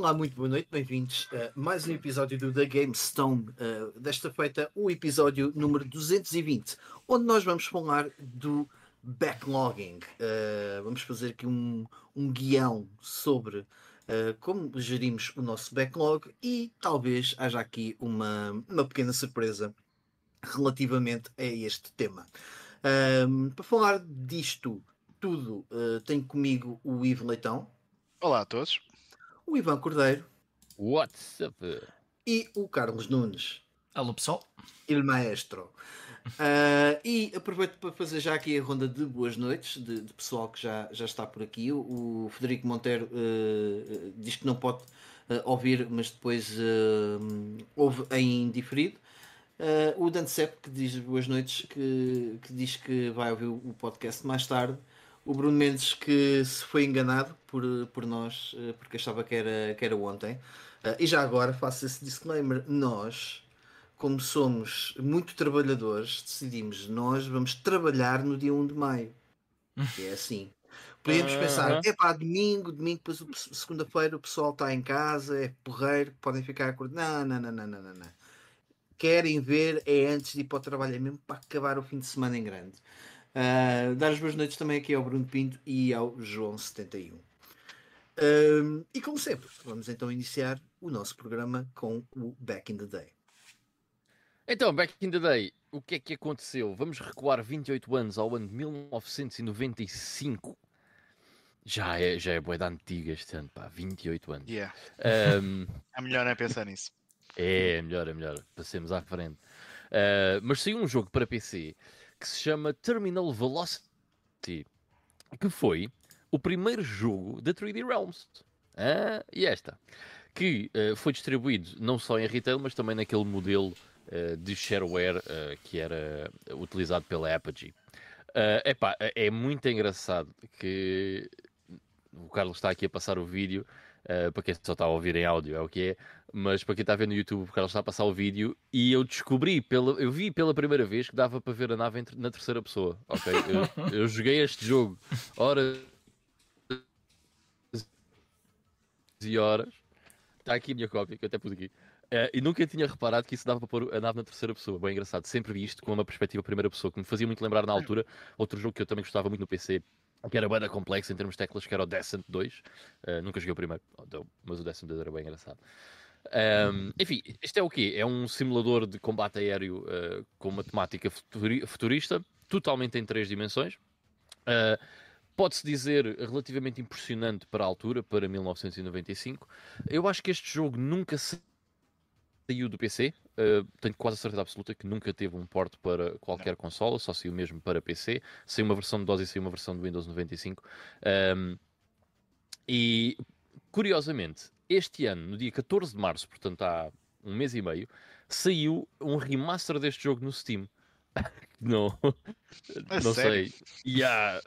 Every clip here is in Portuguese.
Olá, muito boa noite, bem-vindos a mais um episódio do The Game Stone. Uh, desta feita, o episódio número 220, onde nós vamos falar do backlogging. Uh, vamos fazer aqui um, um guião sobre uh, como gerimos o nosso backlog e talvez haja aqui uma, uma pequena surpresa relativamente a este tema. para falar disto tudo, tenho comigo o Ivo Leitão. Olá a todos o Ivan Cordeiro. What's up? E o Carlos Nunes. Alô pessoal. Il maestro. Uh, e aproveito para fazer já aqui a ronda de boas noites de, de pessoal que já, já está por aqui. O, o Federico Monteiro uh, diz que não pode uh, ouvir, mas depois ouve em diferido. o Dante Sepp que diz boas noites, que, que diz que vai ouvir o podcast mais tarde o Bruno Mendes que se foi enganado por, por nós, eh, porque achava que era, que era ontem. Uh, e já agora faço esse disclaimer: nós, como somos muito trabalhadores, decidimos nós vamos trabalhar no dia 1 de maio. Que é assim. Podíamos pensar, é pá, domingo, domingo, depois segunda-feira o pessoal está em casa, é porreiro, podem ficar acordados. Não, não, não, não, não, não. Querem ver é antes de ir para o trabalho, é mesmo para acabar o fim de semana em grande. Uh, dar as boas noites também aqui ao Bruno Pinto e ao João71. Uh, e como sempre, vamos então iniciar o nosso programa com o Back in the Day. Então, Back in the Day, o que é que aconteceu? Vamos recuar 28 anos ao ano de 1995. Já é, já é boeda antiga este ano, pá, 28 anos. Yeah. Um, é melhor não pensar nisso. É, é melhor, é melhor. Passemos à frente. Uh, mas saiu um jogo para PC que se chama Terminal Velocity, que foi o primeiro jogo da 3D Realms. Ah, e esta, que uh, foi distribuído não só em retail, mas também naquele modelo uh, de shareware uh, que era utilizado pela Apogee. Uh, epá, é muito engraçado que o Carlos está aqui a passar o vídeo Uh, para quem só está a ouvir em áudio, é o que é. Mas para quem está a ver no YouTube, porque ela está a passar o vídeo e eu descobri, pela, eu vi pela primeira vez que dava para ver a nave na terceira pessoa. Ok, eu, eu joguei este jogo horas e horas. Está aqui a minha cópia, que eu até pus aqui. Uh, e nunca tinha reparado que isso dava para pôr a nave na terceira pessoa. Bem engraçado. Sempre vi isto com uma perspectiva primeira pessoa, que me fazia muito lembrar na altura outro jogo que eu também gostava muito no PC, que era banda complexa em termos de teclas, que era o Descent 2. Uh, eh, nunca joguei o primeiro, mas o Descent 2 era bem engraçado. Um, enfim, isto é o quê? É um simulador de combate aéreo uh, com uma temática futurista, totalmente em três dimensões. Uh, Pode-se dizer relativamente impressionante para a altura, para 1995. Eu acho que este jogo nunca saiu do PC. Uh, tenho quase a certeza absoluta que nunca teve um porte para qualquer consola, só saiu mesmo para PC. Saiu uma versão de DOS e saiu uma versão do Windows 95. Um, e curiosamente, este ano, no dia 14 de março, portanto há um mês e meio, saiu um remaster deste jogo no Steam. não, não sei. Yeah,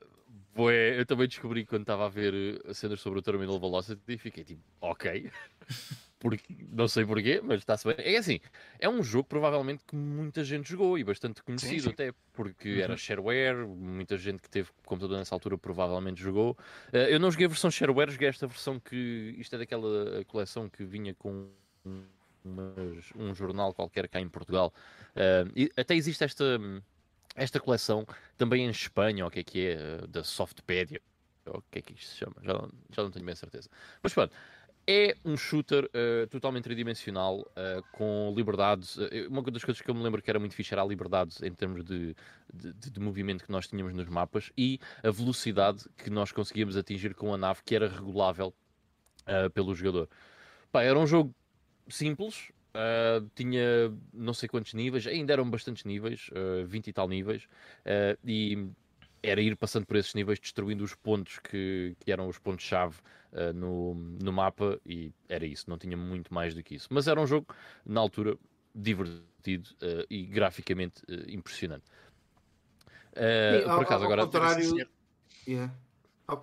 eu também descobri quando estava a ver cenas sobre o Terminal Velocity e fiquei tipo, ok. Porque, não sei porquê, mas está-se bem. É assim, é um jogo provavelmente que muita gente jogou e bastante conhecido sim, sim. até, porque uhum. era shareware, muita gente que teve computador nessa altura provavelmente jogou. Uh, eu não joguei a versão shareware, joguei esta versão que, isto é daquela coleção que vinha com um jornal qualquer cá em Portugal. Uh, e até existe esta, esta coleção também em Espanha, o que é que é, uh, da Softpedia, o que é que isto se chama, já não, já não tenho bem certeza. Mas pronto, é um shooter uh, totalmente tridimensional, uh, com liberdades. Uh, uma das coisas que eu me lembro que era muito fixe era a liberdade em termos de, de, de, movimento que nós tínhamos nos mapas e a velocidade que nós conseguíamos atingir com a nave, que era regulável pelo jogador. Pá, era um jogo simples, tinha não sei quantos níveis, ainda eram bastantes níveis, 20 e tal níveis, e era ir passando por esses níveis, destruindo os pontos que, que eram os pontos-chave uh, no, no mapa, e era isso, não tinha muito mais do que isso. Mas era um jogo, na altura, divertido uh, e graficamente uh, impressionante. Uh, por acaso, ao, agora. Ao contrário, yeah.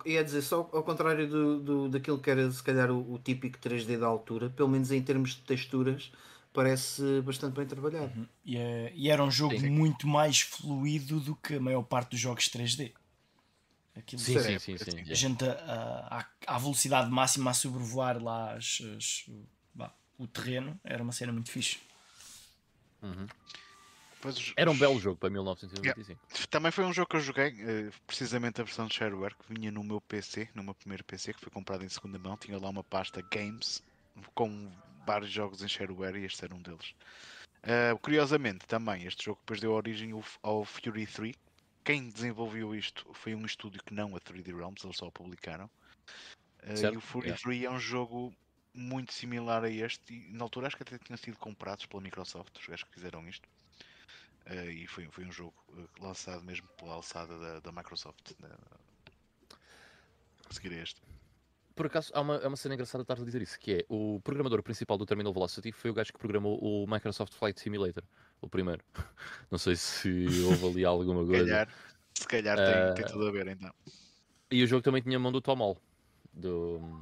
Ia dizer, só ao contrário do, do, daquilo que era se calhar o, o típico 3D da altura, pelo menos em termos de texturas, parece bastante bem trabalhado. Uhum. E, é, e, era um jogo Sim. muito mais fluido do que a maior parte dos jogos 3D. Aquilo Sim, sim, sim, sim. a gente à, à velocidade máxima a sobrevoar lá as, as, bah, o terreno era uma cena muito fixe. Uhum. Pois, Era um belo jogo para 1995. Também foi um jogo que eu joguei, eh, precisamente a versão de shareware, que vinha no meu PC, no meu primeiro PC, que foi comprado em segunda mão. Tinha lá uma pasta Games com vários jogos em shareware e este era um deles. Uh, curiosamente, também, este jogo depois deu origem ao, ao Fury 3. Quem desenvolveu isto foi um estúdio que não a 3D Realms, eles só o publicaram. Uh, e o Fury yeah. 3 é um jogo muito similar a este, e na altura acho que até tinham sido comprados pela Microsoft, os gajos que fizeram isto. Uh, e foi, foi um jogo lançado mesmo pela alçada da, da Microsoft. Uh, a seguir este. Por acaso, há uma, há uma cena engraçada estar a dizer isso, que é o programador principal do Terminal Velocity foi o gajo que programou o Microsoft Flight Simulator, o primeiro. Não sei se houve ali alguma coisa. Se calhar, se calhar uh, tem, tem, tudo a ver então. E o jogo também tinha mão do Tom Hall, do,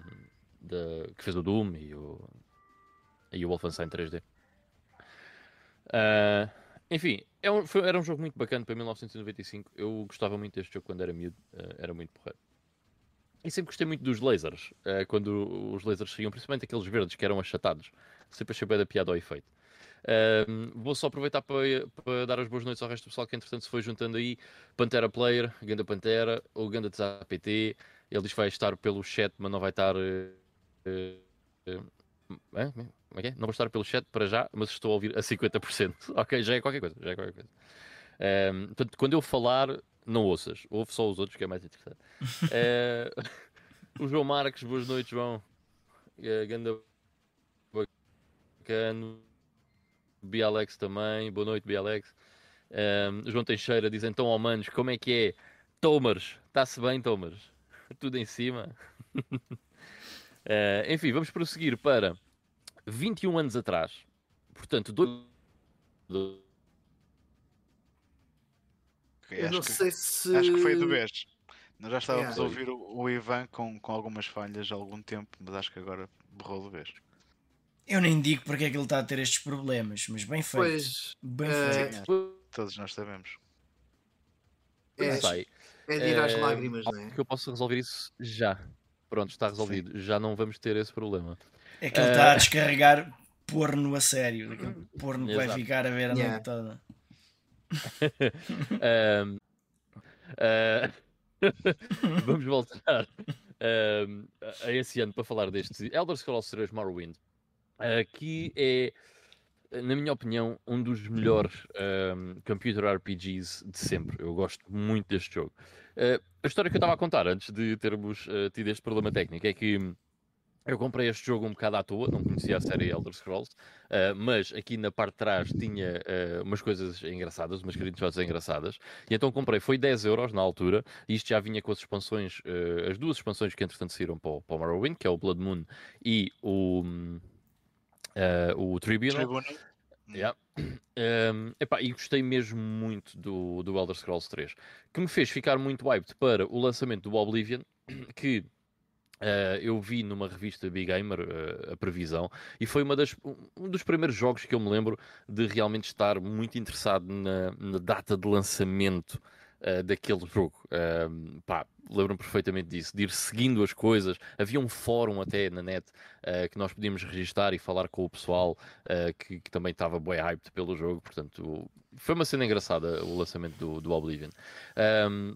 de, que fez o Doom e o, e o Wolfenstein 3D. Uh, enfim, é um, foi, era um jogo muito bacana para 1995. Eu gostava muito deste jogo quando era miúdo, uh, era muito porreiro. E sempre gostei muito dos lasers, uh, quando os lasers saíam, principalmente aqueles verdes que eram achatados. Sempre achei bem da piada ao efeito. Uh, vou só aproveitar para, para, dar as boas noites ao resto do pessoal que entretanto se foi juntando aí. Pantera Player, Ganda Pantera, o Ganda APT. Ele diz que vai estar pelo chat, mas não vai estar. Uh, uh, é, é? Não vou estar pelo chat para já, mas estou a ouvir a 50%. ok, já é qualquer coisa. Já é qualquer coisa. portanto, quando eu falar, não ouças, ouve só os outros que é mais interessante. é, o João Marques, boas noites, João. É, ganda bacano. Bialex também, boa noite, Bialex. É, João Teixeira diz então, ao manos, como é que é? Tomers, está-se bem, Tomers? Tudo em cima. é, enfim, vamos prosseguir para 21 anos atrás. Portanto, dois eu acho não que, sei se. Acho que foi do vez. Nós já estávamos a ouvir o, o, Ivan com, com algumas falhas há algum tempo, mas acho que agora borrou de vez. Eu nem digo porque é que ele está a ter estes problemas, mas bem feito. Pois, bem uh, feito. Todos nós sabemos. É, sei. é de ir às é, lágrimas, não é? Que eu posso resolver isso já. Pronto, está resolvido. Sim. Já não vamos ter esse problema. É que ele está uh... a descarregar porno a sério. Porno que vai ficar a ver a yeah. noite toda um, uh, vamos voltar um, a esse ano para falar deste Elder Scrolls 3 Morrowind, uh, que é, na minha opinião, um dos melhores um, computer RPGs de sempre. Eu gosto muito deste jogo. Uh, a história que eu estava a contar antes de termos tido este problema técnico é que eu comprei este jogo um bocado à toa, não conhecia a série Elder Scrolls, uh, mas aqui na parte de trás tinha uh, umas coisas engraçadas, umas screenshots engraçadas, e então comprei, foi 10 euros na altura, e isto já vinha com as expansões, uh, as duas expansões que entretanto saíram para o, para o Morrowind, que é o Blood Moon e o, o Tribunal. Tribunal. Yeah. Um, epá, e gostei mesmo muito do, do Elder Scrolls 3, que me fez ficar muito hyped para o lançamento do Oblivion, que Uh, eu vi numa revista Big Gamer uh, a previsão e foi uma das, um dos primeiros jogos que eu me lembro de realmente estar muito interessado na, na data de lançamento uh, daquele jogo. Uh, lembro-me perfeitamente disso, de ir seguindo as coisas. Havia um fórum até na net que nós podíamos registar e falar com o pessoal que, que, também estava bem hyped pelo jogo. Portanto, foi uma cena engraçada o lançamento do, do Oblivion. Um,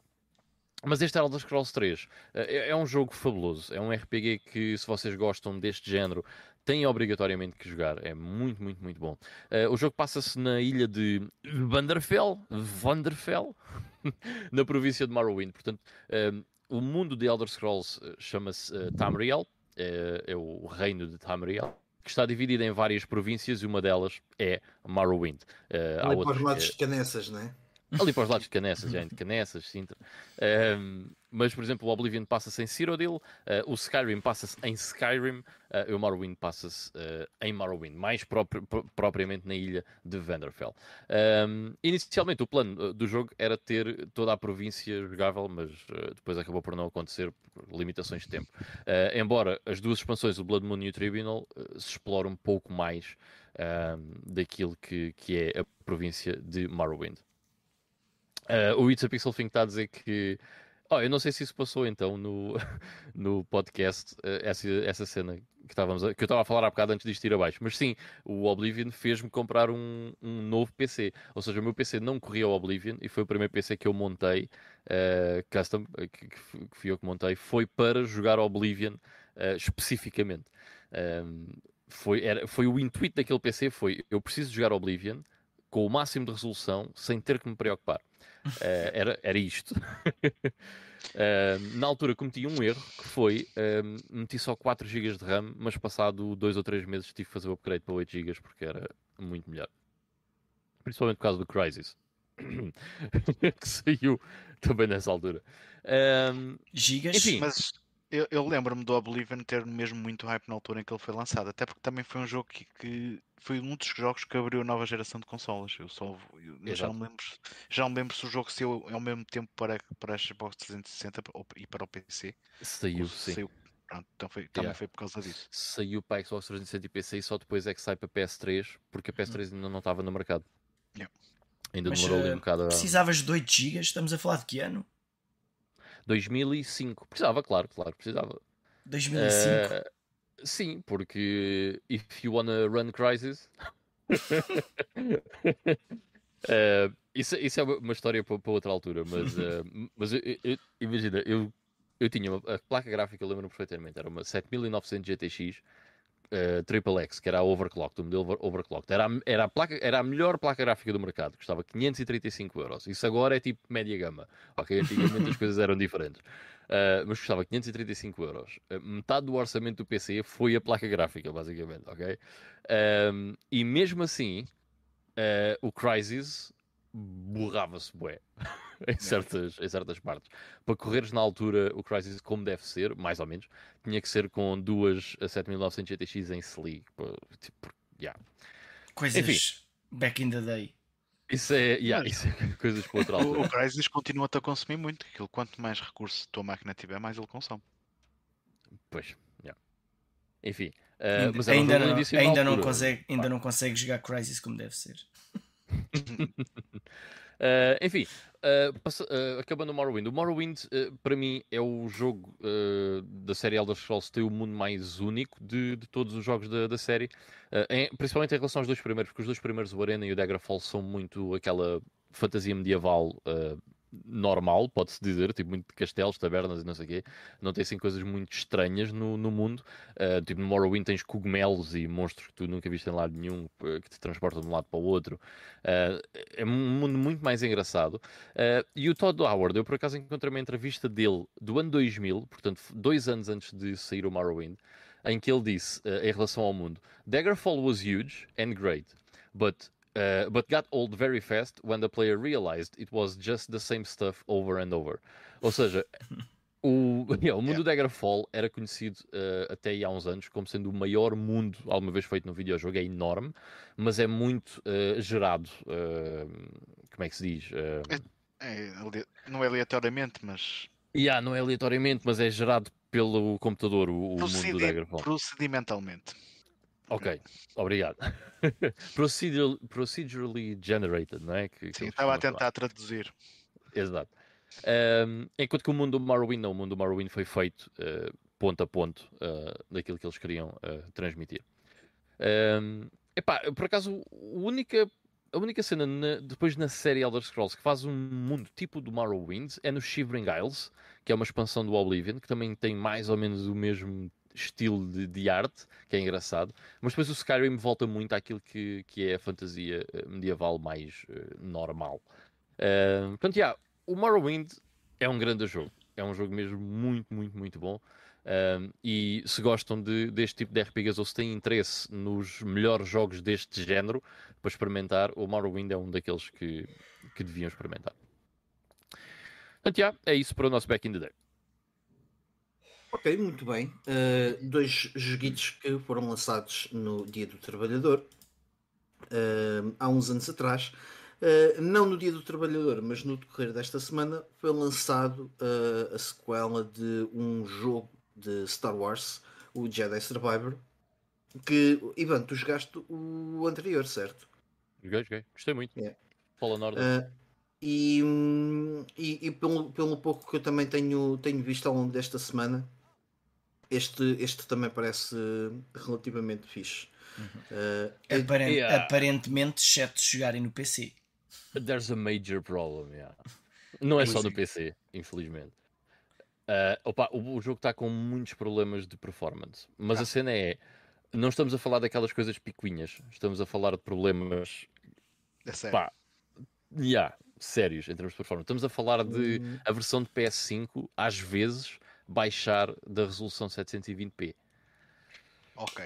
mas este Elder Scrolls 3 eh, é, é um jogo fabuloso. É um RPG que, se vocês gostam deste género, têm obrigatoriamente que jogar. É muito, muito, muito bom. Uh, o jogo passa-se na ilha de Vanderfell, Vanderfell na província de Morrowind. Portanto, uh, o mundo de Elder Scrolls chama-se uh, Tamriel, é o reino de Tamriel. Que está dividido em várias províncias e uma delas é Morrowind. Uh, Ali para os lados de Canessas, não é? Ali para os lados de Canessas, já de Canessas, Sintra. Um, mas, por exemplo, o Oblivion passa-se em Cyrodiil, uh, o Skyrim passa-se em Skyrim, uh, o Morrowind passa-se uh, em Morrowind, mais propriamente na ilha de Vanderfell. Um, inicialmente, o plano do jogo era ter toda a província jogável, mas depois acabou por não acontecer por limitações de tempo. embora as duas expansões, o Blood Moon e o Tribunal, se explorem um pouco mais daquilo que, que é a província de Morrowind. Uh, o It's a Pixel Thing está a dizer que Oh, eu não sei se isso passou então no, no podcast, eh, essa, essa cena que, estávamos a- que eu estava a falar há bocado antes disto ir abaixo, mas sim, o Oblivion fez-me comprar um, um novo PC. Ou seja, o meu PC não corria o Oblivion e foi o primeiro PC que eu montei, eh, custom, que, que fui- eu que montei, foi para jogar Oblivion especificamente. Ahm, foi, era, foi o intuito daquele PC foi eu preciso jogar Oblivion com o máximo de resolução sem ter que me preocupar. Eh, era, era isto. Eh, na altura cometi um erro que foi eh, meti só 4 GB de RAM, mas passado 2 ou 3 meses tive que fazer o upgrade para 8 GB porque era muito melhor. Principalmente por causa do Crysis. que saiu também nessa altura. Ahm, Gigas. Enfim. Mas eu, eu lembro-me do Oblivion ter mesmo muito hype na altura em que ele foi lançado, até porque também foi um jogo que, que foi um dos jogos que abriu a nova geração de consolas. Eu só eu já não lembro, já não me lembro se o jogo saiu ao mesmo tempo para, para a Xbox 360 ou- e para o PC. saiu, sim. Saiu, pronto, então foi, também Yeah. foi por causa disso. Saiu para Xbox 360 e PC e só depois é que sai para PS3, porque a PS3 ainda não estava no mercado. Yeah. Ainda Mas, demorou ali eh, um bocado a... Precisavas de 8 GB, estamos a falar de que ano? 2005. Precisava, claro, claro, precisava. 2005. Eh, sim, porque if you wanna run Crisis. Eh, isso, isso é uma história para, outra altura, mas, eh, mas eu- eu- imagina, eu, eu tinha uma, a placa gráfica, eu lembro-me perfeitamente, era uma 7900 GTX eh, Triple X, que era a overclocked, o modelo over- overclocked. Era, a- era, placa, era a melhor placa gráfica do mercado, custava 535 euros. Isso agora é tipo média gama. Ok, antigamente as coisas eram diferentes. Uh, mas custava 535 euros. Uh, metade do orçamento do PC foi a placa gráfica, basicamente, ok? Um, e mesmo assim, o Crysis borrava-se bué em, certas, em certas partes. Para correres na altura o Crysis como deve ser, mais ou menos, tinha que ser com duas a 7900 GTX em Slee. pô, Tipo, yeah. Coisas enfim. back in the day. Isso é, yeah, Mas- isso é coisas para outra O, altura. o Crysis continua-te a consumir muito. Aquilo, quanto mais recurso a tua máquina tiver, mais ele consome. Pois, yeah. Enfim, uh, ainda ainda não, ainda, não consegue, ainda não consegue jogar Crisis como deve ser. Uh, enfim, uh, uh, acabando o Morrowind. O Morrowind, para mim, é o jogo da série Elder Scrolls que tem o mundo mais único de, de todos os jogos da, da série, em- principalmente em relação aos dois primeiros, porque os dois primeiros, o Arena e o Daggerfall, são muito aquela fantasia medieval normal, pode-se dizer, tipo muito de castelos, tabernas e não sei o quê. Não tem assim coisas muito estranhas no, no mundo. Uh, tipo, no Morrowind tens cogumelos e monstros que tu nunca viste em lado nenhum, que te transportam de um lado para o outro. Uh, é um mundo muito mais engraçado. Uh, e o Todd Howard, eu por acaso encontrei uma entrevista dele do ano 2000, portanto, dois anos antes de sair o Morrowind, em que ele disse, em relação ao mundo, Daggerfall was huge and great, but, uh, but got old very fast when the player realized it was just the same stuff over and over. Ou seja, o, yeah, o mundo do Daggerfall era conhecido uh, até há uns anos como sendo o maior mundo alguma vez feito no videojogo, é enorme, mas é muito uh, gerado. uh, como é que se diz? Uh, É, ale- não é aleatoriamente, mas yeah, não é aleatoriamente, mas é gerado pelo computador, o, o mundo do procedi- Daggerfall. procedimentalmente. Ok, obrigado. Procedural, procedurally generated, não é? Que, Sim, estava a costumam falar. tentar traduzir. Exato. Ahm, enquanto que o mundo do Morrowind, não, o mundo do Morrowind foi feito eh, ponto a ponto eh, daquilo que eles queriam eh, transmitir. Ahm, epá, por acaso, a única, a única cena na- depois na série Elder Scrolls que faz um mundo tipo do Morrowind é no Shivering Isles, que é uma expansão do Oblivion, que também tem mais ou menos o mesmo estilo de, de arte, que é engraçado, mas depois o Skyrim volta muito àquilo que, que é a fantasia eh, medieval mais eh, normal. Uh, portanto, yeah, o Morrowind é um grande jogo. É um jogo mesmo muito, muito, muito bom. Um, e se gostam de, deste tipo de RPGs ou se têm interesse nos melhores jogos deste género para experimentar, o Morrowind é um daqueles que, que deviam experimentar. Portanto, yeah, é isso para o nosso Back in the Day. Ok, muito bem. Uh, dois joguitos que foram lançados no Dia do Trabalhador uh, há uns anos atrás. Uh, não no Dia do Trabalhador, mas no decorrer desta semana foi lançado a sequela de um jogo de Star Wars, o Jedi Survivor. Que, Ivan, tu jogaste o anterior, certo? Joguei, joguei. Gostei muito. Yeah. Fallen Order. Uh, E, hum, e, e pelo, pelo pouco que eu também tenho, tenho visto ao longo desta semana, este, este também parece relativamente fixe. Uh, é- Aparen- Yeah. Aparentemente, exceto se jogarem no PC. There's a major problem, yeah. Não é só é. PC, infelizmente. Ah, opa, o, o jogo está com muitos problemas de performance, mas a cena é: não estamos a falar daquelas coisas picuinhas, estamos a falar de problemas É sério. pá, yeah, sérios em termos de performance. Estamos a falar de Hum. a versão de PS5 às vezes baixar da resolução 720p. Ok.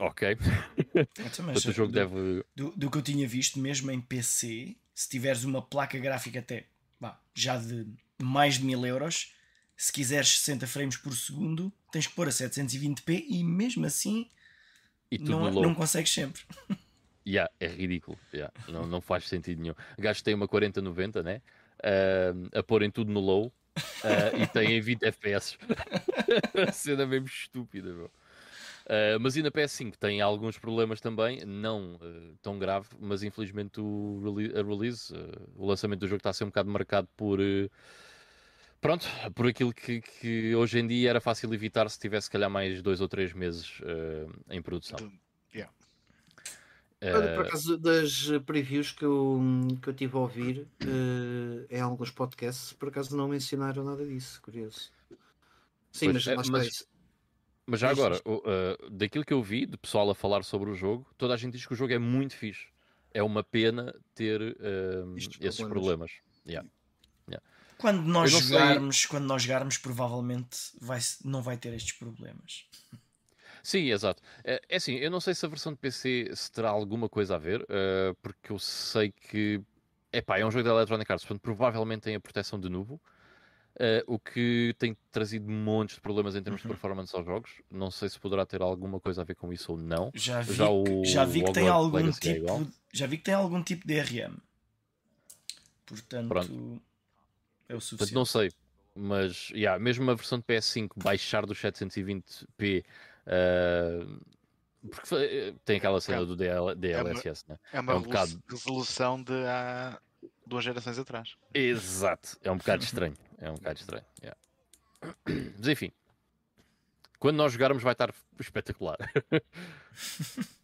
Ok, Então, mas, o jogo do, deve. do, do que eu tinha visto, mesmo em PC, se tiveres uma placa gráfica até vá, já de mais de 1000 euros, se quiseres 60 frames por segundo, tens que pôr a 720p e mesmo assim E tudo não, low. não consegues sempre. Yeah, é ridículo. yeah, Não, não faz sentido nenhum. Tem uma 4090, né? Ah, a porem tudo no low ah, e em 20 FPS. cena mesmo estúpida, meu. Ah, mas na PS5 tem alguns problemas também, não ah, tão grave, mas infelizmente o a release, o lançamento do jogo está a ser um bocado marcado por. Pronto, por aquilo que, que hoje em dia era fácil evitar se tivesse, se calhar, mais dois ou três meses ah, em produção. Yeah. Olha, por Ah, acaso das previews que eu, que eu tive a ouvir eh, em alguns podcasts, por acaso não mencionaram nada disso, curioso. Sim, Pois, mas, é, mas-. Mas já agora, uh, daquilo que eu vi de pessoal a falar sobre o jogo, toda a gente diz que o jogo é muito fixe. É uma pena ter uh, esses problemas. problemas. Yeah. Quando nós não sei- jogarmos, quando nós jogarmos, provavelmente vai, não vai ter estes problemas. Sim, exato. É, é assim, eu não sei se a versão de PC se terá alguma coisa a ver, uh, porque eu sei que epá, é um jogo da Electronic Arts, portanto provavelmente tem a proteção de novo, uh, o que tem trazido montes de problemas em termos de Uhum. performance aos jogos. Não sei se poderá ter alguma coisa a ver com isso ou não. Já vi, Já que, o já vi que tem algum Legacy é tipo, já vi que tem algum tipo de DRM. Portanto, Pronto. é o Portanto, suficiente. não sei, mas yeah, mesmo a versão de PS5 baixar dos 720p, uh, porque tem aquela cena É- do DL, DLSS, né? É uma É um bocado- resolução de há duas gerações atrás. Exato, é um bocado estranho. É um bocado estranho. yeah. Mas enfim, quando nós jogarmos vai estar espetacular.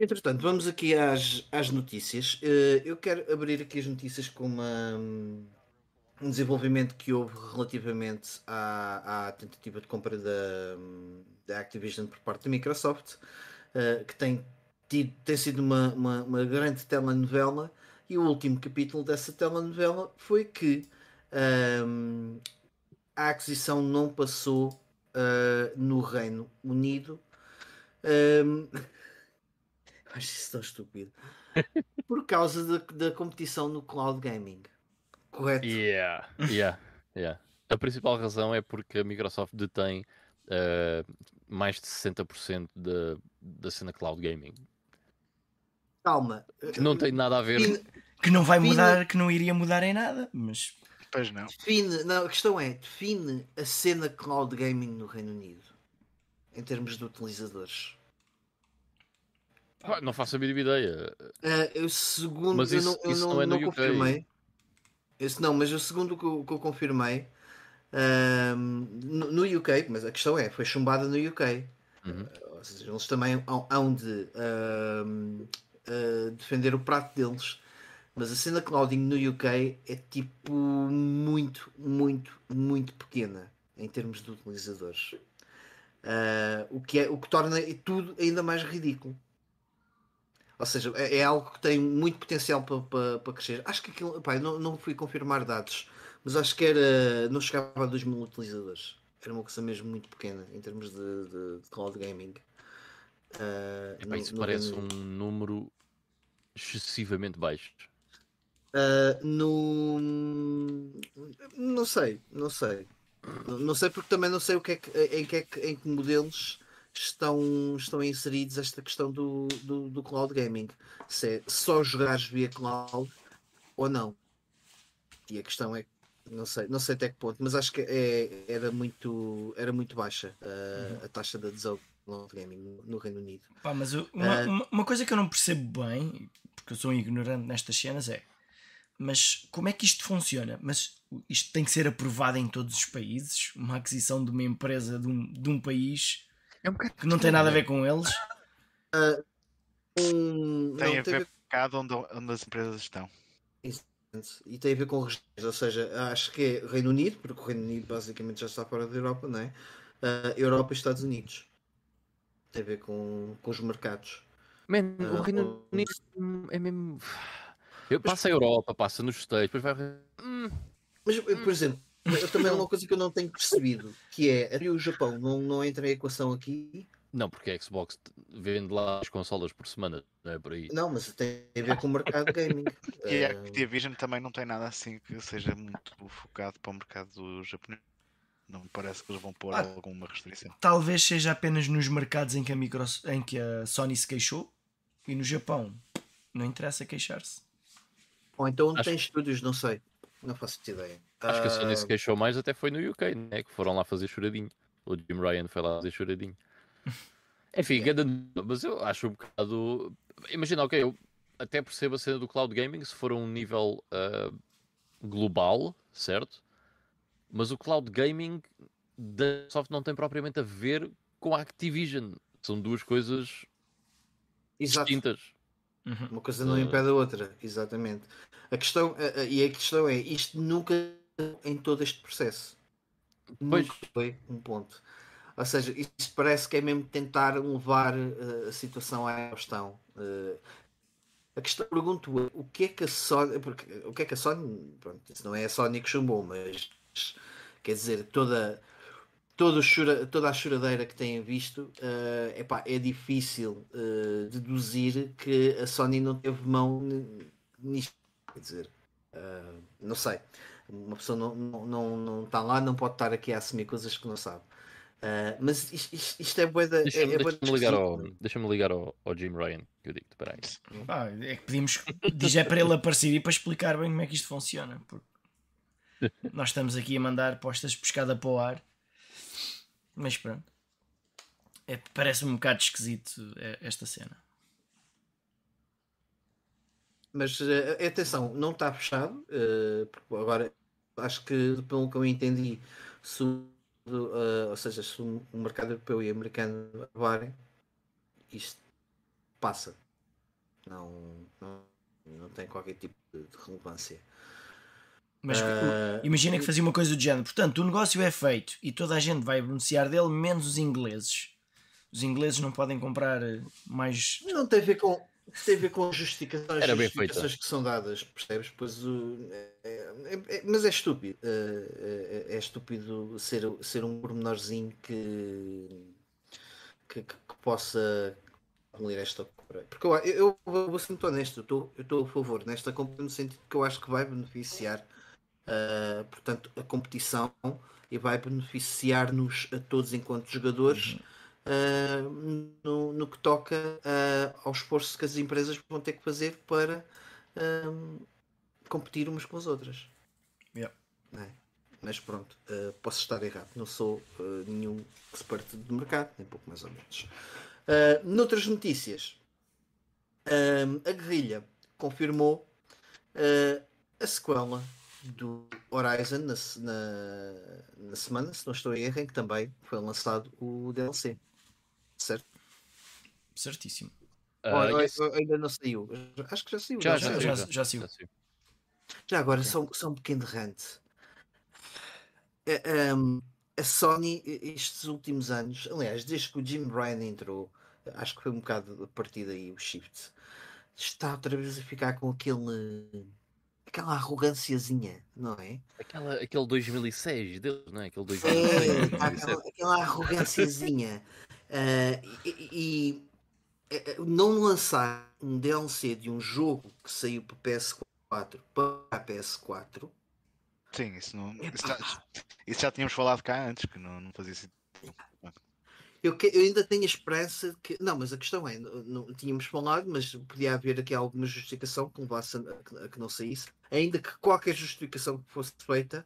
Entretanto, vamos aqui às, às notícias. Eh, eu quero abrir aqui as notícias com uma, hum, um desenvolvimento que houve relativamente à, à tentativa de compra da, da Activision por parte da Microsoft, eh, que tem, tido, tem sido uma, uma, uma grande telenovela. E o último capítulo dessa telenovela foi que hum, a aquisição não passou eh, no Reino Unido. Hum, Acho isso tão estúpido. Por causa da, da competição no cloud gaming. Correto? Yeah, yeah, yeah. A principal razão é porque a Microsoft detém uh, mais de 60% da, da cena cloud gaming. Calma. Que não tem nada a ver. Define, Que não vai Define- mudar, que não iria mudar em nada, mas Pois não. define- não, a questão é, define a cena cloud gaming no Reino Unido. Em termos de utilizadores. Pá, Não faço a mínima ideia. Ah, eu segundo Mas eu isso- não, eu isso não, não é no não UK. confirmei. Esse, não, mas o segundo que eu, que eu confirmei ahm, no, no UK, mas a questão é, foi chumbada no UK. Uhum. Ou seja, eles também hão, hão de ahm, ah, defender o prato deles. Mas a cena clouding no UK é tipo muito, muito, muito pequena em termos de utilizadores. Ah, o, que é, o que torna tudo ainda mais ridículo. Ou seja, é, é algo que tem muito potencial para, para, para crescer. Acho que aquilo, pá, não, não fui confirmar dados, mas acho que era, não chegava a 2 mil utilizadores. Era uma coisa mesmo muito pequena em termos de, de- de cloud gaming. Ah, Epá, isso no parece um número excessivamente baixo. Ah, no... Não sei, não sei. Não- Não sei porque também não sei o que é que, em, que é que, em que modelos estão, estão inseridos esta questão do, do, do cloud gaming. Se é só jogares via cloud ou não. E a questão é não sei, não sei até que ponto, mas acho que é, era, muito, era muito baixa ah, a taxa de adesão cloud gaming no, no Reino Unido. Pá, mas eu- uma, uma- uma coisa que eu não percebo bem, porque eu sou um ignorante nestas cenas, é mas como é que isto funciona? Mas isto tem que ser aprovado em todos os países? Uma aquisição de uma empresa de um, de um país É um bocado que não tem nada a ver com eles? Um, Tem não, a tem a ver com cada onde, onde as empresas estão. E tem a ver com regiões, ou seja, acho que é Reino Unido, porque o Reino Unido basicamente já está fora da Europa, não é? Ah, Europa e Estados Unidos. Tem a ver com, com os mercados. Man, o Ah, Reino o- Unido é mesmo. Eu passo a Europa, passa nos States, depois vai. Hum, Mas, por exemplo, eu também é uma coisa que eu não tenho percebido, que é até o Japão não, não entra em equação aqui. Não, porque a Xbox vende lá as consolas por semana, não é por aí. Não, mas tem a ver com o mercado gaming. E a Ah, Activision também não tem nada assim que seja muito focado para o mercado japonês. Não me parece que eles vão pôr Ah. alguma restrição. Talvez seja apenas nos mercados em que a, micro, em que a Sony se queixou e no Japão. Não interessa queixar-se. Ou então Acho- tem estúdios, não sei. Não faço ideia. Acho que a Sony Ah, se queixou mais até foi no UK, né? Que foram lá fazer choradinho. O Jim Ryan foi lá fazer choradinho. Enfim, ganda- mas eu acho um bocado. Imagina, ok, eu até percebo a cena do cloud gaming se for a um nível ah, global, certo? Mas o cloud gaming da Microsoft não tem propriamente a ver com a Activision. São duas coisas Exato. distintas. Uhum. Uma coisa não Ah. impede a outra, exatamente. A questão, a- a- e a questão é, isto nunca em todo este processo. Pois. Nunca foi um ponto. Ou seja, isto parece que é mesmo tentar levar eh, a situação à questão. Eh, a questão, pergunto o que é que a Sony, porque, o que é que a Sony, pronto, isso não é a Sony que chumbou, mas quer dizer, toda, todo o chora- toda a choradeira que têm visto, eh, epá, é difícil eh, deduzir que a Sony não teve mão nisto. Quer dizer, eh, não sei. Uma pessoa não, não, não, não está lá, não pode estar aqui a assumir coisas que não sabe. Mas isto, isto- isto é boa da. Deixa-me é, é deixa-me ligar, ao, deixa ligar ao, ao Jim Ryan, que eu digo espera aí. Ah, é que pedimos. Diz é para ele aparecer e para explicar bem como é que isto funciona. Porque nós estamos aqui a mandar postas de pescada para o ar. Mas pronto. É, Parece-me um bocado esquisito é, esta cena. Mas eh, atenção, não está fechado. eh, agora acho que pelo que eu entendi, se, eh, ou seja, se o mercado europeu e americano acabarem, isto passa. Não, não, não tem qualquer tipo de relevância. Mas Eh, imagina que fazia uma coisa do género. Portanto, o negócio é feito e toda a gente vai beneficiar dele, menos os ingleses. Os ingleses não podem comprar eh, mais. Não tem a ver com. Tem a ver com as justificações, Era bem justificações que são dadas, percebes? Pois o, é- é- é- mas é estúpido. É, é- é estúpido ser, ser um pormenorzinho que, que, que- que possa abolir esta compra. Porque eu, eu, eu vou ser muito honesto, eu estou- eu estou a favor nesta compra no sentido que eu acho que vai beneficiar ah, portanto, a competição e vai beneficiar-nos a todos enquanto jogadores ah, no, no que toca ah, ao esforço que as empresas vão ter que fazer para competir umas com as outras. Yeah. É? Mas pronto, posso estar errado, não sou nenhum expert de mercado, nem pouco mais ou menos. Noutras notícias, a guerrilha confirmou a sequela do Horizon na, na, na semana, se não estou em erro, em que também foi lançado o DLC. Certo? Certíssimo. Ou- ou- yes. ainda não saiu. Acho que já saiu. Já, já, sei. já, já, já saiu. saiu. Já agora, só, só um pequeno rant. É, um, a Sony, estes últimos anos, aliás, desde que o Jim Ryan entrou, acho que foi um bocado a partir daí o shift, está outra vez a ficar com aquele. Aquela arrogânciazinha, não é? Aquela, aquele 2006 deles, não é? Aquele É, 2006, pá, 2007. aquela, aquela arrogânciazinha. Ah, e, e- e, eh, não lançar um DLC de um jogo que saiu para PS4 para a PS4 Sim, isso não. Isso já, isso já tínhamos falado cá antes, que não, não fazia sentido. Eu, que- eu ainda tenho a esperança que. Não, mas a questão é, não, não- tínhamos falado, mas podia haver aqui alguma justificação que levasse a, a- que não saísse, ainda que qualquer justificação que fosse feita,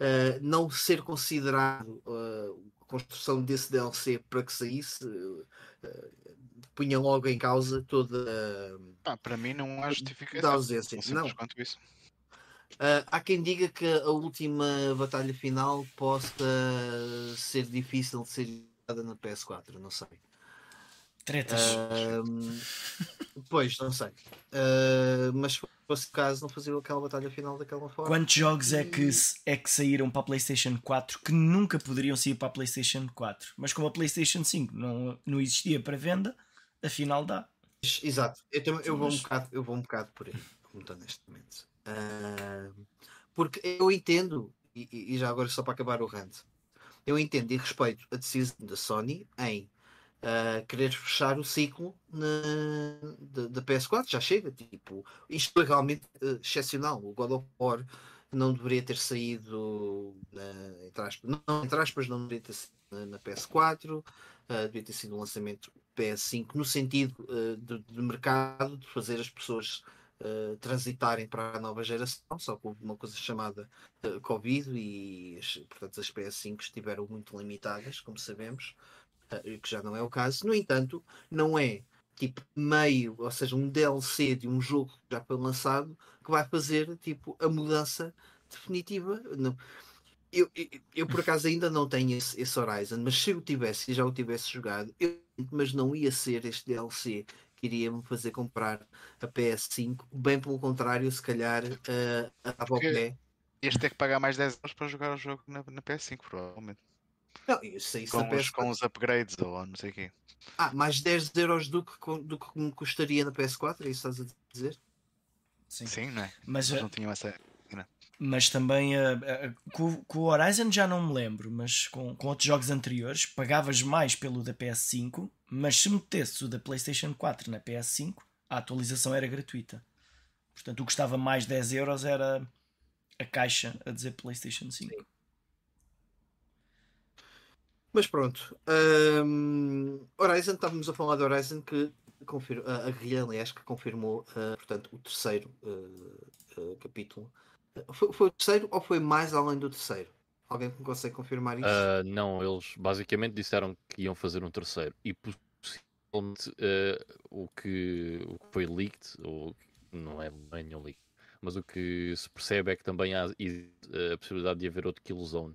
ah, não ser considerado ah, a construção desse DLC para que saísse, ah, punha logo em causa toda a. Pá, para mim não há Da justificação. ausência. Tão simples Não. quanto isso. Uh, há quem diga que a última batalha final possa ser difícil de ser na PS4, não sei. Tretas. Uh, pois, não sei. Uh, mas se fosse o caso, não fazia aquela batalha final daquela forma. Quantos jogos é que, é que saíram para a PlayStation 4 que nunca poderiam sair para a PlayStation 4? Mas como a PlayStation 5 não, não existia para venda, afinal dá. Exato, eu, também, eu, vou um bocado, eu vou um bocado por aí, muito honestamente. Uh, porque eu entendo, e, e, já agora só para acabar o rant, eu entendo e respeito a decisão da Sony em uh, querer fechar o ciclo da PS4, já chega. Tipo, isto foi realmente uh, excepcional. O God of War não deveria ter saído uh, entre, aspas, não, entre aspas, não deveria ter saído na, na PS4, uh, deveria ter sido um lançamento PS5 no sentido uh, de, de, mercado, de fazer as pessoas uh, transitarem para a nova geração, só com uma coisa chamada uh, Covid e portanto as PS5 estiveram muito limitadas, como sabemos, que já não é o caso. No entanto, não é tipo meio, ou seja, um DLC de um jogo que já foi lançado que vai fazer tipo a mudança definitiva. Não. Eu, eu, eu, por acaso ainda não tenho esse, esse Horizon, mas se eu tivesse e já o tivesse jogado, eu, mas não ia ser este DLC iria me fazer comprar a PS5, bem pelo contrário, se calhar uh, a pé. Este é que pagar mais 10 euros para jogar o jogo na, na PS5, provavelmente. Não, isso, isso com, os, com os upgrades ou não sei o quê. Ah, mais 10 euros do que, do que me custaria na PS4, é isso que estás a dizer? Sim, Sim não é? Mas, mas não tinham essa. Mas também uh, uh, com, com, o Horizon já não me lembro, mas com, com outros jogos anteriores pagavas mais pelo da PS5, mas se metesses o da PlayStation 4 na PS5, a atualização era gratuita. Portanto, o que custava mais 10 euros era a caixa a dizer PlayStation 5. Sim. Mas pronto, um, Horizon, estávamos a falar de Horizon que confirma, a Guerrilha, aliás, que confirmou uh, portanto, o terceiro uh, capítulo foi, foi, o terceiro ou foi mais além do terceiro? Alguém me consegue confirmar isso? Uh, não, eles basicamente disseram que iam fazer um terceiro e possivelmente uh, o, que, o que foi leaked, ou não é nenhum leak, mas o que se percebe é que também há a possibilidade de haver outro Killzone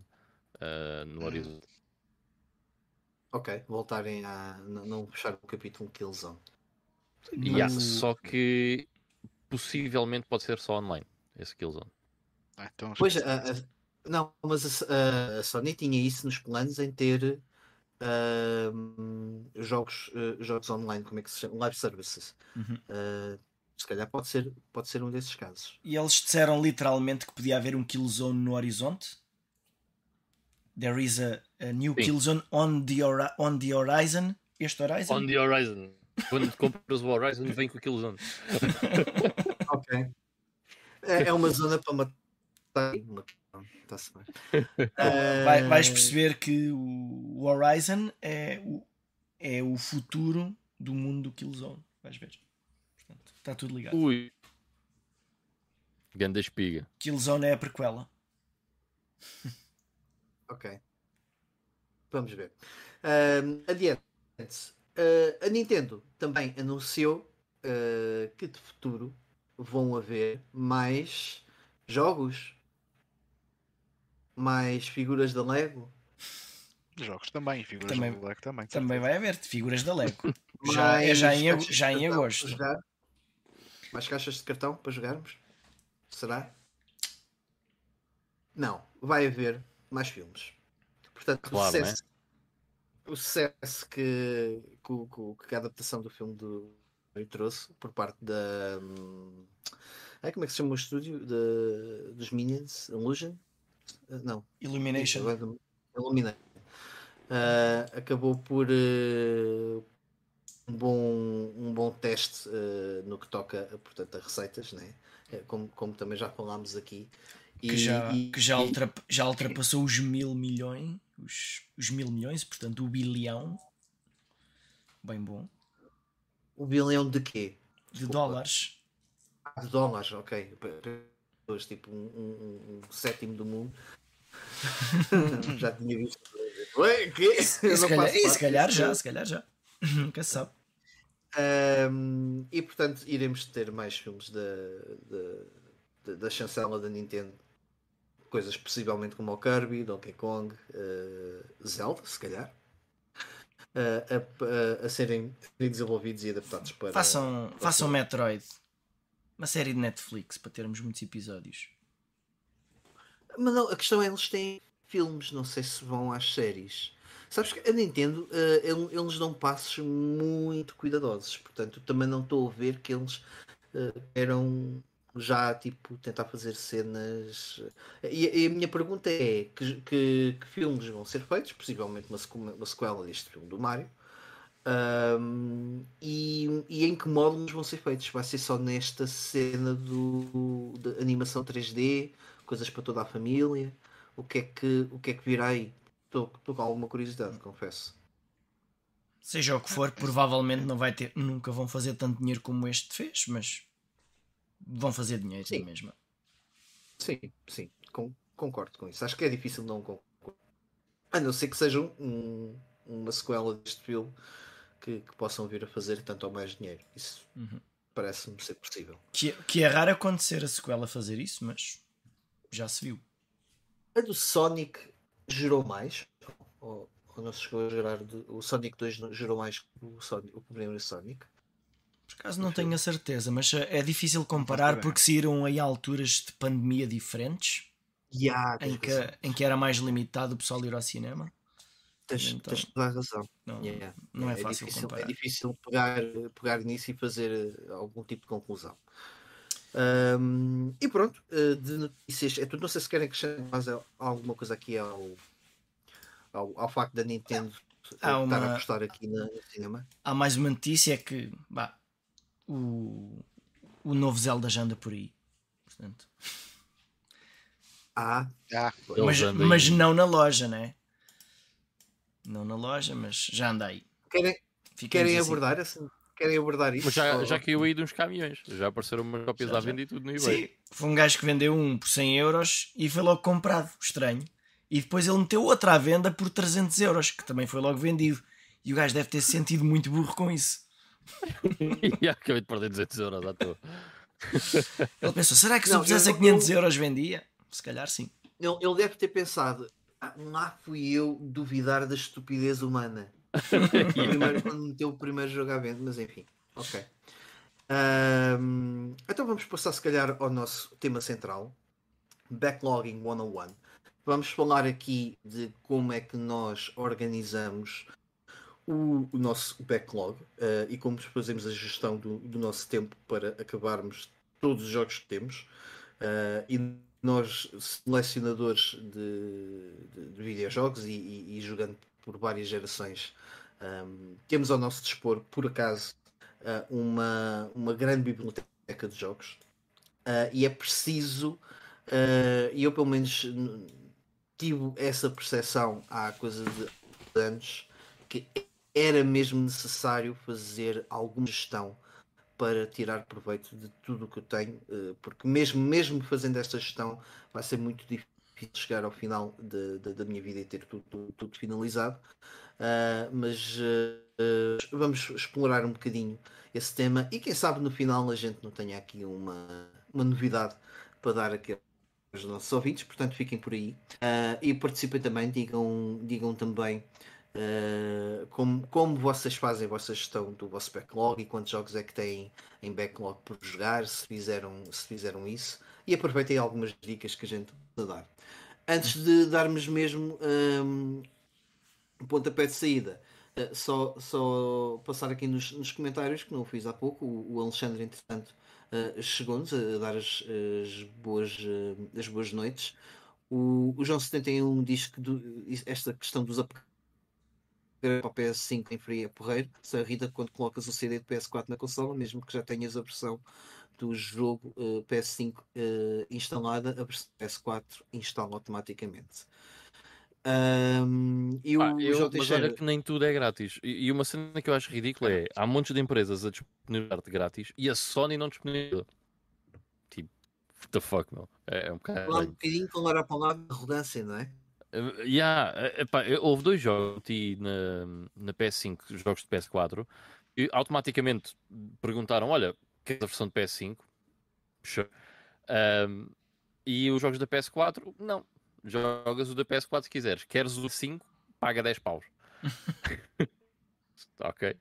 uh, no hum. horizonte. Ok, voltarem a não fechar o capítulo Killzone. Yeah, Só que possivelmente pode ser só online esse Killzone. Ah, então, pois, a, a, não, mas a, a, Sony tinha isso nos planos em ter uh, jogos, uh, jogos online, como é que se chama? Live services. Uhum. Uh, se calhar pode ser, pode ser um desses casos. E eles disseram literalmente que podia haver um Killzone no horizonte? There is a, a new Sim. Killzone on the, on the horizon. Este horizon? On the horizon. Quando compras o Horizon, vem com o Killzone. ok. É, é uma zona para matar Bem. Vai, vais perceber que o Horizon é o, é o futuro do mundo do Killzone. Vais ver. Portanto, está tudo ligado. Ui. Ganda espiga. Killzone é a prequela. ok. Vamos ver. Uh, adiante. Uh, a Nintendo também anunciou uh, que de futuro vão haver mais jogos mais figuras da Lego? Jogos também, figuras também, da Lego também. Também vai haver figuras da Lego. já, é já em, já em agosto. Mais caixas de cartão para jogarmos? Será? Não, vai haver mais filmes. Portanto, claro, o, sucesso, é? o sucesso que, que, que, a adaptação do filme do trouxe por parte da. Hum, como é que se chama o estúdio de, dos Minions? Illusion? Não. Illumination. Illumination. Uh, acabou por uh, um, bom, um bom teste uh, no que toca portanto, a receitas, né? como, como também já falámos aqui. E, que já, e, que já, ultrap, já ultrapassou os mil milhões, os, os mil milhões, portanto o bilhão. Bem bom. O bilhão de quê? De Desculpa. dólares. Ah, de dólares, ok tipo um, um, um sétimo do mundo. já tinha visto. Ué, que? Se calhar, e se calhar já, se calhar já. Nunca se sabe. Um, e portanto iremos ter mais filmes da, da, da chancela da Nintendo. Coisas possivelmente como o Kirby, Donkey Kong, uh, Zelda, se calhar. Uh, a, a, a, serem desenvolvidos e adaptados para. Façam, para façam Metroid. Uma série de Netflix para termos muitos episódios. Mas não, a questão é eles têm filmes, não sei se vão às séries. Sabes que a Nintendo, uh, eles dão passos muito cuidadosos, portanto também não estou a ver que eles uh, eram já tipo tentar fazer cenas. E, e a minha pergunta é: que, que, que, filmes vão ser feitos? Possivelmente uma, uma sequela deste filme do Mario. Um, e, e, em que módulos vão ser feitos? Vai ser só nesta cena do, de animação 3D, coisas para toda a família? O que é que, o que, é que virá aí? Estou com alguma curiosidade, confesso. Seja o que for, provavelmente não vai ter, nunca vão fazer tanto dinheiro como este fez, mas vão fazer dinheiro sim. mesmo. Sim, sim, com, concordo com isso. Acho que é difícil não concordar. A não ser que seja um, uma sequela deste filme que, que, possam vir a fazer tanto ou mais dinheiro. Isso uhum. parece-me ser possível. Que, é, que é raro acontecer a sequela fazer isso, mas já se viu. A do Sonic gerou mais? Ou, ou não se chegou a gerar? De, o Sonic 2 gerou mais que o, Sonic, o primeiro Sonic? Por acaso não tenho a certeza, mas eh, é difícil comparar porque saíram aí alturas de pandemia diferentes yeah, em, que, em que era mais limitado o pessoal ir ao cinema. Tens, então, tens toda a razão. Não, yeah. não é, é fácil difícil, comparar. É difícil pegar, pegar nisso e fazer eh, algum tipo de conclusão. Um, e pronto, eh, de notícias, é tudo. Não sei se querem acrescentar mais alguma coisa aqui ao, ao, ao facto da Nintendo há uma, estar a apostar aqui no cinema. Há mais uma notícia que bah, o, o novo Zelda já anda por aí. Portanto. Ah, ah mas, mas não na loja, né? Não na loja, mas já anda aí. Querem, querem assim. abordar assim? Querem abordar isso? Mas já, já caiu aí de uns caminhões. Já apareceram umas cópias já, à venda e tudo no eBay. Sim, foi um gajo que vendeu um por 100 euros e foi logo comprado. Estranho. E depois ele meteu outra à venda por 300 euros, que também foi logo vendido. E o gajo deve ter se sentido muito burro com isso. e acabei de perder 200 euros à toa. Ele pensou: será que se não, eu pusesse a 500 eu... euros vendia? Se calhar sim. Ele, ele deve ter pensado: lá fui eu duvidar da estupidez humana. primeiro, quando meteu o primeiro jogo à venda, mas enfim, ok. Um, então vamos passar, se calhar, ao nosso tema central: Backlogging 101. Vamos falar aqui de como é que nós organizamos o, o nosso backlog uh, e como fazemos a gestão do, do, nosso tempo para acabarmos todos os jogos que temos. Uh, e nós, selecionadores de, de, de videojogos e, e, e, jogando por várias gerações, um, temos ao nosso dispor, por acaso, uh, uma, uma grande biblioteca de jogos. e é preciso, e eu pelo menos tive essa percepção há coisa de anos, que era mesmo necessário fazer alguma gestão para tirar proveito de tudo o que eu tenho, eh, porque mesmo, mesmo fazendo esta gestão vai ser muito difícil chegar ao final de, de, da minha vida e ter tudo, tudo, tudo finalizado. Uh, mas uh, vamos explorar um bocadinho esse tema e quem sabe no final a gente não tenha aqui uma, uma novidade para dar aqui aos nossos ouvintes, portanto fiquem por aí uh, e participem também, digam, digam também Uh, como, como vocês fazem a vossa gestão do vosso backlog e quantos jogos é que têm em backlog por jogar, se fizeram, se fizeram isso, e aproveitem algumas dicas que a gente vai dar. Antes de darmos mesmo um, o pontapé de saída, uh, só, só passar aqui nos, nos, comentários, que não fiz há pouco, o, o Alexandre, entretanto, uh, chegou-nos a, dar as, as boas, as boas noites. O, o João 71 diz que do, esta questão dos upgrades para o PS5 em fria porreiro, se irrita quando colocas o CD de PS4 na consola, mesmo que já tenhas a versão do jogo uh, eh, PS5 uh, instalada, a versão PS4 instala automaticamente. Um, e ah, eu, mas olha que nem tudo é grátis. E, e, uma cena que eu acho ridícula é: há montes de empresas a disponibilizar-te grátis e a Sony não disponibiliza. Tipo, what the fuck, não? É, é um bocado. um bocadinho com a palavra arrogância, não é? Uh, yeah, epá, houve dois jogos na, na PS5, jogos de PS4, e automaticamente perguntaram: Olha, queres a versão de PS5? Sure. Ahm, e os jogos da PS4, não. Jogas o da PS4 se quiseres. Queres o 5, paga 10 paus. ok.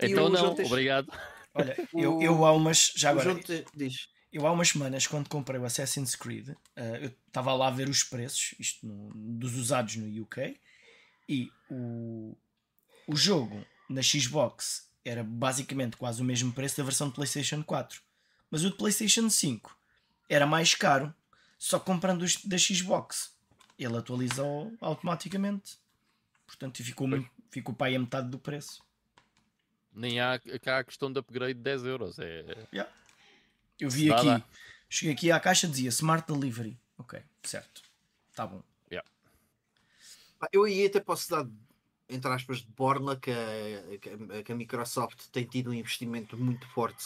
E Então não, obrigado. Olha, eu, eu há umas. Já O agora, diz. Eu há umas semanas, quando comprei o Assassin's Creed, eh, eu estava lá a ver os preços, isto no- dos usados no UK, e o, o jogo na Xbox era basicamente quase o mesmo preço da versão de PlayStation 4. Mas o de PlayStation 5 era mais caro, só comprando os da Xbox. Ele atualizou automaticamente. Portanto, ficou, muito- ficou para aí a metade do preço. Nem há cá a questão de upgrade de 10 euros. É... Eu vi Dá, aqui, dá. cheguei aqui à caixa dizia Smart Delivery. Ok, certo. Tá bom. Pá, Eu aí até posso dar, entre aspas, de borla que a, que a- que a Microsoft tem tido um investimento muito forte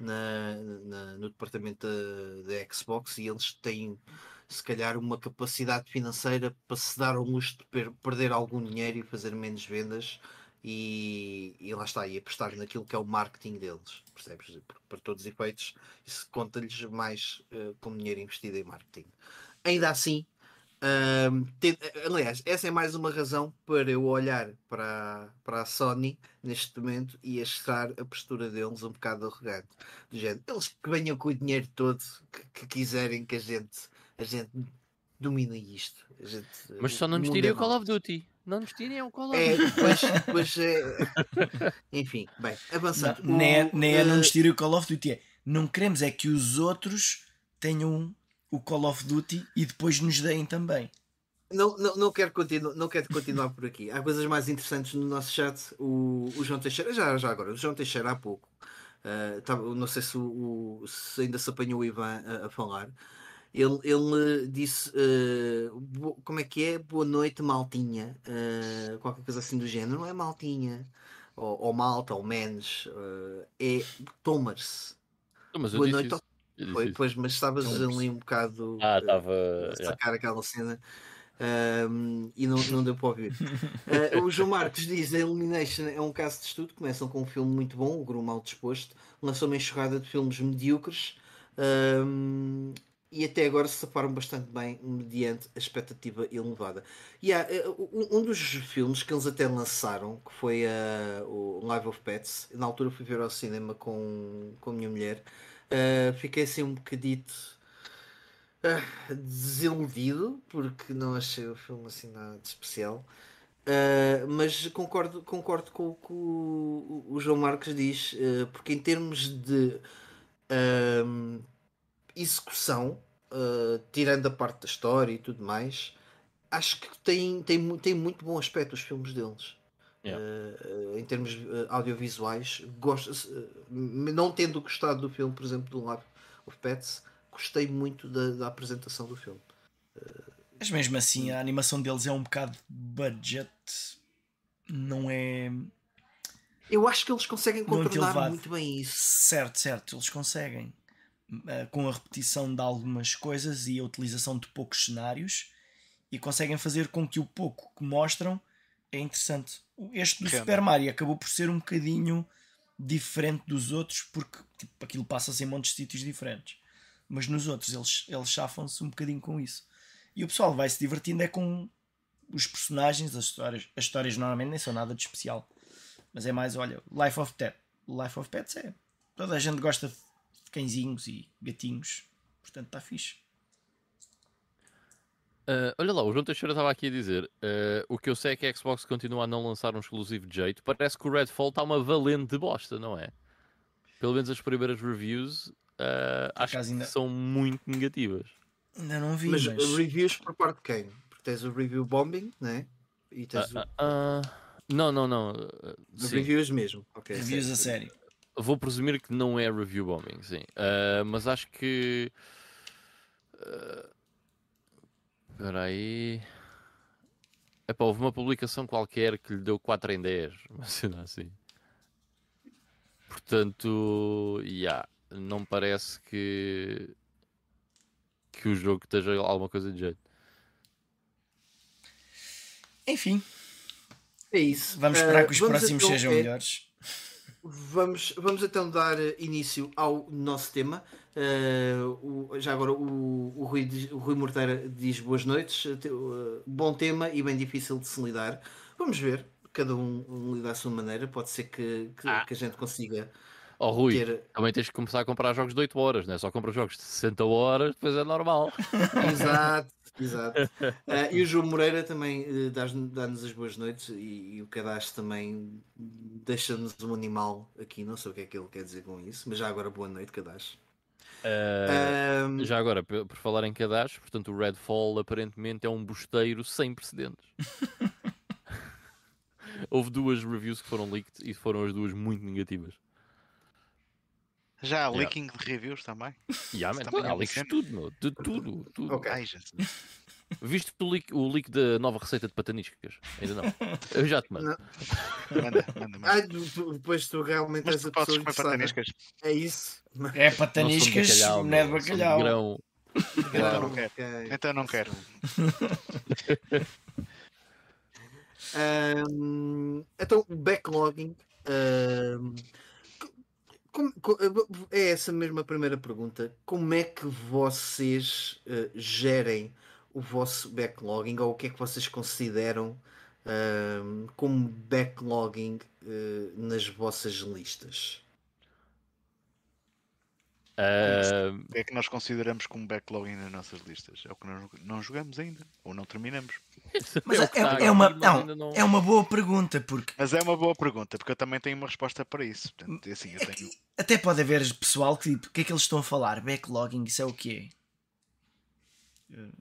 na, na- no departamento da, da Xbox e eles têm, se calhar, uma capacidade financeira para se dar ao luxo de per- perder algum dinheiro e fazer menos vendas. E, e lá está, e apostar naquilo que é o marketing deles, percebes? Para, todos os efeitos, isso conta-lhes mais como dinheiro investido em marketing. Ainda assim, aliás, essa é mais uma razão para eu olhar para, para a Sony neste momento e achar a postura deles um bocado arrogante. Do género, eles que venham com o dinheiro todo que, que quiserem que a gente, a gente domine isto. A gente, Mas só não nos tirem o Call of Duty. Não nos tirem o Call of É, Duty. depois, depois é... Enfim, bem, avançando. Não, nem, é, nem é não eh, nos tirem o Call of Duty. É, não queremos é que os outros tenham o Call of Duty e depois nos deem também. Não, não, não, quero continuar, não quero continuar por aqui. Há coisas mais interessantes no nosso chat. O, o João Teixeira, já, já agora, o João Teixeira há pouco, ah, tava- não sei se, o, o- se ainda se apanhou o Ivan a, a falar. Ele, ele disse bo- como é que é? Boa noite, maltinha. Ah, qualquer coisa assim do género. Não é maltinha, ou, ou malta, ou menos. ah, é Tomers. Não, Mas Boa noite, isso. Foi, isso. pois, mas estavas ali um bocado. Ah, estava. a sacar aquela cena ahm, e não, não deu para ouvir. Ah, o João Marcos diz: a Elimination é um caso de estudo. Começam com um filme muito bom, o Gru Mal Disposto, lançou uma enxurrada de filmes medíocres ahm, e até agora se safaram bastante bem mediante a expectativa elevada. E há, eh, um dos filmes que eles até lançaram, que foi ah, o Live of Pets, na altura fui ver ao cinema com, com a minha mulher. ah, fiquei assim um bocadito ah, desiludido porque não achei o filme assim nada de especial. Ah, mas concordo, concordo com o que o, João Marcos diz, ah, porque em termos de ahm, execução, ah, tirando a parte da história e tudo mais, acho que tem, tem, tem muito bom aspecto os filmes deles. Yeah. Ah, ah, em termos ah, audiovisuais, gosto, não tendo gostado do filme, por exemplo, do Live of Pets, gostei muito da, da apresentação do filme. Mas mesmo assim, a animação deles é um bocado budget. Não é. Eu acho que eles conseguem Muito contornar elevado. muito bem isso. Certo, certo, eles conseguem. Eh, Com a repetição de algumas coisas e a utilização de poucos cenários e conseguem fazer com que o pouco que mostram é interessante. Este do Renda. Super Mario acabou por ser um bocadinho diferente dos outros porque tipo, aquilo passa-se em montes de sítios diferentes. Mas nos outros eles, eles chafam-se um bocadinho com isso. E o pessoal vai se divertindo é com os personagens, as histórias. As histórias normalmente nem são nada de especial. Mas é mais, olha, Life of Pet. Life of Pets é. Toda a gente gosta de cãezinhos e gatinhos. Portanto, está fixe. Ah, olha lá, o João Teixeira estava aqui a dizer: ah, o que eu sei é que a Xbox continua a não lançar um exclusivo de jeito. Parece que o Redfall está uma valente de bosta, não é? Pelo menos as primeiras reviews ah, acho que ainda- são muito negativas. Ainda não vi, Mas, mas. reviews por parte de quem? Porque tens o review bombing, né? E tens ah, não, não, não. o reviews mesmo. Ok, Reviews a sério. Vou presumir que não é review bombing, sim. Ah, mas acho que. ah, Espera aí. Epá, houve uma publicação qualquer que lhe deu 4 em 10, uma cena assim. Portanto, yeah, não parece que. que o jogo esteja alguma coisa de jeito. Enfim, É isso. vamos esperar Ah, que os próximos sejam é- melhores. Vamos, vamos então dar início ao nosso tema. Uh, o, já agora o, o, Rui, o Rui Morteira diz boas noites. Uh, bom tema e bem difícil de se lidar. Vamos ver, cada um, um lidar à sua maneira. Pode ser que, que, ah. que a gente consiga. Oh, Rui, ter... também tens que começar a comprar jogos de 8 horas, não é? Só compra jogos de 60 horas, depois é normal. Exato, exato. Uh, e o João Moreira também uh, dá-nos as boas noites e, e o cadastro também deixa-nos um animal aqui. Não sei o que é que ele quer dizer com isso, mas já agora boa noite, cadastro. Uh, um... Já agora, por falar em cadastro, portanto, o Redfall aparentemente é um bosteiro sem precedentes. Houve duas reviews que foram leaked e foram as duas muito negativas. Já há leaking yeah. de reviews também? Yeah, man, também há leaks de tudo, meu. de tudo. tudo. Okay. Viste o leak, o leak da nova receita de pataniscas? Ainda não. Eu já te mando. Manda, manda, manda. Ah, depois tu realmente Mas és a pessoa comer pataniscas. É isso. É pataniscas, não, não é de bacalhau. De grão. Então não quero. Então não quero. um, então, backlogging. Um, como, é essa mesma primeira pergunta. Como é que vocês uh, gerem o vosso backlogging ou o que é que vocês consideram uh, como backlogging uh, nas vossas listas? Uh... O que é que nós consideramos como backlogging nas nossas listas? É o que nós não jogamos ainda, ou não terminamos. Mas é, é, é uma, não, não, é uma boa pergunta, porque. Mas é uma boa pergunta, porque eu também tenho uma resposta para isso. Portanto, é assim, é tenho... Até pode haver pessoal que tipo, o que é que eles estão a falar? Backlogging, isso é o quê?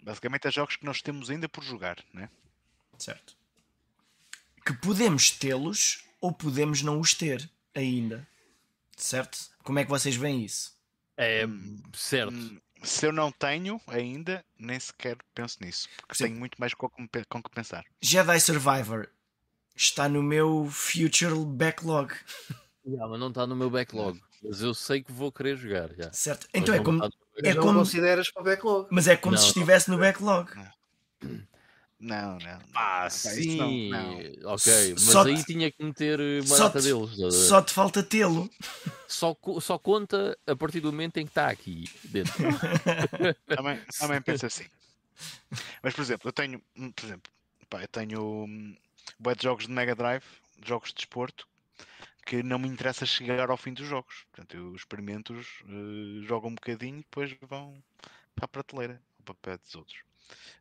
Basicamente é jogos que nós temos ainda por jogar, né? Certo. Que podemos tê-los ou podemos não os ter ainda. Certo? Como é que vocês veem isso? É certo. Hum, se eu não tenho ainda, nem sequer penso nisso. Porque Sim. tenho muito mais com, com que pensar. Jedi Survivor está no meu future backlog. Yeah, mas não está no meu backlog. Mas eu sei que vou querer jogar. Já. Certo. Então é como. É não como... consideras para o backlog. Mas é como não, se estivesse no backlog. Não, não. Ah, sim. Não, não. Ok, mas só aí te... tinha que meter uma data deles. Só te falta tê-lo. Só, só conta a partir do momento em que está aqui dentro. também, também penso assim. Mas, por exemplo, eu tenho, hum, por exemplo, pá, eu tenho um, de jogos de Mega Drive, jogos de desporto, que não me interessa chegar ao fim dos jogos. Portanto, eu experimento, uh, jogo um bocadinho e depois vão para a prateleira, para pé dos outros.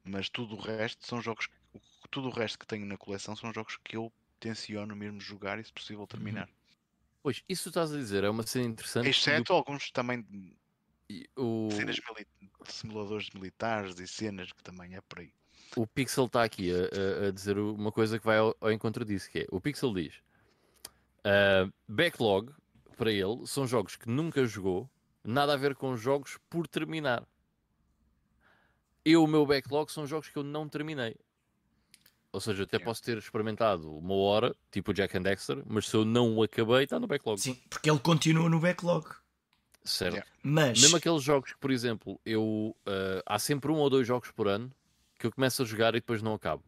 Mas tudo o resto são jogos. Tudo o resto que tenho na coleção são jogos que eu tenciono mesmo jogar e, se possível, terminar. Uhum. Pois, isso estás a dizer, é uma cena interessante. Exceto alguns também. O... Cenas mili... simuladores militares e cenas que também é por aí. O Pixel está aqui a, a, dizer uma coisa que vai ao, ao, encontro disso, que é o Pixel diz uh, backlog para ele são jogos que nunca jogou, nada a ver com jogos por terminar eu, o meu backlog são jogos que eu não terminei. Ou seja, até posso ter experimentado uma hora, tipo Jack and Dexter, mas se eu não o acabei, está no backlog. Sim, porque ele continua no backlog. Certo. Yeah. Mas... Mesmo aqueles jogos que, por exemplo, eu uh, há sempre um ou dois jogos por ano que eu começo a jogar e depois não acabo.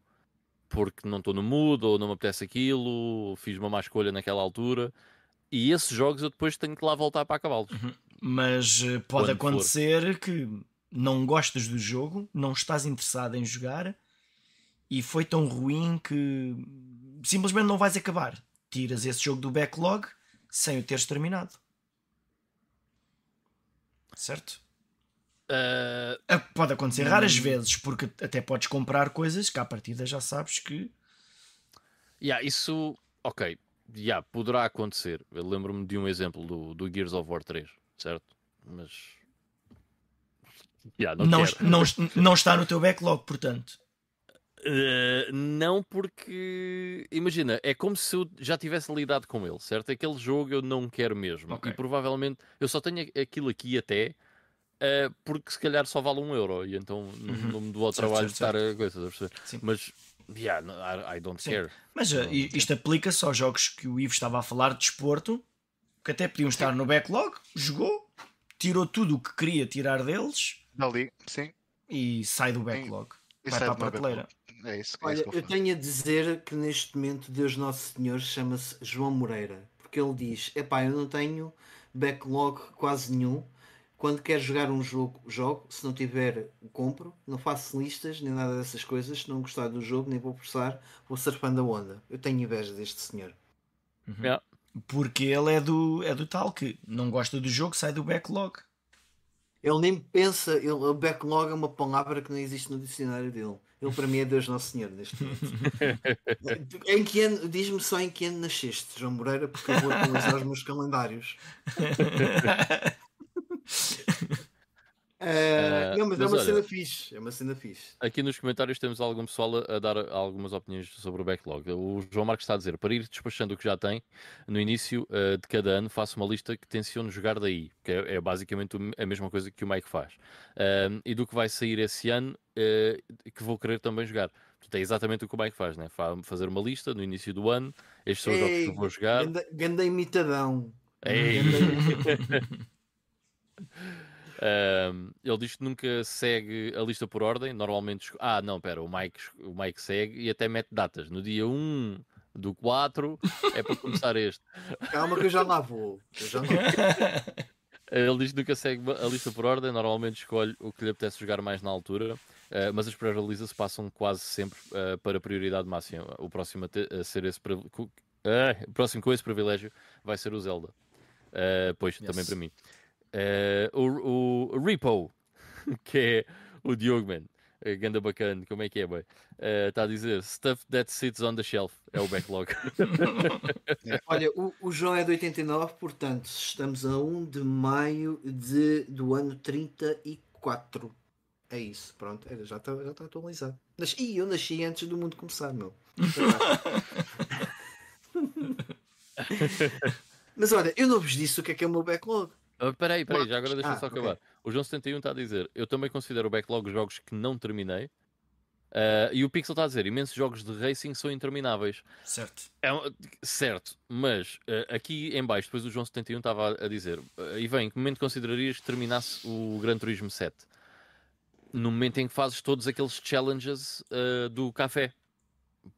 Porque não estou no mood, ou não me apetece aquilo, fiz uma má escolha naquela altura. E esses jogos eu depois tenho que lá voltar para acabá-los. Uhum. Mas uh, pode Quando acontecer for. que não gostas do jogo, não estás interessado em jogar e foi tão ruim que simplesmente não vais acabar. Tiras esse jogo do backlog sem o teres terminado. Certo? Uh... Pode acontecer raras hum. vezes, porque até podes comprar coisas que à partida já sabes que. Yeah, isso, ok, yeah, poderá acontecer. Eu lembro-me de um exemplo do, do Gears of War 3, certo? Mas Yeah, não, não, não, não, está no teu backlog, portanto. Uh, não, porque imagina, é como se eu já tivesse lidado com ele, certo? Aquele jogo eu não quero mesmo. Okay. E provavelmente eu só tenho aquilo aqui até uh, porque se calhar só vale um euro e então uhum. não me dou ao trabalho de estar a coisa, mas yeah, I, I don't Sim. care. Mas uh, isto aplica-se aos jogos que o Ivo estava a falar de desporto, que até podiam estar no backlog, jogou, tirou tudo o que queria tirar deles Dali, sim. E sai do backlog. E vai para a prateleira. É isso, é Olha, isso eu, eu tenho a dizer que neste momento Deus Nosso Senhor chama-se João Moreira. porque ele diz: epá, eu não tenho backlog quase nenhum. Quando quero jogar um jogo, jogo. Se não tiver, compro. Não faço listas nem nada dessas coisas. Se não gostar do jogo, nem vou forçar, vou surfando a onda. Eu tenho inveja deste senhor. Uhum. Yeah. Porque ele é do, é do tal que não gosta do jogo, sai do backlog. Ele nem pensa, ele, o backlog é uma palavra que não existe no dicionário dele. Ele para mim é Deus Nosso Senhor neste momento. em que ano, diz-me só em que ano nasceste, João Moreira, porque eu vou atualizar os meus calendários. Eh, não, mas, é mas uma olha- cena fixe. É uma cena fixe. Aqui nos comentários temos algum pessoal a, a dar algumas opiniões sobre o backlog. O João Marcos está a dizer: para ir despachando o que já tem, no início eh, de cada ano faço uma lista que tenciono jogar daí, que é, é basicamente a mesma coisa que o Mike faz. Ahm, e do que vai sair esse ano, que vou querer também jogar. Portanto, é exatamente o que o Mike faz, né? Fa- fazer uma lista no início do ano, estes são os jogos que eu vou jogar. Ganda, ganda imitadão. Ei! Ganda- Ahm, ele diz que nunca segue a lista por ordem. Normalmente. Ah, não, pera, o Mike, o Mike segue e até mete datas. No dia 1 do 4 é para começar este. Calma que eu já lá vou. Eu já lá vou. Ele diz que nunca segue a lista por ordem. Normalmente escolhe o que lhe apetece jogar mais na altura. ah, mas as pré-releases passam quase sempre ah, para prioridade máxima. O próximo a, ter- a ser esse. ah, o próximo com esse privilégio vai ser o Zelda. Pois, também Yes. para mim. Eh, o, o Repo, que é o Diogo, man. Eh, Ganda bacana, como é que é, boy? Está a dizer Stuff that sits on the shelf. É o backlog. Olha, o, o João é de 89, portanto, estamos a 1 de maio de, do ano 34. É isso, pronto, era, já está já tá atualizado. Nas, Ih, eu nasci antes do mundo começar, meu. Mas olha, eu não vos disse o que é que é o meu backlog. Ah, Peraí, peraí, já agora deixa-me Ah, só acabar. O João 71 está a dizer: Eu também considero o backlog jogos que não terminei. Ah, e o Pixel está a dizer: imensos jogos de racing são intermináveis. certo. É certo, mas eh, aqui em baixo, depois o João 71 estava a, a dizer, eh, e vem, que momento considerarias que terminasse o Gran Turismo 7? No momento em que fazes todos aqueles challenges do café,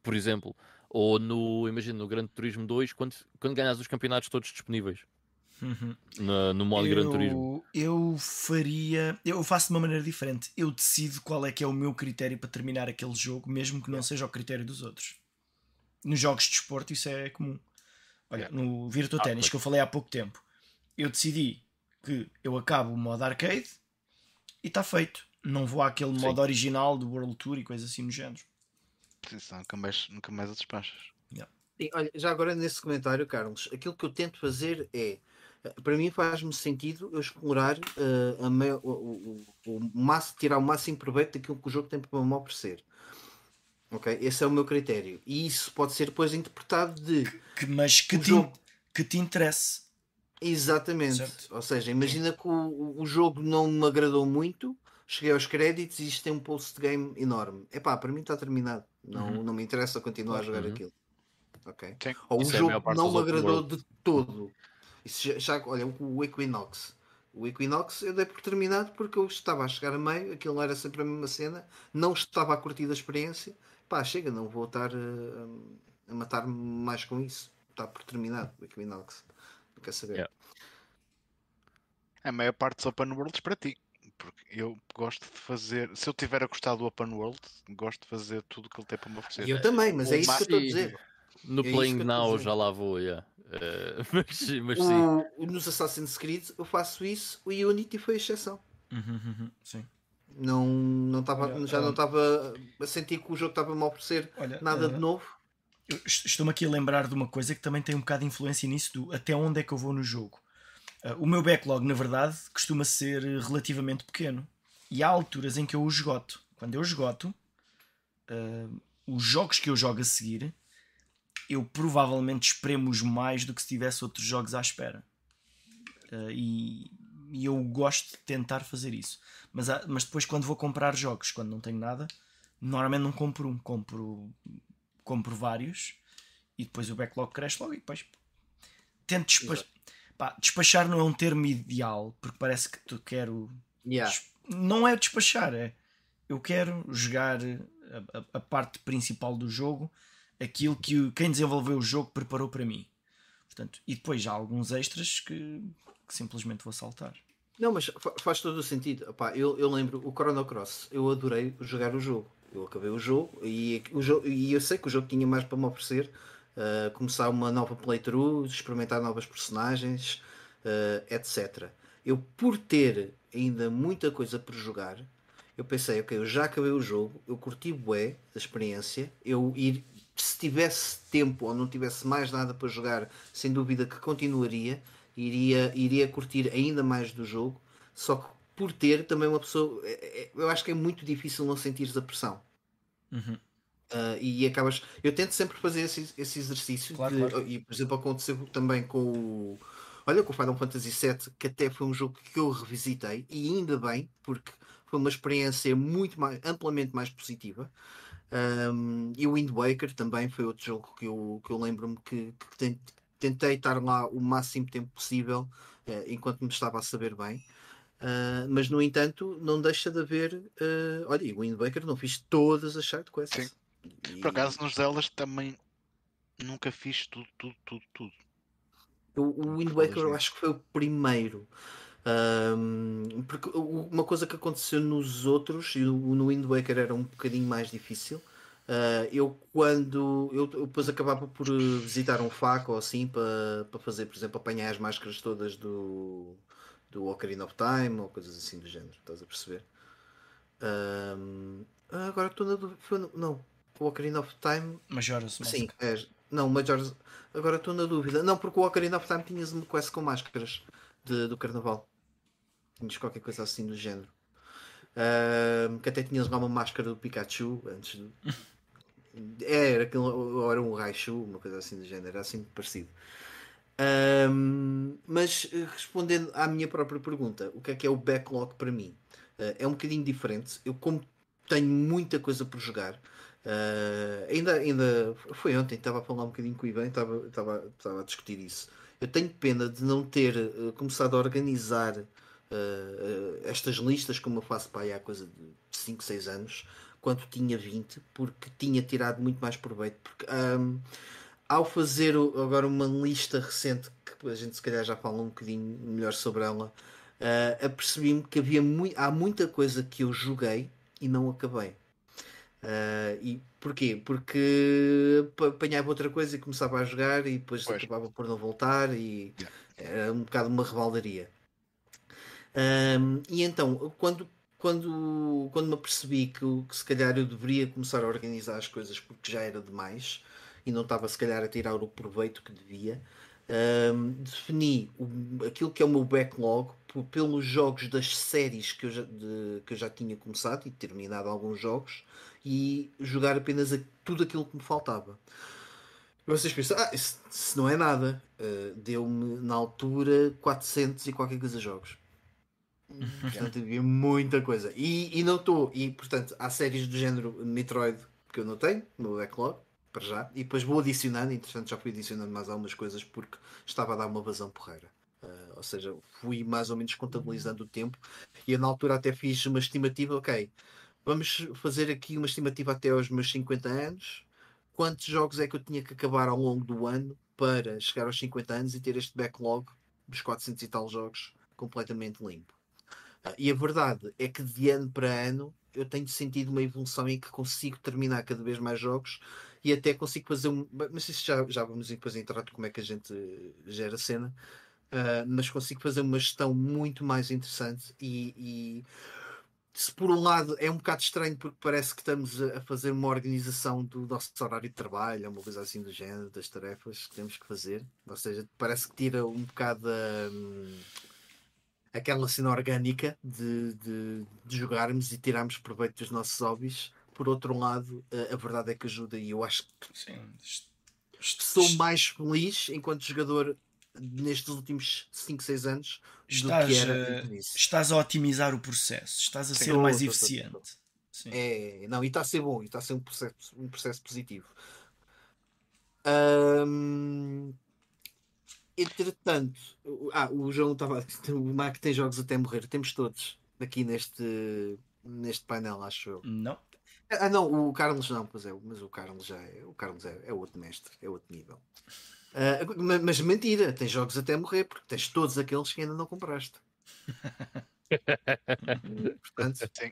por exemplo, ou no, imagina, no Gran Turismo 2, quando, quando ganhas os campeonatos todos disponíveis Uhum. na- no modo Gran Turismo. Eu, eu faria. Eu faço de uma maneira diferente. Eu decido qual é que é o meu critério para terminar aquele jogo, mesmo que não seja o critério dos outros. Nos jogos de desporto, isso é comum. Olha, no Virtua Ah, Tennis, pois. que eu falei há pouco tempo, eu decidi que eu acabo o modo arcade e está feito. Não vou àquele Sim. modo original do World Tour e coisas assim no género. Atenção, Nunca mais, nunca mais a despachas. Sim, olha, já agora nesse comentário, Carlos, aquilo que eu tento fazer é, para mim faz-me sentido eu explorar eh, a maior- o, o, o, o máximo, tirar o máximo proveito daquilo que o jogo tem para me oferecer. Ok? Esse é o meu critério. E isso pode ser depois interpretado de Que, mas que te, jogo. que te interesse. exatamente. Certo. Ou seja, imagina que o, o jogo não me agradou muito, cheguei aos créditos e isto tem um post-game enorme. Epá, para mim está terminado. Não, Uhum. não me interessa continuar a jogar Uhum. aquilo. Ok? Sim. Ou o Isso é jogo parte não me agradou de todo. Isso já, já- olha, o Equinox. O Equinox eu dei por terminado porque eu estava a chegar a meio, aquilo era sempre a mesma cena, não estava a curtir a experiência. Pá, chega, não vou estar eh, a matar-me mais com isso. Está por terminado o Equinox. Não quer saber. Yeah. A maior parte dos open worlds para ti. Porque eu gosto de fazer. Se eu tiver a gostar do open world, gosto de fazer tudo o que ele tem para me oferecer. Eu também, mas é O isso que eu estou a dizer. No É Playing Now já lá vou, yeah. Eh, mas, mas sim. O, nos Assassin's Creed eu faço isso, o Unity foi a exceção. Sim. Não, não tava, Olha, já não ah, estava a sentir que o jogo estava a me oferecer Olha, nada de eh, novo. Estou-me aqui a lembrar de uma coisa que também tem um bocado de influência nisso, do até onde é que eu vou no jogo. Ah, o meu backlog, na verdade, costuma ser relativamente pequeno. E há alturas em que eu o esgoto. Quando eu esgoto, os jogos que eu jogo a seguir, eu provavelmente espremo-os mais do que se tivesse outros jogos à espera. Ah, e, e eu gosto de tentar fazer isso. Mas, há- mas depois, quando vou comprar jogos, quando não tenho nada, normalmente não compro um, compro compro vários e depois o backlog cresce logo e depois tento despa- pá, despachar não é um termo ideal porque parece que tu quero Yeah. não é despachar é eu quero jogar a, a- a parte principal do jogo aquilo que quem desenvolveu o jogo preparou para mim Portanto, e depois há alguns extras que, que simplesmente vou saltar. Não, mas fa- faz todo o sentido. Opá, eu, eu lembro o Chrono Cross, eu adorei jogar o jogo. Eu acabei o jogo e, o jogo, e eu sei que o jogo tinha mais para me oferecer. uh, começar uma nova playthrough, experimentar novas personagens, uh, etc. Eu, por ter ainda muita coisa por jogar, eu pensei, ok, eu já acabei o jogo, eu curti bué da experiência, eu ir, se tivesse tempo ou não tivesse mais nada para jogar, sem dúvida que continuaria, iria, iria curtir ainda mais do jogo, só que por ter também uma pessoa, é- é- eu acho que é muito difícil não sentir a pressão. Uhum. Uh, e acabas. Eu tento sempre fazer esse, esse exercício. Claro, de- claro. E, por exemplo, aconteceu também com o. Olha, com o Final Fantasy VII, que até foi um jogo que eu revisitei, e ainda bem, porque foi uma experiência muito mais, amplamente mais positiva. Um, e o Wind Waker também foi outro jogo que eu, que eu lembro-me que, que ten- tentei estar lá o máximo tempo possível, eh, enquanto me estava a saber bem. Uh, mas no entanto, não deixa de haver. uh, olha, e o Wind Waker não fiz todas as side quests. E- Por acaso nos Zeldas também nunca fiz tudo, tudo, tudo, tudo. O, o Wind Waker eu acho que foi o primeiro. Ahm, porque uma coisa que aconteceu nos outros, e no Wind Waker era um bocadinho mais difícil. Ah, eu quando eu, eu depois acabava por eh, visitar um faco ou assim para para fazer, por exemplo, apanhar as máscaras todas do, do Ocarina of Time ou coisas assim do género, estás a perceber? Ah, agora estou na dúvida. Não, o Ocarina of Time Majora's Mask. Sim, é, não, Major. Agora estou na dúvida. Não, porque o Ocarina of Time tinhas uma quest com máscaras de- do carnaval. Tinhas qualquer coisa assim do género. Ahm, que até tinhas lá uma máscara do Pikachu antes do. É, era, ou era um Raichu, uma coisa assim do género, era assim parecido. Ahm, mas eh, respondendo à minha própria pergunta, o que é que é o backlog para mim? Eh, é um bocadinho diferente. Eu, como tenho muita coisa por jogar, eh, ainda, ainda foi ontem, estava a falar um bocadinho com o Ivan, estava, estava, estava a discutir isso. Eu tenho pena de não ter começado a organizar eh, estas listas como eu faço para aí há coisa de 5, 6 anos, quando tinha 20, porque tinha tirado muito mais proveito. Porque ahm, ao fazer o- agora uma lista recente, que a gente se calhar já fala um bocadinho melhor sobre ela, ah, apercebi-me que havia mui- há muita coisa que eu joguei e não acabei. Ah, e porquê? Porque pa- apanhava outra coisa e começava a jogar e depois Pois. acabava por não voltar e Yeah. era um bocado uma rebaldaria. Ahm, e então, quando, quando, quando me apercebi que, que se calhar eu deveria começar a organizar as coisas porque já era demais e não estava se calhar a tirar o proveito que devia, ahm, defini o- aquilo que é o meu backlog pelos jogos das séries que eu, já, de- que eu já tinha começado e terminado alguns jogos e jogar apenas a- tudo aquilo que me faltava. Vocês pensam, ah, isso, isso não é nada. Ah, Deu-me na altura 400 e qualquer coisa jogos. Portanto, havia muita coisa. E, e não estou. E portanto, há séries do género Metroid que eu não tenho no backlog, para já. E depois vou adicionando. Entretanto, já fui adicionando mais algumas coisas porque estava a dar uma vazão porreira. Ah, ou seja, fui mais ou menos contabilizando o tempo. E eu, na altura até fiz uma estimativa. Ok, vamos fazer aqui uma estimativa até aos meus 50 anos. Quantos jogos é que eu tinha que acabar ao longo do ano para chegar aos 50 anos e ter este backlog dos 400 e tal jogos completamente limpo? Ah, E a verdade é que de ano para ano eu tenho sentido uma evolução em que consigo terminar cada vez mais jogos e até consigo fazer um. Mas isso já, já vamos depois entrar de como é que a gente gera cena. Ah, mas consigo fazer uma gestão muito mais interessante e, e se por um lado é um bocado estranho porque parece que estamos a fazer uma organização do nosso horário de trabalho, uma coisa assim do género, das tarefas que temos que fazer, ou seja, parece que tira um bocado a, aquela cena orgânica de, de, de jogarmos e tirarmos proveito dos nossos hobbies. Por outro lado, a, a verdade é que ajuda e eu acho que Sim. Sou mais feliz enquanto jogador nestes últimos 5, 6 anos do Estás, que era disso. estás a otimizar o processo, estás a ser Tô, mais tô, tô, tô, eficiente. Sim. É, não, e está a ser bom, e está a ser um processo, um processo positivo. Entretanto, o- ah, o João estava a dizer, o Mac tem jogos até morrer, temos todos aqui neste, neste painel, acho eu. Não? Ah, não, o Carlos não, pois é, mas o Carlos já é, o Carlos é, é outro mestre, é outro nível. Ma- mas mentira, tens jogos até morrer, porque tens todos aqueles que ainda não compraste. Portanto, Sim.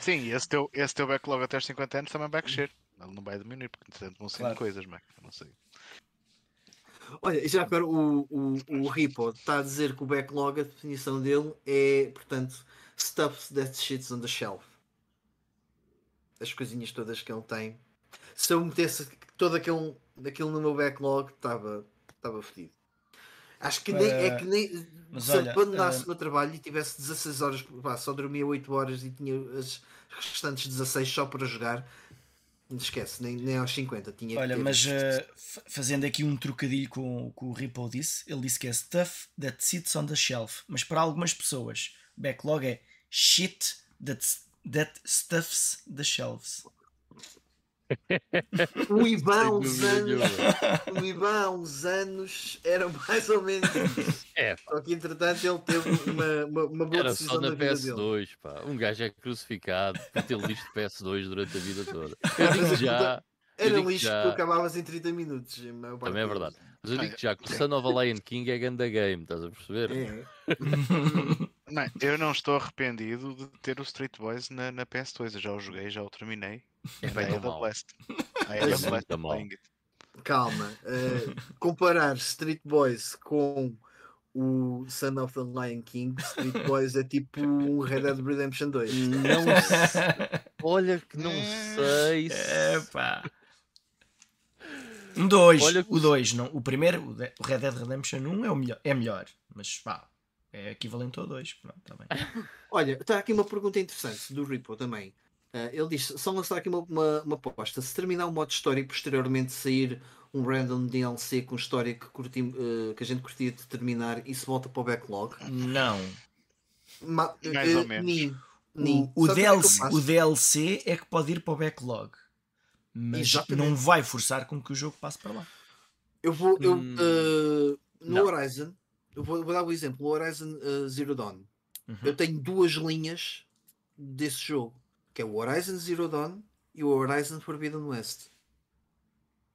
Sim, e esse teu, esse teu backlog até aos 50 anos também vai crescer. Ele não vai diminuir, porque entretanto vão saindo Claro. coisas, eu não sei. Olha, e já agora o, o, o Ripo está a dizer que o backlog, a definição dele é, portanto, stuff that shits on the shelf. As coisinhas todas que ele tem. Se eu metesse todo aquele, aquele no meu backlog, estava estava fodido. Acho que nem, é que nem mas se eu olha, abandonasse eh, o meu trabalho e tivesse 16 horas, pá, só dormia 8 horas e tinha as restantes 16 só para jogar, esquece, nem, nem aos 50 tinha que Olha, mas fa- fazendo aqui um trocadilho com o que o Ripple disse, ele disse que é stuff that sits on the shelf, mas para algumas pessoas, backlog é shit that, that stuffs the shelves. O Sem uns anos, o Ivan há uns anos era mais ou menos isso. É, Só que entretanto ele teve uma, uma, uma boa Era decisão só na na vida dele. PS2, pá. Um gajo é crucificado por ter lixo de PS2 durante a vida toda. Eu digo já, eu Era digo lixo já- que tu acabavas em 30 minutos. também é verdade. Mas eu digo já que o Son of a Lion King é ganda game, estás a perceber? É. Não, eu não estou arrependido de ter o Street Boys na, na PS2. Eu já o joguei, já o terminei. É I bem had a blast. I had É a muito blast mal. playing it. Calma, eh, comparar Street Boys com o Son of the Lion King, Street Boys é tipo um Red Dead Redemption 2. Não sei. Olha que não sei se... Epá. Um 2, Olha que o 2, não. O primeiro, o Red Dead Redemption 1 é, o melhor, é melhor, mas pá, é equivalente ao 2. Pronto, tá bem. Olha, está aqui uma pergunta interessante do Ripo também. Eh, ele diz: só lançar aqui uma, uma, uma aposta. Se terminar o modo história e posteriormente sair um random DLC com história que, curti, eh, que a gente curtia de terminar, isso volta para o backlog? Não. Ma- Mais eh, ou menos. nim, nim. O, o, é DLC, faço? o DLC é que pode ir para o backlog, mas Exatamente. não vai forçar com que o jogo passe para lá. Eu vou. Eu, Hum, no não. Horizon, eu vou, vou dar um exemplo: o Horizon eh, Zero Dawn. Uhum. Eu tenho duas linhas desse jogo, que é o Horizon Zero Dawn e o Horizon Forbidden West.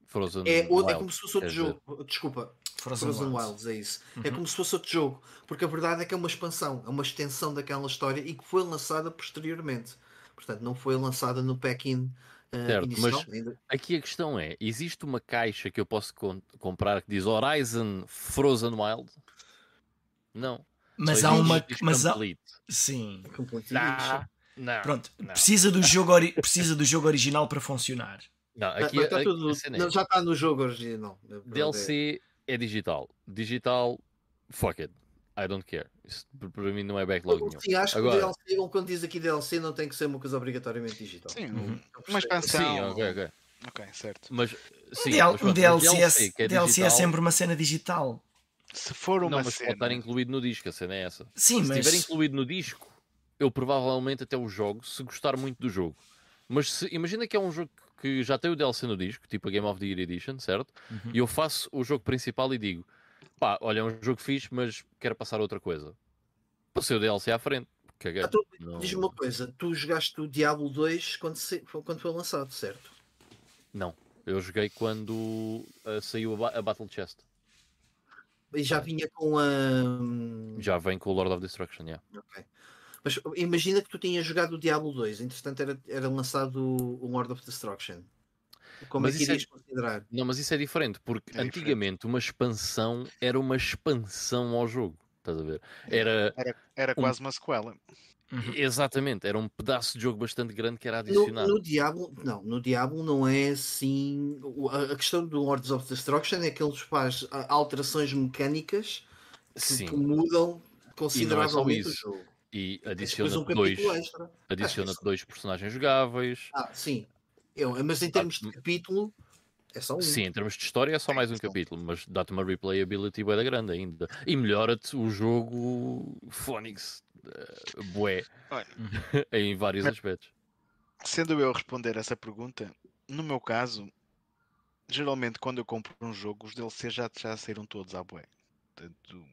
Frozen É, é Wild, como se fosse outro dizer. jogo. Desculpa, Frozen, Frozen Wilds. Wilds, é isso. É Uhum. como se fosse outro jogo, porque a verdade é que é uma expansão, é uma extensão daquela história e que foi lançada posteriormente. Portanto, não foi lançada no pack-in eh, Certo, inicial. mas- ainda. Aqui a questão é: existe uma caixa que eu posso com- comprar que diz Horizon Frozen Wild? Não. Mas Só há uma. Mas há, complete. sim. Complete Não, não. Pronto, Não. precisa do, jogo ori- precisa do jogo original para funcionar. Não, aqui, mas tá aqui tudo- é, não, já está no jogo original. É- DLC é digital. Digital, fuck it. I don't care. Isso para mim não é backlog nenhum. Sim, acho Agora- que o DLC, quando diz aqui DLC, não tem que ser uma coisa obrigatoriamente digital. Sim, Uhum. uma expansão. Sim, ok, ok. Ok, certo. Mas, Um, sim, DL- mas um DLC, mas é, que é DLC é digital, sempre uma cena digital. Se for Não, uma mas pode cena. estar incluído no disco, a cena é essa. Sim, Se mas. estiver incluído no disco, eu provavelmente até o jogo, se gostar muito do jogo. Mas se, imagina que é um jogo que já tem o DLC no disco, tipo a Game of the Year Edition, certo? Uhum. E eu faço o jogo principal e digo: pá, olha, é um jogo fixe, mas quero passar outra coisa. Passei o DLC à frente. Caguei. Ah, tu- Não- Diz-me uma coisa, tu jogaste o Diablo 2 quando, se- quando foi lançado, certo? Não, eu joguei quando ah, saiu a, ba- a Battle Chest. E já vinha com a. hum, Já vem com o Lord of Destruction, yeah. Ok. Mas imagina que tu tinhas jogado o Diablo 2, entretanto era, era lançado o Lord of Destruction. Como Mas é que isso é- irias considerar? Não, mas isso é diferente, porque É diferente. antigamente uma expansão era uma expansão ao jogo. Estás a ver? Era Era, era Um- quase uma sequela. Uhum. exatamente, era um pedaço de jogo bastante grande que era No, adicionado. no Diablo, não, no Diablo não é assim. o- A, a questão do Lords of Destruction é que ele faz ah, alterações mecânicas que, que mudam consideravelmente o isso. jogo. E Tens depois adiciona-te um dois, extra. adiciona isso- dois personagens jogáveis. Ah, sim. Eu, mas em termos de capítulo, é só um. Sim, em termos de história é só mais um capítulo, mas dá-te uma replayability da grande ainda. E melhora-te o jogo Phonics, uh, bué, Olha. em vários Mas- aspectos. Sendo eu a responder essa pergunta, no meu caso, geralmente quando eu compro um jogo, os DLC já, já saíram todos à bué. Portanto,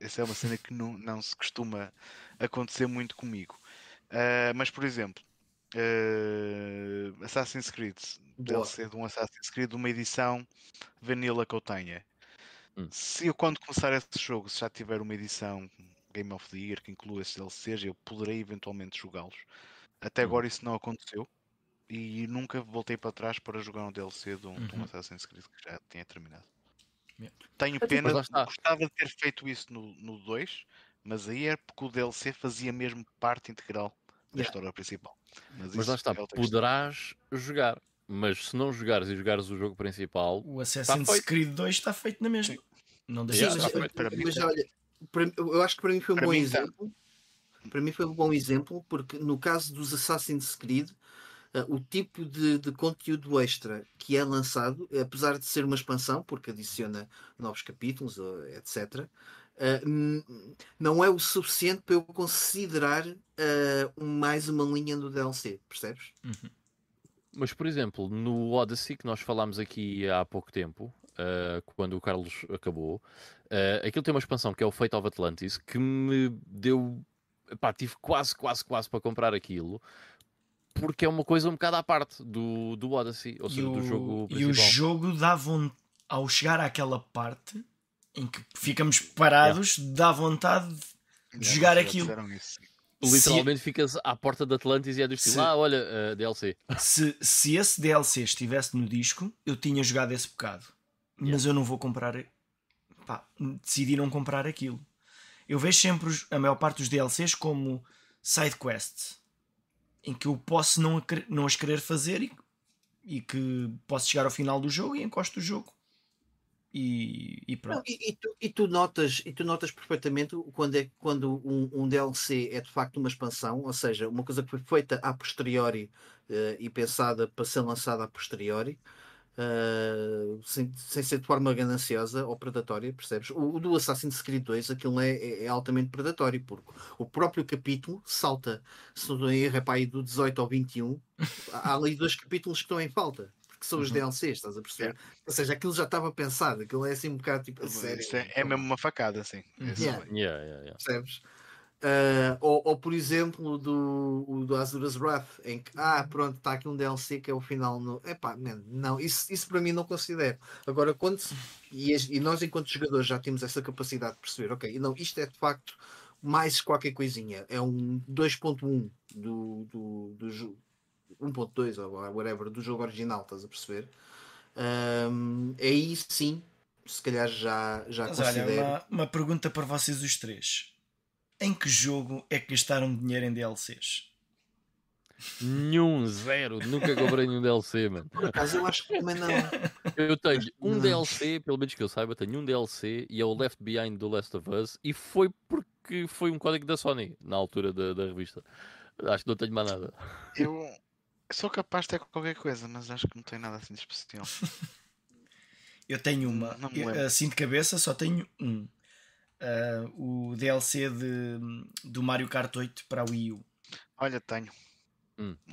essa é uma cena que não, não se costuma acontecer muito comigo. Ah, mas, por exemplo, eh, Assassin's Creed, Boa. DLC de um Assassin's Creed, uma edição vanilla que eu tenha. Hum. Se eu quando começar esse jogo, se já tiver uma edição Game of the Year que inclua esses DLCs, eu poderei eventualmente jogá-los. Até Hum. agora isso não aconteceu e nunca voltei para trás para jogar um DLC de um, de um Uhum. Assassin's Creed que já tinha terminado. Yeah. Tenho Mas pena, gostava de ter feito isso no, no 2, mas aí é porque o DLC fazia mesmo parte integral da Yeah. história principal. Mas isso lá está, é poderás jogar. Mas se não jogares e jogares o jogo principal, O Assassin's. Creed 2 está feito na mesma. Não deixa Yeah, de Sim, mas, feito. Para mim mas olha, eu acho que para mim foi um bom tá. exemplo. Para mim foi um bom exemplo, porque no caso dos Assassin's Creed, eh, o tipo de, de conteúdo extra que é lançado, apesar de ser uma expansão, porque adiciona novos capítulos, etc., eh, n- não é o suficiente para eu considerar um- mais uma linha do DLC, percebes? Mas, por exemplo, no Odyssey, que nós falámos aqui há pouco tempo, uh, quando o Carlos acabou, uh, aquilo tem uma expansão que é o Fate of Atlantis, que me deu. Pá, tive quase, quase, quase para comprar aquilo, porque é uma coisa um bocado à parte do, do Odyssey, ou E seja, do o, jogo e o principal. jogo dá vontade, ao chegar àquela parte em que ficamos parados, dá vontade de Já- jogar aquilo. Literalmente ficas à porta de Atlantis e é do estilo, Se- ah, olha, uh, DLC. Se, se esse DLC estivesse no disco, eu tinha jogado esse bocado. Mas eu não vou comprar. Pá, decidi não comprar aquilo. Eu vejo sempre os- a maior parte dos DLCs como side quests em que eu posso não, não as querer fazer e, e que posso chegar ao final do jogo e encosto o jogo. E, e Não, e, e tu, e tu notas, e tu notas perfeitamente quando, é, quando um, um DLC é de facto uma expansão, ou seja, uma coisa que foi feita a posteriori eh, e pensada para ser lançada a posteriori, eh, sem, sem ser de forma gananciosa ou predatória, percebes? O, o do Assassin's Creed 2, aquilo é, é- é altamente predatório, porque o próprio capítulo salta, se não erro, é para aí do 18 ao 21, há ali dois capítulos que estão em falta. Que são os Uhum. DLCs, estás a perceber? Ou seja, aquilo já estava pensado, aquilo é assim um bocado tipo a sério. É, é mesmo uma facada, sim. Uhum. Esse Yeah. Yeah, yeah, yeah. percebes? Ah, ou, ou, por exemplo do, o do Azura's Wrath em que ah pronto está aqui um DLC que é o final no epá, man, não isso, isso para mim não considero. Agora quando e, e nós enquanto jogadores já temos essa capacidade de perceber ok não isto é de facto mais qualquer coisinha. É um 2.1 do, do, do jogo 1.2 ou whatever do jogo original estás a perceber? Ahm, aí sim se calhar já, já Mas olha, considero. uma, uma pergunta para vocês os três. Em que jogo é que gastaram dinheiro em DLCs? Nenhum, zero, nunca comprei nenhum DLC, mano. por acaso eu acho que também não Eu tenho um Não. DLC, pelo menos que eu saiba, tenho um DLC e é o Left Behind do Last of Us e foi porque foi um código da Sony na altura da, da revista. Acho que não tenho mais nada. Eu sou capaz de ter qualquer coisa, mas acho que não tem nada assim de especial. Eu tenho uma. Não me Eu, lembro. assim de cabeça só tenho um. Ah, o DLC de, do Mario Kart 8 para a Wii U. Olha, tenho.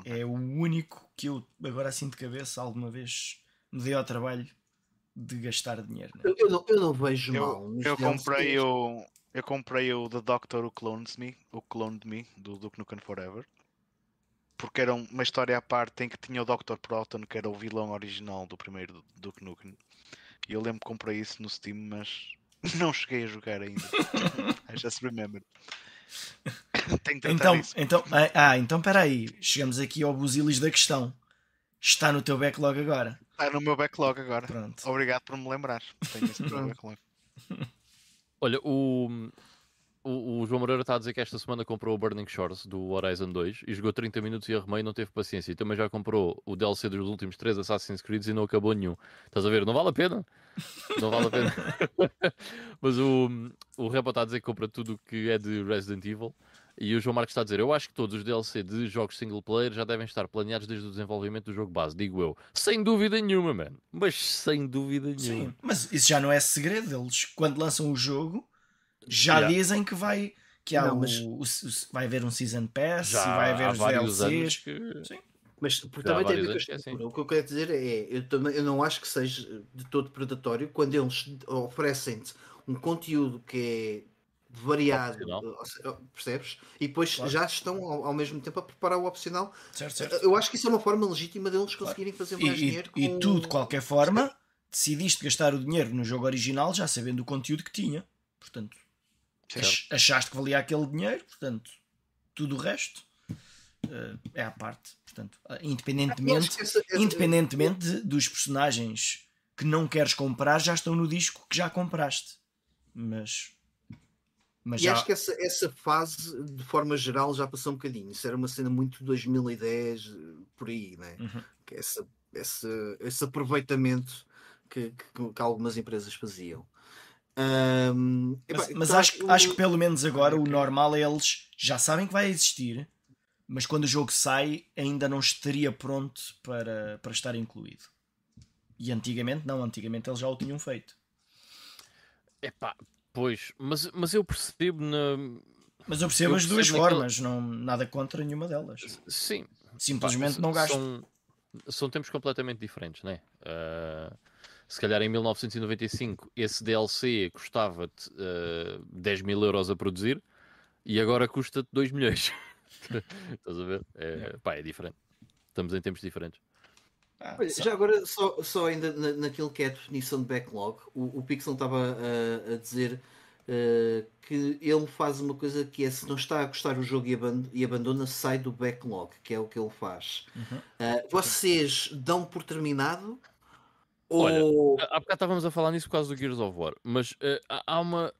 É o único que eu, agora assim de cabeça, alguma vez me dei ao trabalho de gastar dinheiro. né? Eu, eu não, eu não vejo Eu, mal. eu comprei DLCs. o. Eu comprei o The Doctor Who Clones Me, o Cloned Me, do Duke Nukem Forever. Porque era um- uma história à parte em que tinha o Dr. Proton, que era o vilão original do primeiro Duke Nukem. E eu lembro que comprei isso no Steam, mas não cheguei a jogar ainda. I just remember. Então, isso. então, ah, ah, então espera aí. Chegamos aqui ao busilis da questão. Está no teu backlog agora. Está no meu backlog agora. Pronto. Obrigado por me lembrar. Tenho meu backlog. Olha, o, o, o João Moreira está a dizer que esta semana comprou o Burning Shores do Horizon 2 e jogou 30 minutos e arrumei e não teve paciência. E também já comprou o DLC dos últimos 3 Assassin's Creed e não acabou nenhum. Estás a ver? Não vale a pena. Não vale a pena. Mas o, o Repa está a dizer que compra tudo o que é de Resident Evil. E o João Marcos está a dizer: Eu acho que todos os DLC de jogos single player já devem estar planeados desde o desenvolvimento do jogo base, digo eu. Sem dúvida nenhuma, mano. Mas sem dúvida nenhuma. Sim, mas isso já não é segredo. Eles, quando lançam o jogo, já Yeah. dizem que vai. Que há Não, o- mas- o, o- vai haver um Season Pass Já e vai haver os DLCs. que. Mas Já há também tem a ver vários com a anos que é assim. estrutura. O que eu quero dizer é, eu, também, eu não acho que seja de todo predatório quando eles oferecem-te um conteúdo que é variado, Opcional. percebes? E depois Claro. já estão ao, ao mesmo tempo a preparar o opcional. Certo, certo. Eu acho que isso é uma forma legítima deles Claro. conseguirem fazer E, mais e- dinheiro. e com- tu, de qualquer forma, decidiste gastar o dinheiro no jogo original já sabendo o conteúdo que tinha. Portanto, Ach- achaste que valia aquele dinheiro, portanto, tudo o resto eh, é à parte. Portanto, ah, independentemente, essa- essa- independentemente de- dos personagens que não queres comprar, já estão no disco que já compraste. Mas. Mas E já. acho que essa, essa fase, de forma geral, já passou um bocadinho. Isso era uma cena muito 2010, eh, por aí, né? Uhum. Que essa, essa, esse aproveitamento que, que, que algumas empresas faziam. Ahm, Mas, epá, mas tá, acho, que- o- acho que pelo menos agora o ok. normal é eles já sabem que vai existir, mas quando o jogo sai ainda não estaria pronto para, para estar incluído. E antigamente não, antigamente eles já o tinham feito. Epá, pois, mas, mas eu percebo na. Mas eu percebo Eu as duas formas, não, nada contra nenhuma delas. Sim. Simplesmente Pá, não gasto. São, são tempos completamente diferentes, né? Ah, se calhar em 1995 esse DLC custava-te ah, 10 mil euros a produzir e agora custa-te 2 milhões. Estás a ver? É, pá, é diferente. Estamos em tempos diferentes. Ah, Olha, já agora, só, só ainda na, naquilo que é a definição de backlog, o, o Pixel estava a, a dizer eh, que ele faz uma coisa que é se não está a gostar o jogo e, aban- e abandona, sai do backlog, que é o que ele faz. Uhum. Eh, vocês dão por terminado? Olha, Ou Há bocado estávamos a falar nisso por causa do Gears of War, mas eh, há- uma.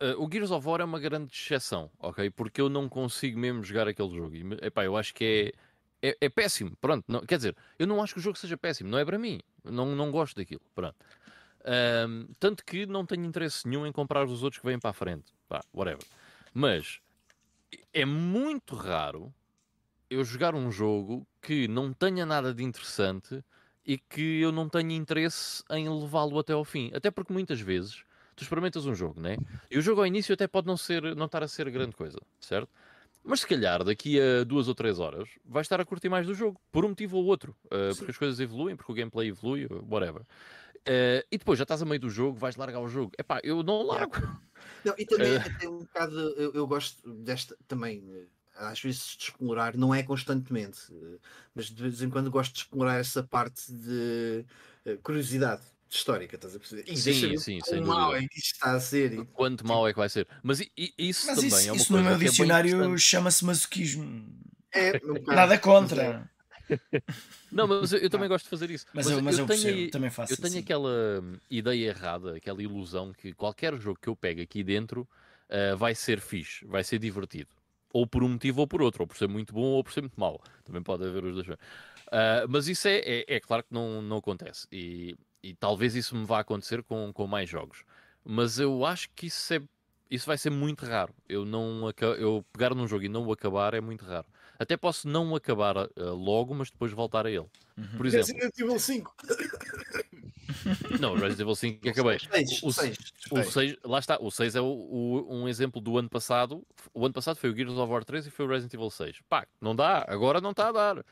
eh, o Gears of War é uma grande exceção, ok? Porque eu não consigo mesmo jogar aquele jogo. E, epá, eu acho que é, é, é péssimo. Pronto, não- quer dizer, eu não acho que o jogo seja péssimo, não é para mim. Não, não gosto daquilo. Pronto. Tanto que não tenho interesse nenhum em comprar os outros que vêm para a frente. Pá, whatever. Mas é muito raro eu jogar um jogo que não tenha nada de interessante e que eu não tenha interesse em levá-lo até ao fim. Até porque muitas vezes tu experimentas um jogo, né? E o jogo ao início até pode não, ser, não estar a ser grande coisa, certo? Mas se calhar daqui a duas ou três horas vais estar a curtir mais do jogo, por um motivo ou outro. Uh, porque as coisas evoluem, porque o gameplay evolui, whatever. Uh, e depois já estás a meio do jogo, vais largar o jogo. Epá, eu não largo. Não, e também tem um bocado, eu, eu gosto desta também, às vezes de explorar, não é constantemente, eh, mas de vez em quando gosto de explorar essa parte de eh, curiosidade histórica, estás a perceber? E Sim, sim, sem mau dúvida. é que isto está a ser. e- Quanto mau é que vai ser. Mas isso Mas também isso, é uma isso no coisa meu que é bem dicionário interessante. chama-se masoquismo. É, Nada mas é. contra. Não, mas eu, eu também gosto de fazer isso. Mas, eu, mas eu, tenho percebo, aí- também faço Eu tenho assim. aquela hum, ideia errada, aquela ilusão que qualquer jogo que eu pegue aqui dentro ah, vai ser fixe, vai ser divertido. Ou por um motivo ou por outro, ou por ser muito bom ou por ser muito mau. Também pode haver os dois. Ah, mas isso é, é, é claro que não, não acontece. E, e talvez isso me vá acontecer com, com mais jogos. Mas eu acho que isso, é, isso vai ser muito raro. Eu, não, eu pegar num jogo e não o acabar é muito raro. Até posso não acabar ah, logo, mas depois voltar a ele. Uhum. Por exemplo, Resident Evil 5. Não, Resident Evil 5 acabei. 6, O- o- 6. O 6, lá está, o 6 é o, o- um exemplo do ano passado. O ano passado foi o Gears of War 3 e foi o Resident Evil 6. Pá, não dá, agora não está a dar.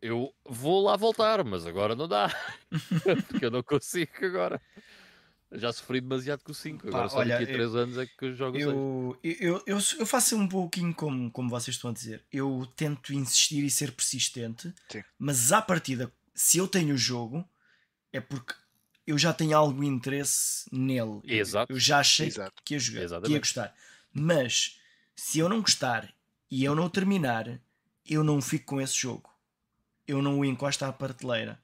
Eu vou lá voltar, mas agora não dá. Porque eu não consigo agora. Já sofri demasiado com o 5. Agora Pá, só olha, daqui a 3 anos é que eu jogo o 6. Eu, eu, eu, eu faço um pouquinho como, como vocês estão a dizer. Eu tento insistir e ser persistente, Sim. mas à partida, se eu tenho o jogo, é porque eu já tenho algum interesse nele. Eu- Exato. Eu já achei Exato. que ia jogar, que ia gostar. Mas se eu não gostar e eu não terminar, eu não fico com esse jogo. Eu não o encosto à prateleira.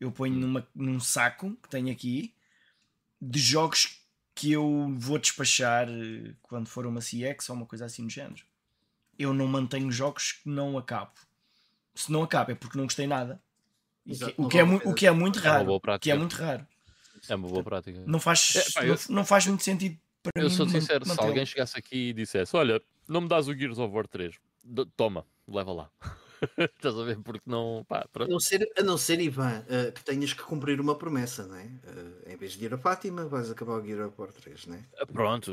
Eu ponho Hum. numa, num saco que tenho aqui de jogos que eu vou despachar eh, quando for uma CX ou uma coisa assim do género. Eu não mantenho jogos que não acabo. Se não acabo é porque não gostei nada. O que, Exato, o que é, mu- pena. o que é muito É uma raro. O que é muito raro. É uma boa prática. Não faz, É, pá, eu- não, não faz muito sentido para Eu mim. sou man- sincero, se alguém chegasse aqui e dissesse: Olha, não me dás o Gears of War 3, D- toma, leva lá. Estás a ver? Porque não. Pá, A não ser, a não ser Ivan, eh, que tenhas que cumprir uma promessa, não é? Eh, em vez de ir a Fátima, vais acabar o Gear of War 3, não é? Pronto,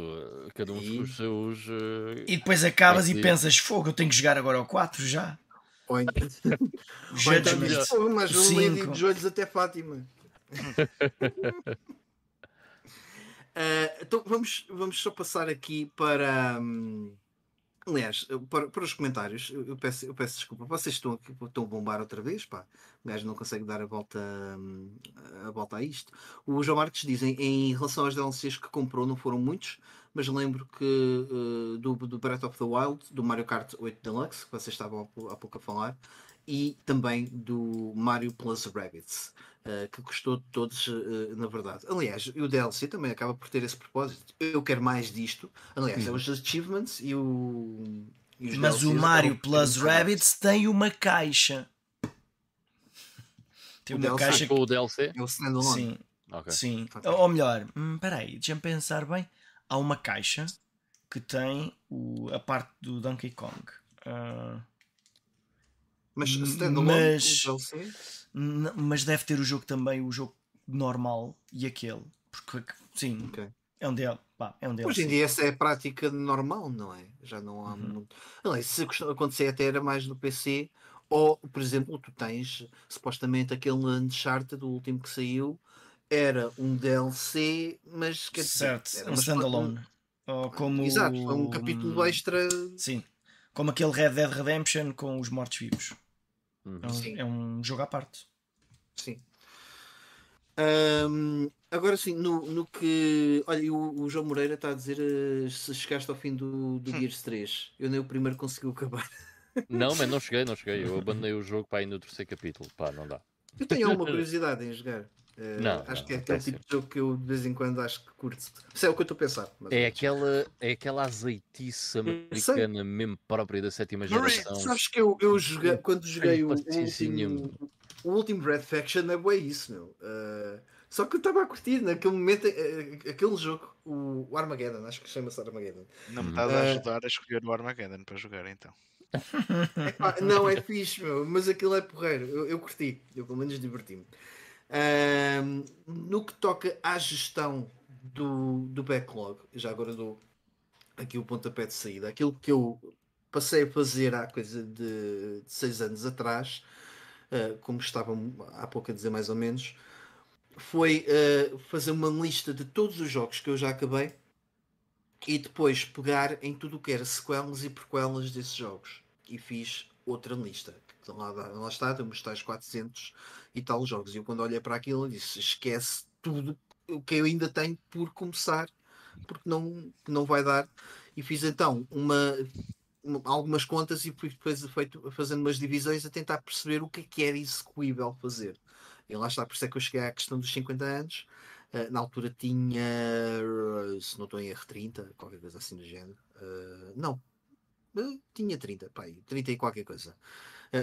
cada um E- com os seus. eh, E depois acabas É e pensas: fogo, eu tenho que jogar agora ao 4 já. Ou então, ou então Judgment. dizes, "Pô, mas o lady cinco." de joelhos até Fátima. Uh, então vamos, vamos só passar aqui para. hum, aliás, para, para os comentários. Eu, peço, eu peço desculpa. Vocês estão, aqui, estão a bombar outra vez, pá. O gajo não consegue dar a volta, hum, a volta a isto. O João Marques dizem em relação aos DLCs que comprou, não foram muitos, mas lembro que uh, do, do Breath of the Wild, do Mario Kart 8 Deluxe, que vocês estavam há pouco a falar, e também do Mario Plus Rabbids, uh, que gostou de todos, uh, na verdade. Aliás, o DLC também acaba por ter esse propósito. Eu quero mais disto. Aliás, é os achievements e o. e os Mas o DLCs Mario por ter Plus. Rabbids tem uma caixa. Tem O uma DLC caixa Com o DLC? É o standalone. Sim, Ok. sim. Fantástico. Ou melhor, hum, peraí, deixa-me pensar bem. Há uma caixa que tem o- a parte do Donkey Kong. Ah, Mas standalone, mas- mas deve ter o jogo também, o jogo normal e aquele. Porque, sim, Ok. é um DLC. Pá, é um Hoje em dia essa é a prática normal, não é? Já não há Uhum. muito. Aliás, se acontecer até era mais no PC, ou, por exemplo, tu tens supostamente aquele Uncharted, do último que saiu, era um DLC, mas quer dizer, certo, era um standalone. Ou como Exato, é um capítulo extra. Sim, como aquele Red Dead Redemption com os mortos-vivos. Uhum. É, um- Sim. é um jogo à parte. Sim. Ahm, agora sim, no, no que. Olha, o, o João Moreira está a dizer eh, se chegaste ao fim do, do Gears 3. Eu nem o primeiro consegui acabar. Não, mas não cheguei, não cheguei. Eu abandonei o jogo para ir no terceiro capítulo. Pá, não dá. Eu tenho alguma curiosidade em jogar. Eh, Não, acho não, que é aquele tipo de jogo que eu de vez em quando acho que curto. Isso é o que eu estou a pensar. É aquela, é aquela azeitice americana mesmo própria da sétima geração. Sabes que eu, eu joguei, quando joguei o, último, o último Red Faction é bem isso, meu. Eh, só que eu estava a curtir naquele momento, eh, aquele jogo, o, o Armageddon, acho que chama-se Armageddon. Não me estás a ajudar a escolher o Armageddon para jogar então. Epá, não, é fixe, meu, mas aquilo é porreiro. Eu, eu curti, eu pelo menos diverti-me. No que toca à gestão do, do backlog, já agora dou aqui o pontapé de saída, aquilo que eu passei a fazer há coisa de, de seis anos atrás, ah, como estava há pouco a dizer mais ou menos, foi ah, fazer uma lista de todos os jogos que eu já acabei e depois pegar em tudo o que era sequelas e prequelas desses jogos e fiz outra lista. Lá, lá está, temos tais 400 e tal jogos. E eu quando olhei para aquilo disse: esquece tudo o que eu ainda tenho por começar, porque não, não vai dar. E fiz então uma, uma- algumas contas e fui depois feito, fazendo umas divisões a tentar perceber o que é que era execuível fazer. E lá está, por isso é que eu cheguei à questão dos 50 anos. Uh, na altura tinha, se não estou em erro, 30, qualquer coisa assim do género. Uh, não, Uh, tinha 30, pá, aí, 30 e qualquer coisa.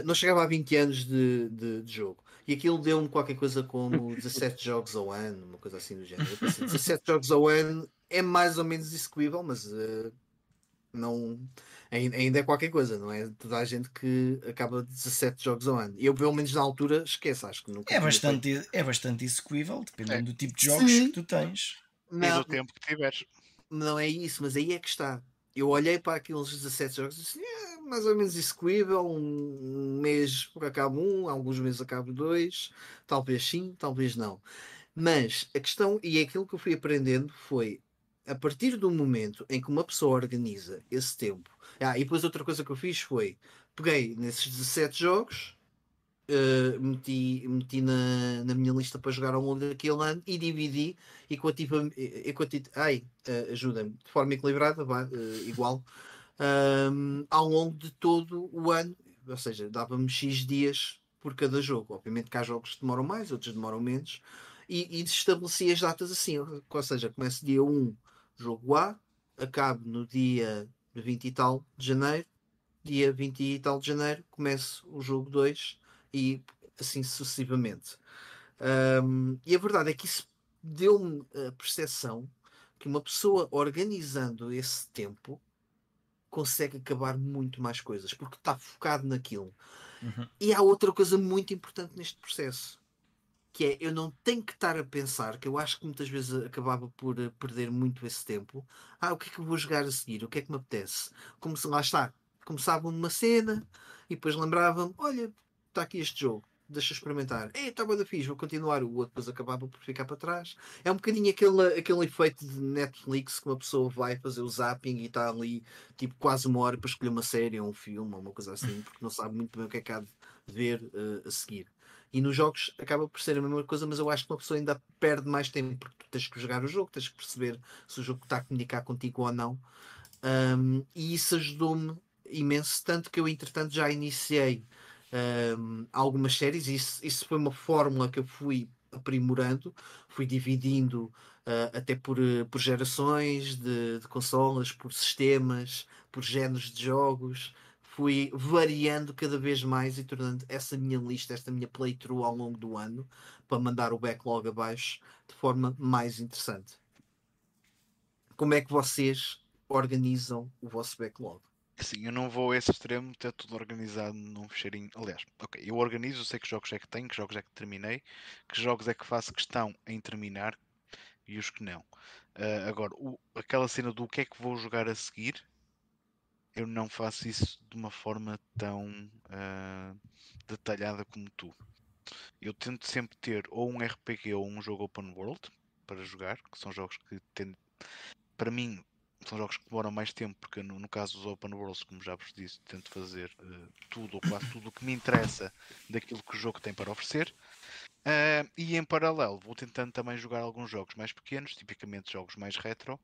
Uh, não chegava a 20 anos de, de, de jogo. E aquilo deu-me qualquer coisa como 17 jogos ao ano, uma coisa assim do género. Eu pensei, 17 jogos ao ano é mais ou menos execuível, mas uh, não. Ainda, ainda é qualquer coisa, não é? Toda a gente que acaba 17 jogos ao ano. Eu, pelo menos na altura, esqueço, acho que nunca É bastante, é bastante execuível, dependendo É. do tipo de jogos Sim. que tu tens. feito. E Não, do tempo que tiveres. Não é isso, mas aí é que está. Eu olhei para aqueles 17 jogos e disse, é mais ou menos execuível, um mês acabo um, alguns meses acabo dois, talvez sim, talvez não. Mas a questão, e é aquilo que eu fui aprendendo, foi a partir do momento em que uma pessoa organiza esse tempo. Ah, e depois outra coisa que eu fiz foi, peguei nesses 17 jogos, eh, meti, meti na, na minha lista para jogar ao longo daquele ano e dividi equativa, e- equati- ai, eh, ajuda-me, de forma equilibrada, eh, igual, ahm, ao longo de todo o ano, ou seja, dava-me X dias por cada jogo. Obviamente que há jogos que demoram mais, outros demoram menos, e, e estabeleci as datas assim, ou seja, começo dia 1, jogo A, acabo no dia 20 e tal de janeiro, dia 20 e tal de janeiro, começo o jogo 2 e assim sucessivamente. Ahm, e a verdade é que isso deu-me a percepção que uma pessoa organizando esse tempo consegue acabar muito mais coisas porque está focado naquilo. Uhum. E há outra coisa muito importante neste processo que é eu não tenho que estar a pensar, que eu acho que muitas vezes acabava por eh, perder muito esse tempo. Ah, o que é que eu vou jogar a seguir? O que é que me apetece? Como se lá está, começava uma cena e depois lembrava-me: olha, está aqui este jogo. deixa experimentar. É, estava da fixe, vou continuar. O outro depois acabava por ficar para trás. É um bocadinho aquele, aquele efeito de Netflix que uma pessoa vai fazer o zapping e está ali tipo quase uma hora para escolher uma série ou um filme ou uma coisa assim, porque não sabe muito bem o que é que há de ver uh, a seguir. E nos jogos acaba por ser a mesma coisa, mas eu acho que uma pessoa ainda perde mais tempo porque tu tens que jogar o jogo, tens que perceber se o jogo está a comunicar contigo ou não. Um, e isso ajudou-me imenso, tanto que eu entretanto já iniciei um, algumas séries, isso, isso foi uma fórmula que eu fui aprimorando, fui dividindo uh, até por, por gerações de, de, consolas, por sistemas, por géneros de jogos, fui variando cada vez mais e tornando essa minha lista, esta minha playthrough ao longo do ano, para mandar o backlog abaixo de forma mais interessante. Como é que vocês organizam o vosso backlog? Sim, eu não vou a esse extremo, ter tudo organizado num fecheirinho. Aliás, ok, eu organizo, sei que jogos é que tenho, que jogos é que terminei, que jogos é que faço questão em terminar e os que não. Uh, agora, o, aquela cena do que é que vou jogar a seguir, eu não faço isso de uma forma tão uh, detalhada como tu. Eu tento sempre ter ou um RPG ou um jogo open world para jogar, que são jogos que tendem, para mim são jogos que demoram mais tempo, porque no, no caso dos Open Worlds, como já vos disse, tento fazer uh, tudo ou quase tudo o que me interessa daquilo que o jogo tem para oferecer. Uh, e em paralelo, vou tentando também jogar alguns jogos mais pequenos, tipicamente jogos mais retro,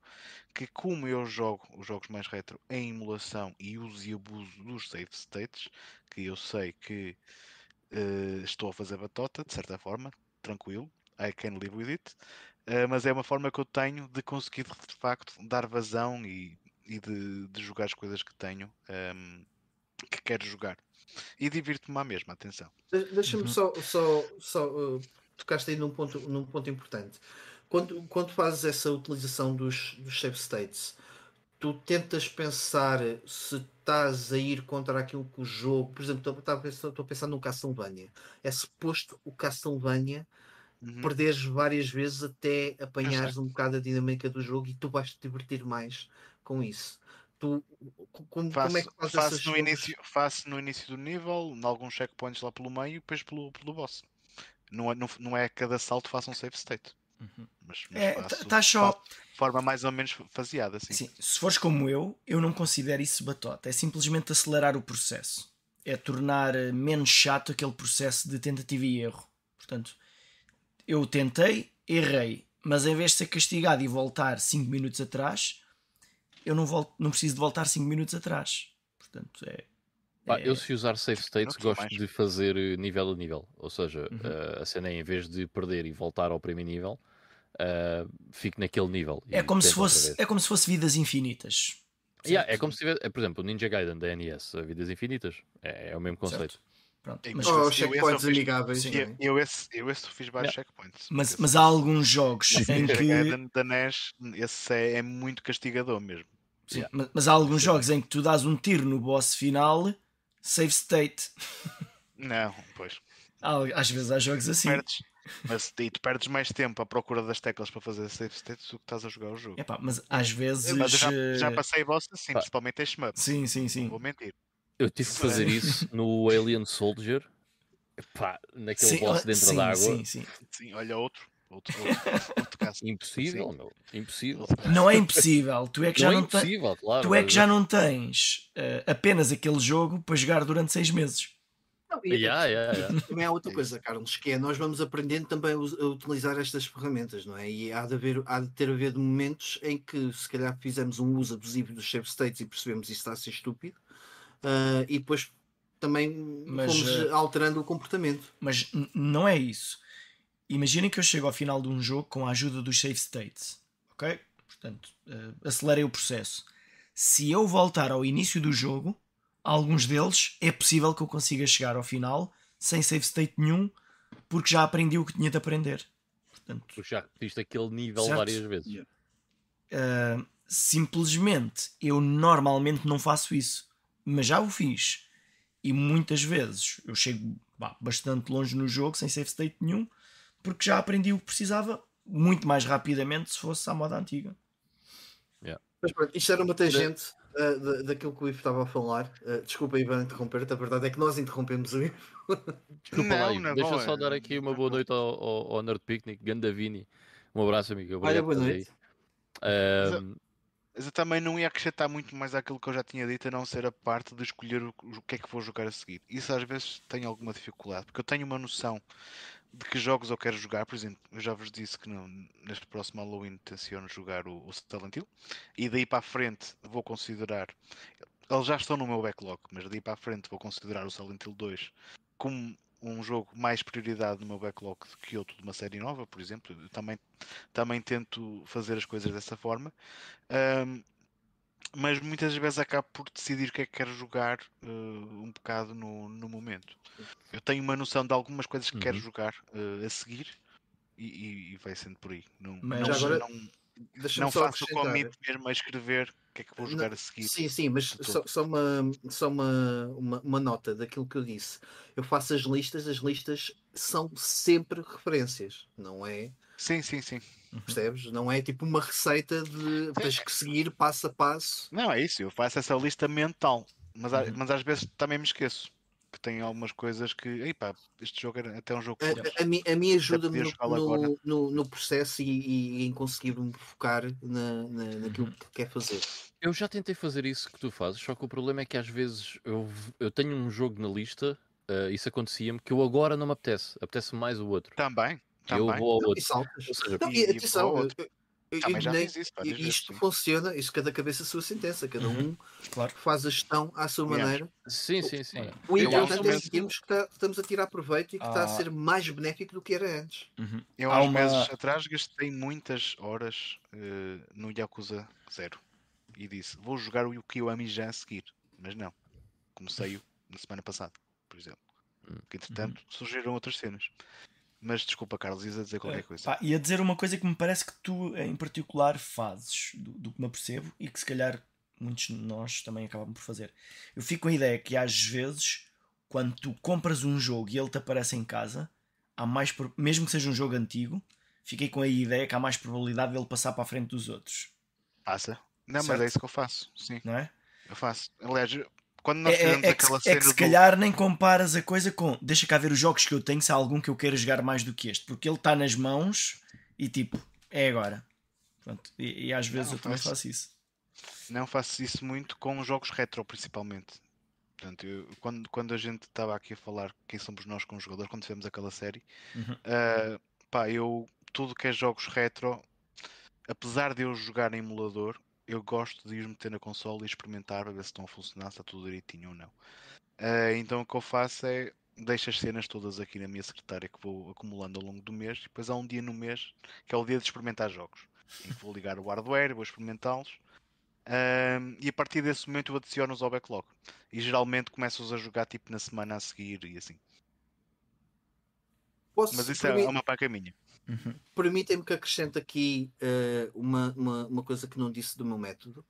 que como eu jogo os jogos mais retro em emulação e uso e abuso dos save states, que eu sei que uh, estou a fazer batota, de certa forma, tranquilo, I can live with it. Uh, mas é uma forma que eu tenho de conseguir de facto dar vazão e, e de, de, jogar as coisas que tenho um, ehm, que quero jogar. E divirto-me à mesma, atenção. Deixa-me uhum. só, só, só uh, tocaste aí num ponto, num ponto importante. Quando, quando fazes essa utilização dos, dos save states, tu tentas pensar se estás a ir contra aquilo que o jogo, por exemplo, estou a pensar, estou a pensar num Castlevania. É suposto o Castlevania uhum. perderes várias vezes até apanhares um bocado a dinâmica do jogo e tu vais te divertir mais com isso. Tu, como, faço, como é que fazes faço no início Faço no início do nível, em alguns checkpoints lá pelo meio e depois pelo, pelo boss. Não é, não, não é cada salto faça um save state. Uhum. Mas, mas é, faço, tá só... de forma mais ou menos faseada. Assim. Sim, se fores como eu, eu não considero isso batota. É simplesmente acelerar o processo. É tornar eh, menos chato aquele processo de tentativa e erro. Portanto, eu tentei, errei, mas em vez de ser castigado e voltar 5 minutos atrás, eu não, volto, não preciso de voltar 5 minutos atrás. Portanto, é. Ah, eu, se usar save states, gosto mais. de fazer eh, nível a nível. Ou seja, uhum. uh, a cena é em vez de perder e voltar ao primeiro nível, uh, fico naquele nível. É como, se fosse, é como se fosse vidas infinitas. Yeah, é como se tivesse, por exemplo, o Ninja Gaiden da NES, Vidas Infinitas. É, é o mesmo conceito. Certo. Pronto, mas, oh, checkpoints eu amigáveis. Sim, eu, esse, eu esse fiz vários checkpoints. Mas, mas há alguns jogos em que. Da NES, esse é, é muito castigador mesmo. Sim, yeah. mas, mas, há alguns jogos em que tu dás um tiro no boss final, save state. Não, pois. Às vezes há jogos assim. Perdes, mas e tu perdes mais tempo à procura das teclas para fazer save state do que estás a jogar o jogo. Epá, mas às vezes. Mas já, já passei boss assim, Pá. principalmente em shmup. Sim, sim, sim. Não vou mentir. Eu tive que fazer isso no Alien Soldier. Pá, naquele sim, boss dentro da água. Sim, sim. Sim, olha outro. Outro, outro, outro caso. Impossível, meu. Impossível. Não é impossível. Tu é que já não, não, é impossível, te... claro, tu é que já não tens uh, apenas aquele jogo para jogar durante seis meses. Não, e yeah, yeah, yeah. Também há outra coisa, Carlos, que é nós vamos aprendendo também a utilizar estas ferramentas, não é? E há de, haver, há de ter haver momentos em que se calhar fizemos um uso abusivo dos save states e percebemos que isso está a ser estúpido uh, e depois também mas, fomos uh, alterando o comportamento. Mas não é isso. Imaginem que eu chego ao final de um jogo com a ajuda dos save states, ok? Portanto, uh, acelerei o processo. Se eu voltar ao início do jogo, alguns deles é possível que eu consiga chegar ao final sem save state nenhum, porque já aprendi o que tinha de aprender. Portanto, porque já repetiste aquele nível certo? várias vezes. Uh, simplesmente eu normalmente não faço isso, mas já o fiz e muitas vezes eu chego bah, bastante longe no jogo sem save state nenhum porque já aprendi o que precisava muito mais rapidamente se fosse à moda antiga. Yeah. Mas pronto, isto era uma tangente uh, da, daquilo que o Ivo estava a falar. Uh, desculpa, Ivan, interromper-te. A verdade é que nós interrompemos o Ivo. Desculpa lá, Não, Ivo. não é Deixa bom, só é- dar aqui uma boa noite ao, ao, ao Nerd Picnic, Ganda Vini. Um abraço, amigo. Olha, Obrigado boa por estás noite. Mas eu também não ia acrescentar muito mais àquilo que eu já tinha dito, a não ser a parte de escolher o, que é que vou jogar a seguir. Isso às vezes tem alguma dificuldade, porque eu tenho uma noção de que jogos eu quero jogar. Por exemplo, eu já vos disse que no- neste próximo Halloween tenciono jogar o, o Silent Hill, e daí para a frente vou considerar. Eles já estão no meu backlog, mas daí para a frente vou considerar o Silent Hill 2 como um jogo mais prioridade no meu backlog do que outro de uma série nova, por exemplo. Eu também, também tento fazer as coisas dessa forma. Ahm, mas muitas vezes acabo por decidir o que é que quero jogar eh, um bocado no, no momento. Eu tenho uma noção de algumas coisas que quero Uhum. jogar eh, a seguir e, e- e vai sendo por aí. Não, Mas não, agora, não, não só faço o commit mesmo a escrever o que é que vou Não, jogar a seguir. Sim, sim, mas só, só, uma, só uma, uma, uma nota daquilo que eu disse. Eu faço as listas, as listas são sempre referências, não é? Sim, sim, sim. Percebes? Não é tipo uma receita de tens que seguir passo a passo. Não, é isso. Eu faço essa lista mental, mas, Uhum. mas às vezes também me esqueço. Que tem algumas coisas que. Ei pá, este jogo era até um jogo A, a, a mim, a mim ajuda-me no, no, no, no processo e, e em conseguir me focar na, na, naquilo Uhum. que quer fazer. Eu já tentei fazer isso que tu fazes, só que o problema é que às vezes eu, eu tenho um jogo na lista, eh, isso acontecia-me, que eu agora não me apetece, apetece mais o outro. Também, E eu também. vou ao e outro. Não, E- e e atenção, eu Também já nem- isso e vezes. isto sim. funciona, isto cada cabeça a sua sentença, cada Uhum. um Claro. faz a gestão à sua Aliás, maneira. sim, sim, sim. O Eu importante é sentirmos que, tá- estamos a tirar proveito e que está a Ah. ser mais benéfico do que era antes. Uhum. Eu Há uns uma- meses atrás gastei muitas horas eh, no Yakuza Zero e disse vou jogar o Kiwami já a seguir, mas não. Comecei-o na semana passada, por exemplo. Hum. Que entretanto surgiram outras cenas. Mas desculpa, Carlos, ias a dizer qualquer Eh, coisa. pá, ia dizer uma coisa que me parece que tu, em particular, fazes, do, do que me apercebo, e que se calhar muitos de nós também acabam por fazer. Eu fico com a ideia que às vezes, quando tu compras um jogo e ele te aparece em casa, há mais, mesmo que seja um jogo antigo, fiquei com a ideia que há mais probabilidade dele passar para a frente dos outros, Passa. Não, mas Certo. é isso que eu faço. Sim, não é? eu faço. Aliás, quando nós É, fizemos é- é que, aquela se- é cena que se do. calhar nem comparas a coisa com deixa cá ver os jogos que eu tenho, se há algum que eu queira jogar mais do que este, porque ele está nas mãos e tipo, é agora. Pronto, e, e às vezes Não, eu também faz- faço isso. Não faço isso muito com jogos retro, principalmente. Portanto, eu- quando, quando a gente estava aqui a falar quem somos nós como jogadores, quando fizemos aquela série, Uhum. ah, pá, eu tudo que é jogos retro, apesar de eu jogar em emulador, eu gosto de ir meter na console e experimentar para ver se estão a funcionar, se está tudo direitinho ou não. Ah, então o que eu faço é deixo as cenas todas aqui na minha secretária que vou acumulando ao longo do mês e depois há um dia no mês que é o dia de experimentar jogos. Em que vou ligar o hardware, vou experimentá-los Ahm, e a partir desse momento eu adiciono-os ao backlog. E geralmente começo-os a jogar tipo na semana a seguir e assim. Posso, Mas isso é uma paca minha. Uhum. Permitem-me que acrescente aqui eh, uma, uma, uma coisa que não disse do meu método.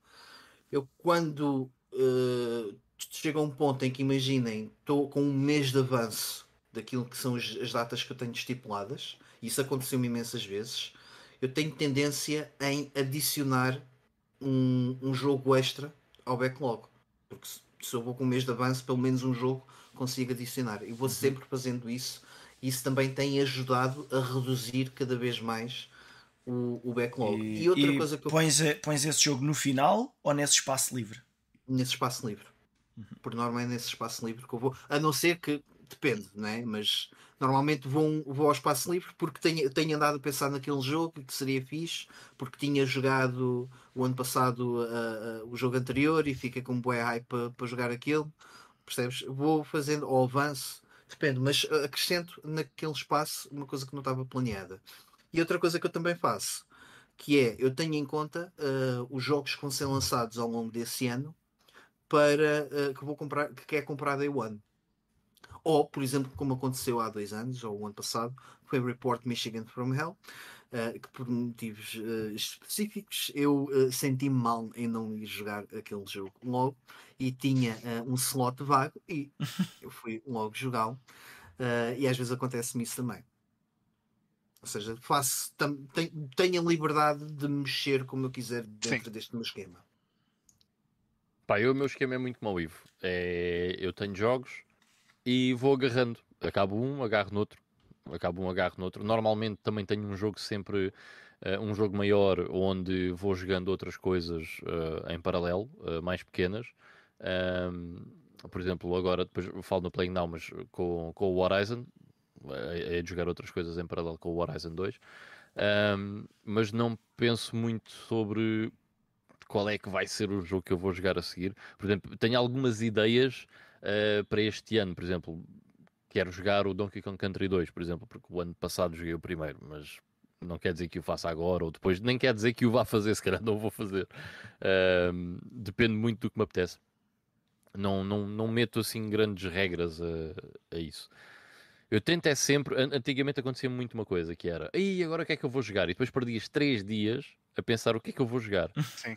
Eu, quando eh, chega a um ponto em que, imaginem, estou com um mês de avanço daquilo que são as, as datas que eu tenho estipuladas, e isso aconteceu-me imensas vezes, eu tenho tendência em adicionar um, um jogo extra ao backlog. Porque se, se eu vou com um mês de avanço, pelo menos um jogo consigo adicionar. E vou sempre fazendo isso. Isso também tem ajudado a reduzir cada vez mais o, o backlog. E, outra coisa que eu pões, pões esse jogo no final ou nesse espaço livre? nesse espaço livre. Por norma é nesse espaço livre que eu vou. A não ser que depende, não é? Mas normalmente vou, vou ao espaço livre porque tenho, tenho andado a pensar naquele jogo e que seria fixe, porque tinha jogado o ano passado ah, ah, o jogo anterior e fica com um bué hype para para jogar aquilo. Percebes? Vou fazendo ao avanço, depende, mas ah, acrescento naquele espaço uma coisa que não estava planeada. E outra coisa que eu também faço, que é eu tenho em conta ah, os jogos que vão ser lançados ao longo desse ano para eh, que vou comprar, que quer comprar Day One. Ou, por exemplo, como aconteceu há dois anos, ou o ano passado, foi o Report Michigan from Hell, eh, que por motivos eh, específicos eu eh, senti-me mal em não ir jogar aquele jogo logo e tinha um slot vago e eu fui logo jogá-lo. e às vezes acontece-me isso também. Ou seja, faço, tenho, tenho a liberdade de mexer como eu quiser dentro deste meu esquema. Pá, eu, o meu esquema é muito mau, Ivo. É, eu tenho jogos e vou agarrando. Acabo um, agarro noutro. Acabo um, agarro noutro. Normalmente também tenho um jogo sempre, uh, um jogo maior, onde vou jogando outras coisas uh, em paralelo, uh, mais pequenas. Um, por exemplo, agora depois falo no Playing Now, mas com, com o Horizon, é, é de jogar outras coisas em paralelo com o Horizon 2. Um, mas não penso muito sobre qual é que vai ser o jogo que eu vou jogar a seguir. Por exemplo, tenho algumas ideias uh, para este ano, por exemplo, quero jogar o Donkey Kong Country 2, por exemplo, porque o ano passado joguei o primeiro, mas não quer dizer que o faça agora ou depois, nem quer dizer que o vá fazer, se calhar não vou fazer. Uh, depende muito do que me apetece. Não, não, não meto assim grandes regras a, a isso. Eu tento é sempre. Antigamente acontecia muito uma coisa que era. Aí agora o que é que eu vou jogar? E depois perdias 3 dias a pensar o que é que eu vou jogar. Sim.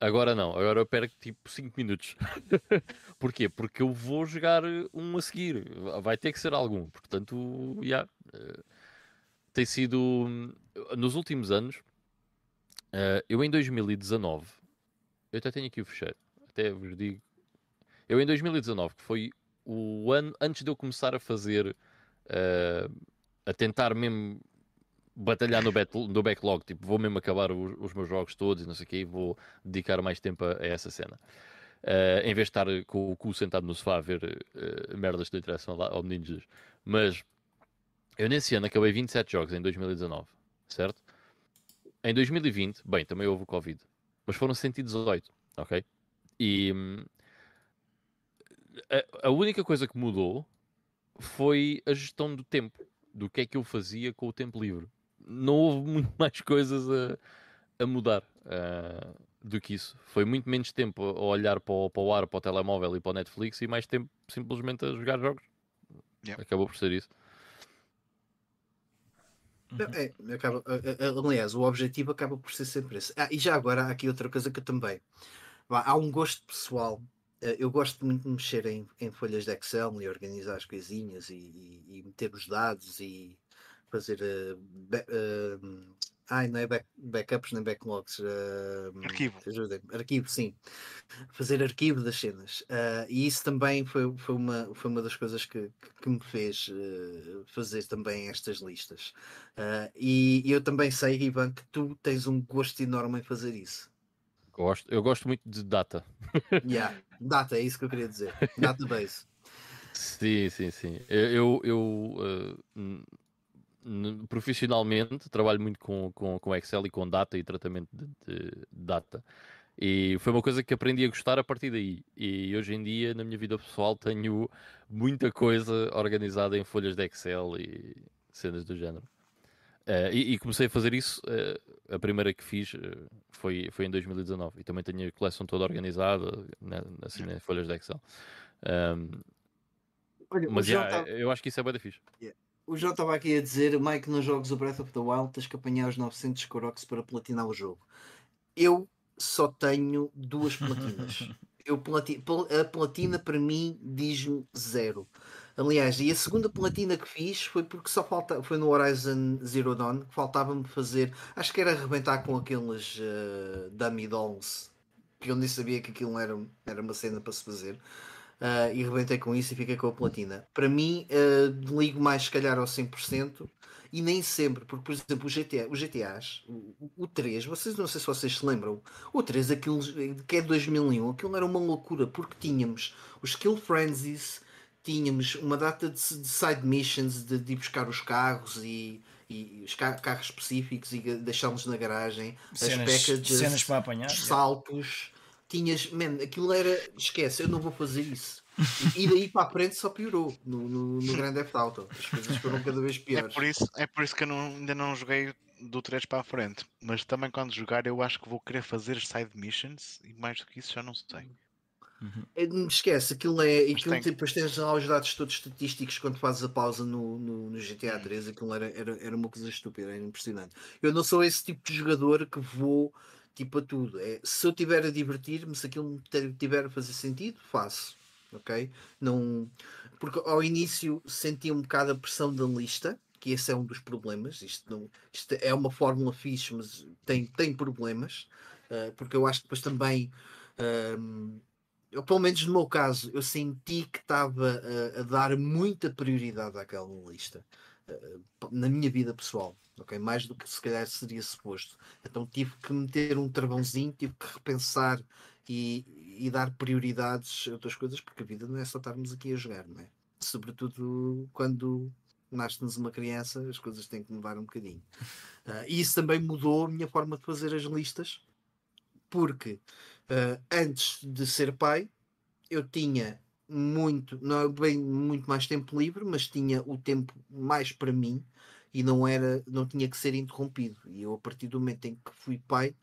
Agora não, agora eu perco tipo 5 minutos. Porquê? Porque eu vou jogar um a seguir. Vai ter que ser algum. Portanto, já. Yeah, tem sido. Nos últimos anos, uh, eu em 2019, eu até tenho aqui o fecheiro, até vos digo. Eu em 2019, que foi o ano antes de eu começar a fazer. Uh, a tentar mesmo batalhar no, no backlog, tipo, vou mesmo acabar os, os, meus jogos todos e não sei o quê, e vou dedicar mais tempo a, a essa cena. Uh, em vez de estar com o cu sentado no sofá a ver uh, merdas que não interessam lá ao menino Jesus. Mas eu nesse ano acabei 27 jogos em 2019, certo? Em 2020, bem, também houve o Covid, mas foram 118, ok? E hum, a, a única coisa que mudou foi a gestão do tempo, do que é que eu fazia com o tempo livre não houve muito mais coisas a, a mudar uh, do que isso. Foi muito menos tempo a olhar para o, para o ar, para o telemóvel e para o Netflix e mais tempo simplesmente a jogar jogos. Yeah. Acabou por ser isso. É, acaba, aliás, o objetivo acaba por ser sempre esse. Ah, e já agora há aqui outra coisa que eu também. Há um gosto pessoal. Eh, eu gosto muito de mexer em, em folhas de Excel e organizar as coisinhas e, e, e meter os dados e, fazer uh, uh, ai, não é back, backups nem backlogs uh, arquivo arquivo, sim fazer arquivo das cenas uh, e isso também foi, foi, uma, foi uma das coisas que, que me fez uh, fazer também estas listas e eu também sei, Ivan, que tu tens um gosto enorme em fazer isso Gosto, eu gosto muito de data. yeah, data, é isso que eu queria dizer. Database. Sim, sim, sim. Eu, eu, eu uh, profissionalmente trabalho muito com, com, com Excel e com data e tratamento de, de, data. E foi uma coisa que aprendi a gostar a partir daí. E hoje em dia, na minha vida pessoal, tenho muita coisa organizada em folhas de Excel e cenas do género. Uh, e, e, comecei a fazer isso, uh, a primeira que fiz uh, foi, foi em 2019. E também tenho a coleção toda organizada, né, assim, em folhas de Excel. Um, Olha, mas já, tá... eu acho que isso é bem fixe. Yeah. O João estava aqui a dizer, Mike, nos jogos do Breath of the Wild tens que apanhar os 900 Koroks para platinar o jogo. Eu só tenho duas platinas. Eu a platina para mim diz-me zero. Aliás, e a segunda platina que fiz foi porque só falta, foi no Horizon Zero Dawn que faltava-me fazer, acho que era arrebentar com aqueles uh, dummy dolls que eu nem sabia que aquilo era, era uma cena para se fazer uh, e rebentei com isso e fiquei com a platina. Para mim, uh, ligo mais se calhar ao 100% e nem sempre, porque por exemplo o GTA, o GTAs, o, o 3, vocês não sei se vocês se lembram, o 3, aquilo que é 2001, aquilo era uma loucura porque tínhamos os Skill Frenzies, tínhamos uma data de, de side missions de, de ir buscar os carros e, e os carros específicos e deixá-los na garagem, cenas, as packages, cenas para apanhar, os saltos tinhas, man, aquilo era, esquece, eu não vou fazer isso. E, daí para a frente só piorou no, no, no Grand Theft Auto. As coisas foram cada vez piores. É por isso, é por isso que eu não, ainda não joguei do 3 para a frente. Mas também quando jogar, eu acho que vou querer fazer side missions e mais do que isso já não sei. Uhum. Esquece, aquilo é. Mas aquilo, tem... depois tens lá os dados todos estatísticos quando fazes a pausa no, no, no GTA 3. Aquilo era, era, era uma coisa estúpida, era impressionante. Eu não sou esse tipo de jogador que vou tipo a tudo. É, se eu estiver a divertir-me, se aquilo tiver a fazer sentido, faço. Ok? Não, porque ao início senti um bocado a pressão da lista, que esse é um dos problemas. Isto, não, isto é uma fórmula fixe, mas tem, tem problemas. Uh, porque eu acho que depois também. Uh, eu, pelo menos no meu caso, eu senti que estava a, a dar muita prioridade àquela lista uh, na minha vida pessoal, ok? Mais do que se calhar seria suposto. Então tive que meter um travãozinho, tive que repensar e, e dar prioridades a outras coisas, porque a vida não é só estarmos aqui a jogar, não é? Sobretudo quando nasce-nos uma criança, as coisas têm que mudar um bocadinho. Uh, e isso também mudou a minha forma de fazer as listas, porque uh, antes de ser pai, eu tinha muito, não é bem muito mais tempo livre, mas tinha o tempo mais para mim e não era, não tinha que ser interrompido. E eu a partir do momento em que fui pai,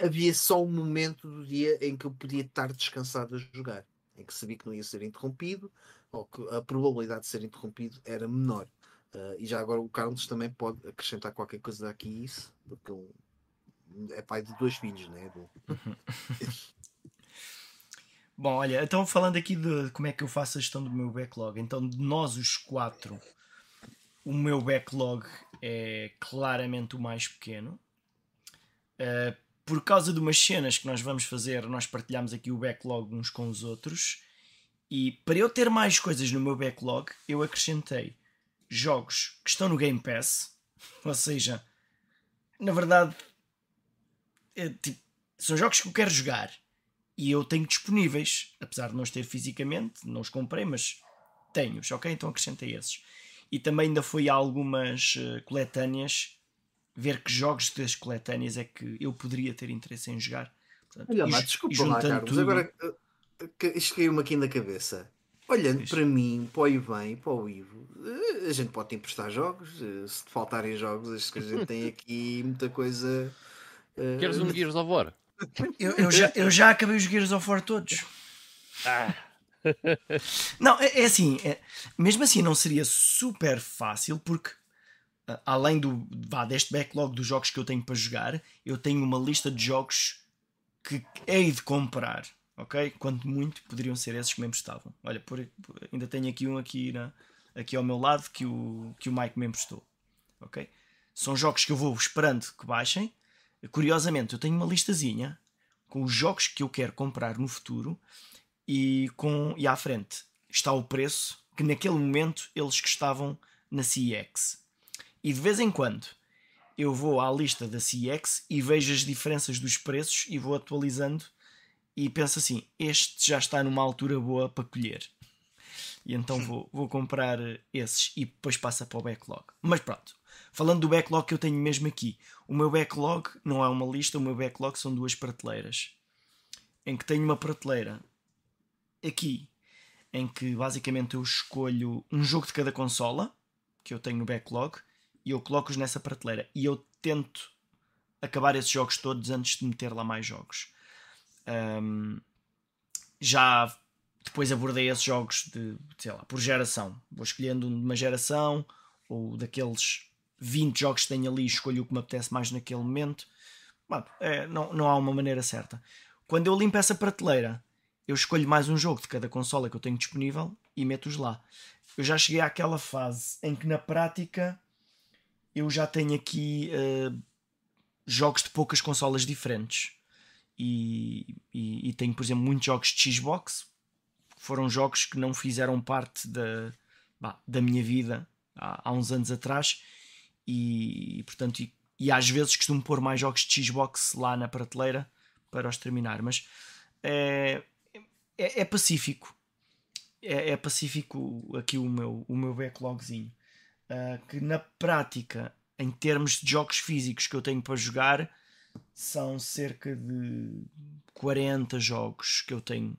havia só um momento do dia em que eu podia estar descansado a jogar, em que sabia que não ia ser interrompido, ou que a probabilidade de ser interrompido era menor. Uh, e já agora o Carlos também pode acrescentar qualquer coisa aqui isso, porque ele é pai de dois filhos, né? Do... Bom, olha, então falando aqui de como é que eu faço a gestão do meu backlog, então de nós os quatro, o meu backlog é claramente o mais pequeno. Uh, por causa de umas cenas que nós vamos fazer, nós partilhamos aqui o backlog uns com os outros. E para eu ter mais coisas no meu backlog, eu acrescentei jogos que estão no Game Pass, ou seja, na verdade, é, tipo, são jogos que eu quero jogar e eu tenho disponíveis, apesar de não os ter fisicamente, não os comprei, mas tenho-os, ok? Então acrescentei esses. E também ainda fui a algumas uh, coletâneas ver que jogos das coletâneas é que eu poderia ter interesse em jogar. Portanto, Olha, mas desculpa lá, Carlos, tudo... agora eh, isto caiu-me aqui na cabeça. Olhando Isso. para mim, para o Ivan e para o Ivo, eh, a gente pode te emprestar jogos. Se te faltarem jogos, acho que a gente tem aqui muita coisa. Queres um Gears of War? Eu, eu, já, eu já acabei os Gears of War todos. Ah. Não, é, é assim, é, mesmo assim não seria super fácil porque além do vá, deste backlog dos jogos que eu tenho para jogar, eu tenho uma lista de jogos que hei de comprar, ok? Quanto muito poderiam ser esses que me emprestavam. Olha, por, ainda tenho aqui um aqui, na, aqui ao meu lado que o, que o Mike me emprestou, ok? São jogos que eu vou esperando que baixem Curiosamente, eu tenho uma listazinha com os jogos que eu quero comprar no futuro e, com, e à frente está o preço que naquele momento eles que estavam na CX. E de vez em quando eu vou à lista da CX e vejo as diferenças dos preços e vou atualizando e penso assim: este já está numa altura boa para colher. E então vou, vou comprar esses e depois passa para o backlog. Mas pronto, Falando do backlog que eu tenho mesmo aqui, o meu backlog não é uma lista, o meu backlog são duas prateleiras. Em que tenho uma prateleira aqui, em que basicamente eu escolho um jogo de cada consola que eu tenho no backlog e eu coloco-os nessa prateleira e eu tento acabar esses jogos todos antes de meter lá mais jogos. Um, já depois abordei esses jogos de, sei lá, por geração. Vou escolhendo uma geração ou daqueles 20 jogos que tenho ali, escolho o que me apetece mais naquele momento. Bom, é, não, não há uma maneira certa. Quando eu limpo essa prateleira, eu escolho mais um jogo de cada consola que eu tenho disponível e meto-os lá. Eu já cheguei àquela fase em que na prática eu já tenho aqui uh, jogos de poucas consolas diferentes. E, e, e, tenho, por exemplo, muitos jogos de Xbox. Foram jogos que não fizeram parte da, bah, da minha vida há, há uns anos atrás e, portanto, e, e, às vezes costumo pôr mais jogos de Xbox lá na prateleira para os terminar, mas é, é, é pacífico. É, é, pacífico aqui o meu, o meu backlogzinho. Uh, que na prática, em termos de jogos físicos que eu tenho para jogar, são cerca de 40 jogos que eu tenho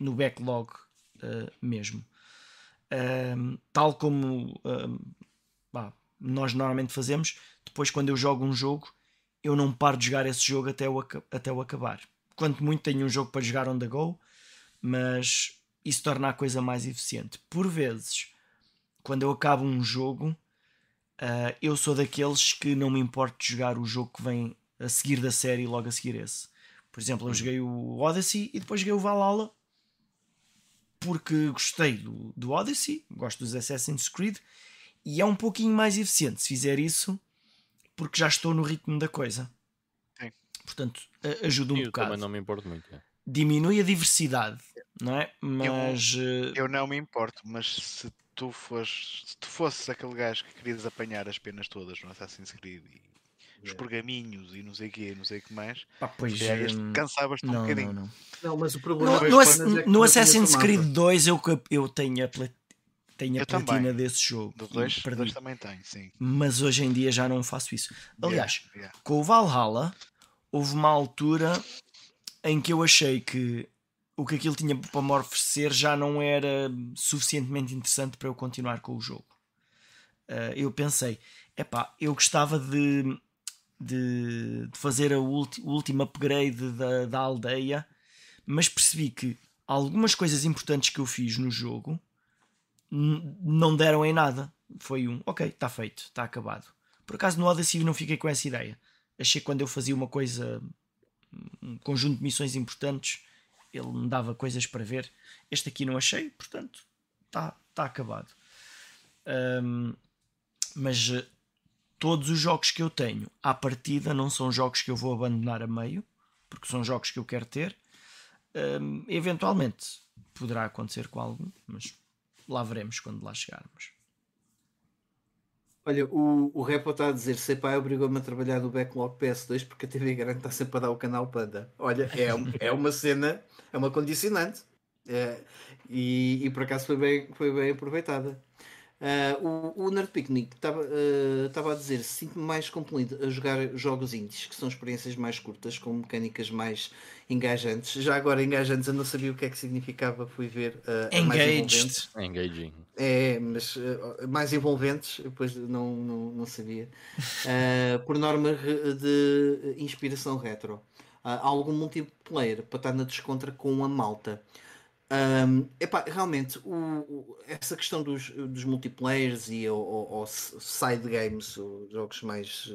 no backlog uh, mesmo. Uh, tal como bah, nós normalmente fazemos, depois quando eu jogo um jogo, eu não paro de jogar esse jogo até o, até o acabar. Quanto muito tenho um jogo para jogar on the go, mas isso torna a coisa mais eficiente. Por vezes, quando eu acabo um jogo, uh, eu sou daqueles que não me importo de jogar o jogo que vem a seguir da série logo a seguir esse. Por exemplo, eu uhum. joguei o Odyssey e depois joguei o Valhalla porque gostei do, do Odyssey, gosto dos Assassin's Creed e é um pouquinho mais eficiente se fizer isso, porque já estou no ritmo da coisa. Sim. Portanto, ajuda um eu bocado. também não me importo muito. É. diminui a diversidade, não é? Mas eh, Eu não me importo, mas se tu fores, se tu fosses aquele gajo que querias apanhar as penas todas no Assassin's Creed e os pergaminhos e não sei o que, não sei o que mais, pá, pois já hum, cansavas-te um não, bocadinho. não, não. Não, mas o problema No, das no, é que no Assassin's Creed mapa. 2 eu, eu tenho a, tenho a Eu também. platina desse jogo. Do e 2 perdi. também tem, sim. Mas hoje em dia já não faço isso. Aliás, Yeah, yeah. com o Valhalla, houve uma altura em que eu achei que o que aquilo tinha para me oferecer já não era suficientemente interessante para eu continuar com o jogo. Ah, eu pensei, epá, eu gostava de, de, de fazer a ulti- o último upgrade da, da aldeia, mas percebi que algumas coisas importantes que eu fiz no jogo não deram em nada. Foi um, ok, está feito, está acabado. Por acaso no Odyssey não fiquei com essa ideia. Achei que quando eu fazia uma coisa, um conjunto de missões importantes, ele me dava coisas para ver. Este aqui não achei, portanto, está tá acabado. Ahm, mas eh, todos os jogos que eu tenho à partida não são jogos que eu vou abandonar a meio, porque são jogos que eu quero ter. Ahm, eventualmente poderá acontecer com algum, mas lá veremos quando lá chegarmos. Olha, o, o Repo está a dizer se pai obrigou-me a trabalhar no backlog PS2 porque a TV Grande está sempre a dar o canal Panda. Olha, é, é uma cena, é uma condicionante. É, e, e por acaso foi bem, foi bem aproveitada. Ah, o, o Nerd Picnic estava ah, estava a dizer sinto-me mais compelido a jogar jogos indies, que são experiências mais curtas, com mecânicas mais engajantes. Já agora, engajantes, eu não sabia o que é que significava, fui ver. ah, é mais. Engaged. Engaging. É, mas eh, mais envolventes, depois não, não, não sabia. Por norma de inspiração retro. Há algum multiplayer para estar na descontra com a malta. Ahm, epá, realmente, o- o- essa questão dos, dos multiplayers e ou, ou- ou s- side games, ou jogos mais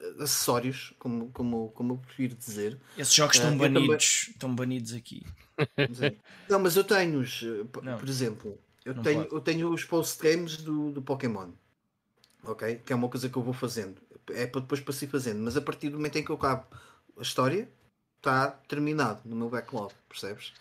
eh, acessórios, como, como, como eu prefiro dizer, Esses jogos estão também- banidos, estão banidos aqui. Não, mas eu tenho os, eh, Não, por exemplo, eu tenho, pode. eu tenho os post games do, do Pokémon. Ok? Que é uma coisa que eu vou fazendo. É para depois para se ir fazendo. Mas a partir do momento em que eu acabo a história, está terminado no meu backlog, percebes?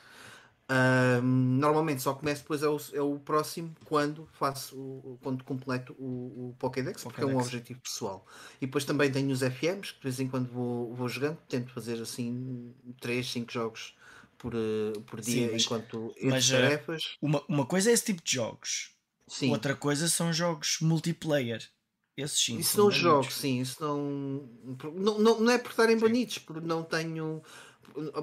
Normalmente só começo depois é o, é o próximo quando faço o, quando completo o, o Pokédex, porque é um Pokédex. objetivo pessoal. E depois também tenho os FMs, que de vez em quando vou, vou jogando, tento fazer assim 3, 5 jogos por, eh, por Sim, dia mas- enquanto mas, eh, tarefas. Uma, uma coisa é esse tipo de jogos, Sim. outra coisa são jogos multiplayer. Esses sim. Isso são não jogo, sim, isso não, não, não, não é por estarem banidos, porque não tenho.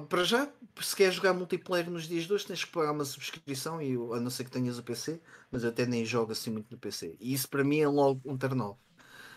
Para já, se quer jogar multiplayer nos dias de hoje, tens que pagar uma subscrição, e a não ser que tenhas o PC, mas eu até nem jogo assim muito no PC. E isso para mim é logo um turn off.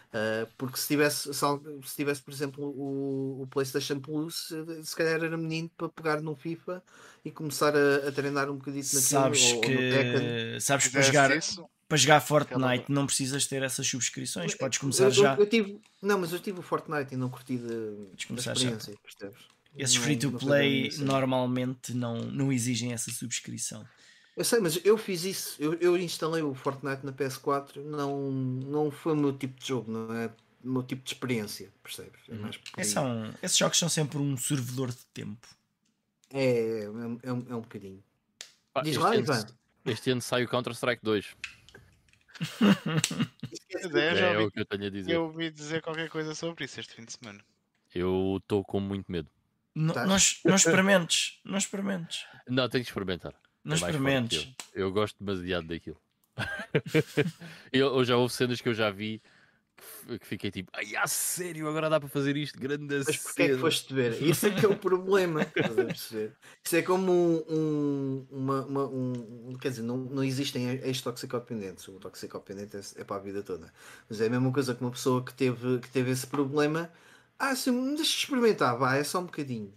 Uh, porque se tivesse, se, tivesse, por exemplo, o, o PlayStation Plus, se calhar era menino para pegar no FIFA e começar a, a treinar um bocadinho naquilo, Sabes ou, ou no Tekken. que sabes que para jogar, isso, para jogar Fortnite não precisas ter essas subscrições, podes começar Eu- eu- já. eu tive, não, mas eu tive o Fortnite e não curti de, da começar já. experiência, percebes? Esses Não- free to não play bem assim. normalmente não, não exigem essa subscrição. Eu sei, mas eu fiz isso. Eu, eu instalei o Fortnite na PS4. Não, não foi o meu tipo de jogo, não é o meu tipo de experiência, percebes? É. É são, esses jogos são sempre um servidor de tempo. É, é, um- é, um- é um bocadinho. Pá, Diz este, lá, ano, Ivan. este ano sai o Counter-Strike 2. É, já É, o que eu tenho a dizer. eu ouvi dizer qualquer coisa sobre isso este fim de semana. Eu estou com muito medo. Não, Tá. não, es- não experimentes, não experimentes, Não, tenho que experimentar. não É experimentes. Eu. Eu gosto demasiado daquilo. eu, eu já houve cenas que eu já vi que fiquei tipo, ai, a sério, agora dá para fazer isto, grande Mas porquê é que cena." foste ver? Isso é que é o problema. estás a perceber? Isso é como um. um- uma, uma- um- quer dizer, não, não existem ex-toxicodependentes. O toxicodependente é, é para a vida toda. Mas é a mesma coisa que uma pessoa que teve, que teve esse problema. Ah, sim, deixa eu experimentar, vá, é só um bocadinho.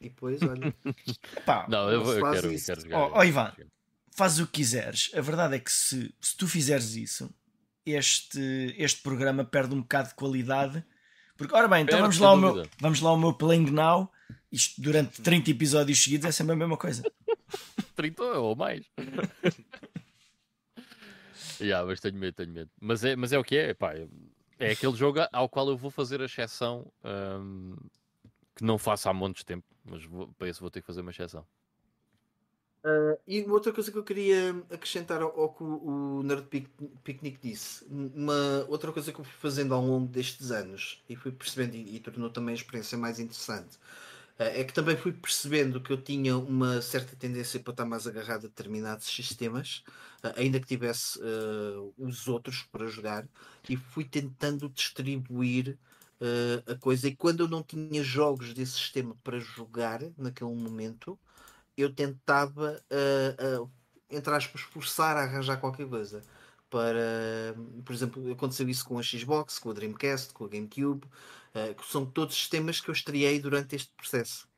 E depois, olha. Pá, Não, eu, vou- eu quero, eu quero jogar. Ó, ó, Ivan. Faz o que quiseres. A verdade é que se, se tu fizeres isso, este, este programa perde um bocado de qualidade. Porque, ora bem, então vamos lá, ao meu, vamos lá ao meu Playing Now. Isto durante 30 episódios seguidos é sempre a mesma coisa. 30 ou mais. yeah, mas tenho medo, tenho medo. Mas é, mas é o que é, pá, é- é aquele jogo ao qual eu vou fazer a exceção hum, que não faço há de tempo. Mas vou, para isso vou ter que fazer uma exceção. Uh, e outra coisa que eu queria acrescentar ao, que o, o Nerd Pic- Picnic disse, uma outra coisa que eu fui fazendo ao longo destes anos e fui percebendo e, e tornou também a experiência mais interessante, é que também fui percebendo que eu tinha uma certa tendência para estar mais agarrado a determinados sistemas, uh, ainda que tivesse uh, os outros para jogar, e fui tentando distribuir uh, a coisa. E quando eu não tinha jogos desse sistema para jogar naquele momento eu tentava, uh, entre aspas, forçar a arranjar qualquer coisa. Para, por exemplo, aconteceu isso com a Xbox, com a Dreamcast, com a GameCube, uh, que são todos sistemas que eu estreiei durante este processo.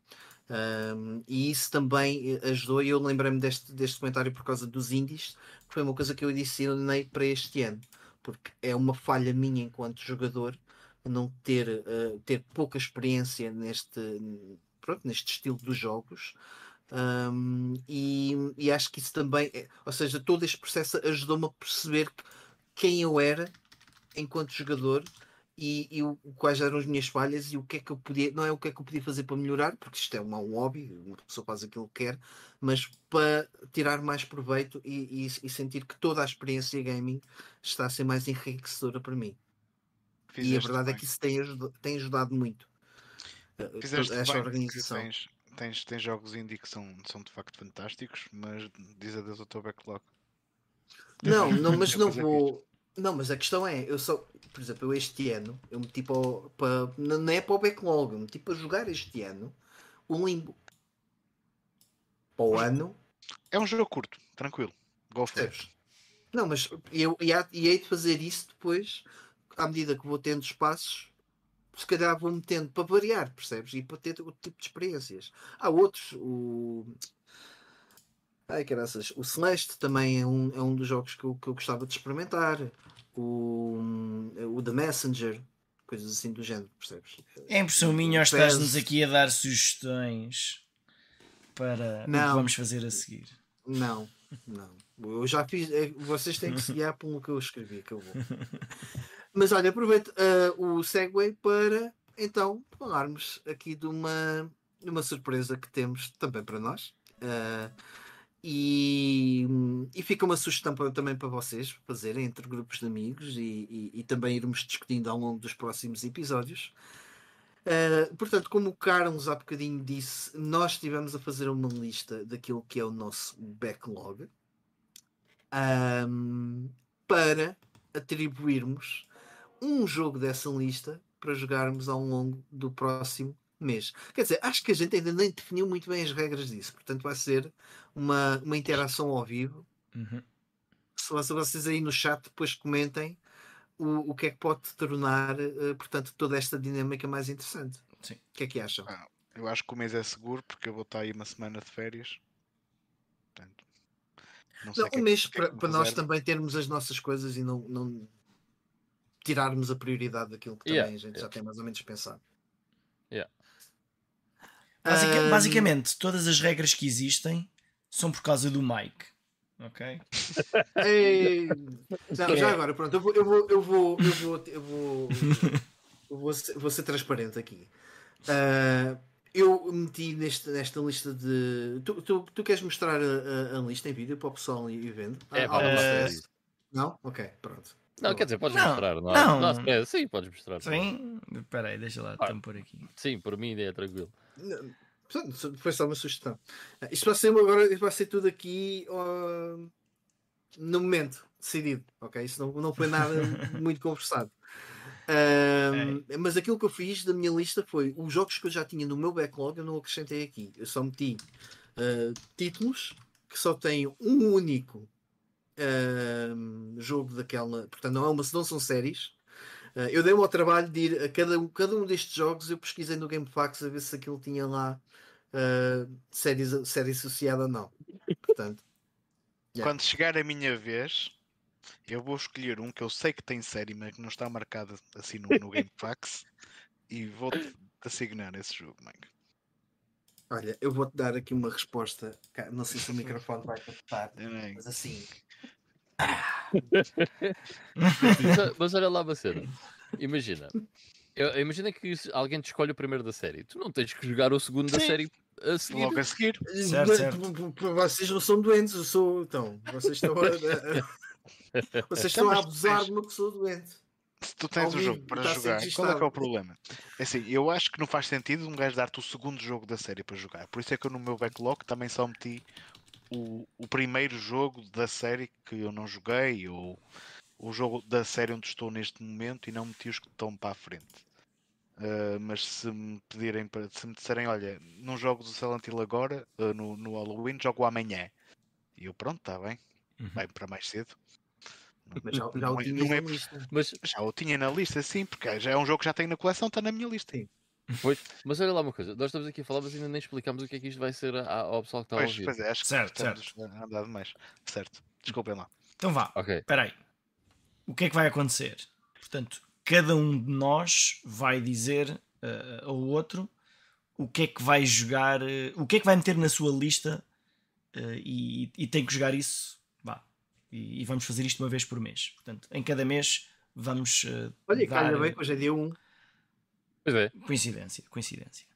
Um, e isso também ajudou, e eu lembrei-me deste, deste comentário por causa dos indies, que foi uma coisa que eu adicionei para este ano, porque é uma falha minha enquanto jogador não ter, uh, ter pouca experiência neste, pronto, neste estilo dos jogos. Um, e, e, acho que isso também, é, ou seja, todo este processo ajudou-me a perceber quem eu era enquanto jogador e, e o, quais eram as minhas falhas e o que é que eu podia, não é o que é que eu podia fazer para melhorar, porque isto é um, um hobby, uma pessoa faz aquilo que quer, mas para tirar mais proveito e, e, e sentir que toda a experiência gaming está a ser mais enriquecedora para mim. Fizeste e a verdade bem. é que isso tem ajudado, tem ajudado muito Fizeste esta organização. Tens, tens, tens jogos indie que são, são de facto fantásticos, mas diz adeus ao teu backlog. Não, não, mas não vou. Não, mas a questão é, eu só, por exemplo, eu este ano, eu meti para, o, para não é para o backlog, eu meti para jogar este ano o Limbo. Para o ano. É um jogo curto, tranquilo. Go for it. Não, mas eu e hei de fazer isso depois, à medida que vou tendo espaços, se calhar vou metendo para variar, percebes? E para ter outro tipo de experiências. Há outros, o. Ai, caraças. O Celeste também é um, é um dos jogos que eu, que eu gostava de experimentar. O, o The Messenger, coisas assim do género, percebes? É impressão minha, ou estás-nos aqui a dar sugestões para não. o que vamos fazer a seguir? Não, não. Eu já fiz. É, vocês têm que se guiar pelo que eu escrevi, acabou. Mas olha, aproveito uh, o segue para então falarmos aqui de uma, uma surpresa que temos também para nós. Uh, e, e fica uma sugestão para, também para vocês fazerem entre grupos de amigos e, e, e também irmos discutindo ao longo dos próximos episódios. Uh, portanto, como o Carlos há bocadinho disse, nós estivemos a fazer uma lista daquilo que é o nosso backlog um, para atribuirmos um jogo dessa lista para jogarmos ao longo do próximo mês. Quer dizer, acho que a gente ainda nem definiu muito bem as regras disso, portanto vai ser uma, uma interação ao vivo. Uhum. Se vocês aí no chat depois comentem o, o que é que pode tornar, uh, portanto, toda esta dinâmica mais interessante. Sim. O que é que acham? Ah, eu acho que o mês é seguro porque eu vou estar aí uma semana de férias. Portanto, não, não um mês para, para nós também termos as nossas coisas e não, não tirarmos a prioridade daquilo que também yeah, a gente yeah. já tem mais ou menos pensado. Yeah. Basic, um... Basicamente, todas as regras que existem são por causa do Mike. Ok? Ei... Não, já agora, pronto, eu vou, eu vou, eu vou, eu vou, eu vou, eu vou, ser, vou ser transparente aqui. Uh, eu meti neste, nesta lista de. Tu, tu, tu queres mostrar a, a, lista em vídeo para o pessoal ir vendo? É, ah, é... Não? Ok, pronto. Não, quer dizer, podes não, mostrar, não, não. não é, sim, podes mostrar. Sim, espera aí, deixa lá, ah, por aqui. Sim, por mim é tranquilo. Foi só uma sugestão. Isto vai ser agora, vai ser tudo aqui uh, no momento, decidido, ok? Isso não, não foi nada muito conversado. Um, mas aquilo que eu fiz da minha lista foi os jogos que eu já tinha no meu backlog, eu não acrescentei aqui. Eu só meti uh, títulos que só têm um único uh, jogo daquela. Portanto, não, é uma, não são séries. Uh, eu dei-me ao trabalho de ir a cada, cada um destes jogos. Eu pesquisei no GameFAQs a ver se aquilo tinha lá uh, série, série associada ou não. Portanto, yeah. quando chegar a minha vez, eu vou escolher um que eu sei que tem série, mas que não está marcado assim no, no GameFAQs e vou-te assignar esse jogo, Mike. Olha, eu vou-te dar aqui uma resposta. Não sei se o microfone vai captar, mas assim, mas olha lá uma cena. Imagina. Eu, imagina que alguém te escolhe o primeiro da série. Tu não tens que jogar o segundo da Sim. série a seguir. Logo a seguir. Certo, Mas, certo. p- p- p- Vocês não são doentes, eu sou. Então, vocês estão a. vocês estão a abusar de uma pessoa doente. Se tu tens Ao o jogo para jogar, qual é que é o problema? É assim, eu acho que não faz sentido um gajo dar-te o segundo jogo da série para jogar. Por isso é que eu no meu backlog também só meti o, o primeiro jogo da série que eu não joguei ou o jogo da série onde estou neste momento e não meti os que estão para a frente. Ah, mas se me pedirem para se me disserem, olha, não jogo do Silent Hill agora, ah, no, no Halloween, jogo amanhã. E eu pronto, está bem, Uhum. vai para mais cedo. Não- Mas já, já não o é- tinhas não é na lista. Mas, já o tinha na lista, sim, porque já é um jogo que já tenho na coleção, está na minha lista. Sim. Pois, mas olha lá uma coisa. Nós estamos aqui a falar, mas ainda nem explicamos o que é que isto vai ser a- ao pessoal que está a Pois, ouvir. pois é, acho que Certo, estamos a andar demais. Certo, desculpem lá. Então vá, Ok. espera aí. O que é que vai acontecer? Portanto, cada um de nós vai dizer eh, ao outro o que é que vai jogar, eh, o que é que vai meter na sua lista eh, e, e tem que jogar isso. Vá. E, e vamos fazer isto uma vez por mês. Portanto, em cada mês vamos Olha, dar calha bem que hoje é dia 1. Pois é. coincidência, coincidência.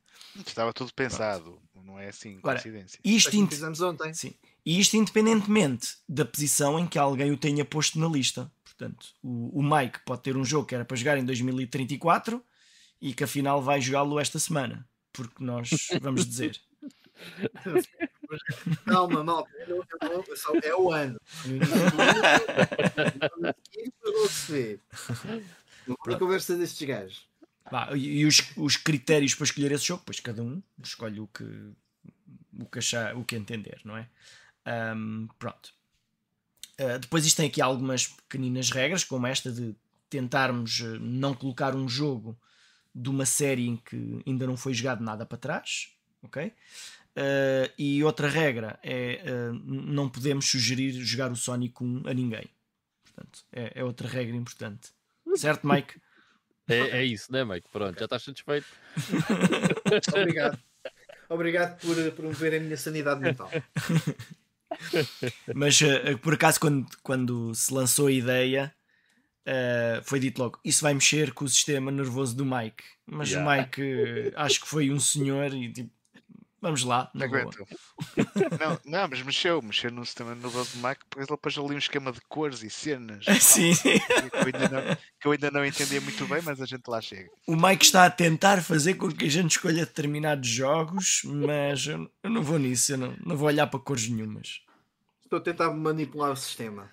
Estava tudo pensado, não é assim, Agora, coincidência. Isto, Assim fizemos ontem. Sim. E isto independentemente da posição em que alguém o tenha posto na lista. Portanto, o, o Mike pode ter um jogo que era para jogar em 2034 e que afinal vai jogá-lo esta semana. Porque nós vamos dizer. Calma, malta. É o ano. No início do ano, e. Não conversa destes gajos. Vá, e os, os critérios para escolher esse jogo, pois cada um escolhe o que, o que achar, o que entender, não é? Ahm, pronto. Ah, depois isto tem aqui algumas pequeninas regras, como esta de tentarmos eh, não colocar um jogo de uma série em que ainda não foi jogado nada para trás, ok? Ah, e outra regra é ah, n- não podemos sugerir jogar o Sonic 1 a ninguém. Portanto, é, é outra regra importante. Certo, Mike? É, é isso, né, Mike? Pronto, já estás satisfeito. Obrigado. Obrigado por promover a minha sanidade mental. Mas eh, por acaso, quando, quando se lançou a ideia, eh, foi dito logo: Isso vai mexer com o sistema nervoso do Mike. Mas Yeah. o Mike, eh, acho que foi um senhor e tipo, vamos lá, na boa. Aguento. não, não, mas mexeu, mexeu no sistema nervoso do Mac, porque ele pôs ali um esquema de cores e cenas Sim, que eu, ainda não, que eu ainda não entendia muito bem, mas a gente lá chega. O Mike está a tentar fazer com que a gente escolha determinados jogos, mas eu, eu não vou nisso, eu não, não vou olhar para cores nenhumas. Estou a tentar manipular o sistema.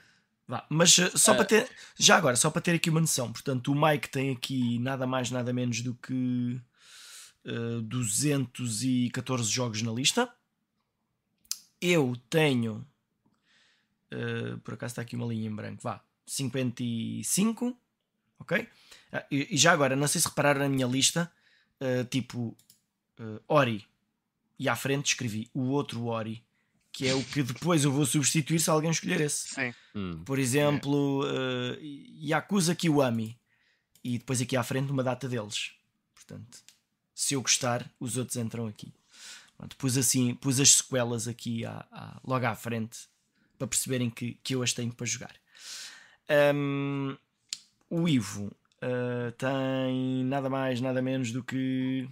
Vá, mas eh, só É. para ter, já agora, só para ter aqui uma noção, portanto, o Mike tem aqui nada mais, nada menos do que eh, 214 jogos na lista. Eu tenho, eh, por acaso está aqui uma linha em branco, vá, 55, ok? Ah, e, e já agora, não sei se repararam na minha lista, eh, tipo eh, Ori, e à frente escrevi o outro Ori, que é o que depois eu vou substituir se alguém escolher esse. Sim, Hum. Por exemplo, eh, Yakuza Kiwami. E depois aqui à frente uma data deles. Portanto, se eu gostar, os outros entram aqui. Pronto, pus assim, pus as sequelas aqui à- à- logo à frente para perceberem que, que eu as tenho para jogar. Ahm, o Ivo eh, tem nada mais, nada menos do que.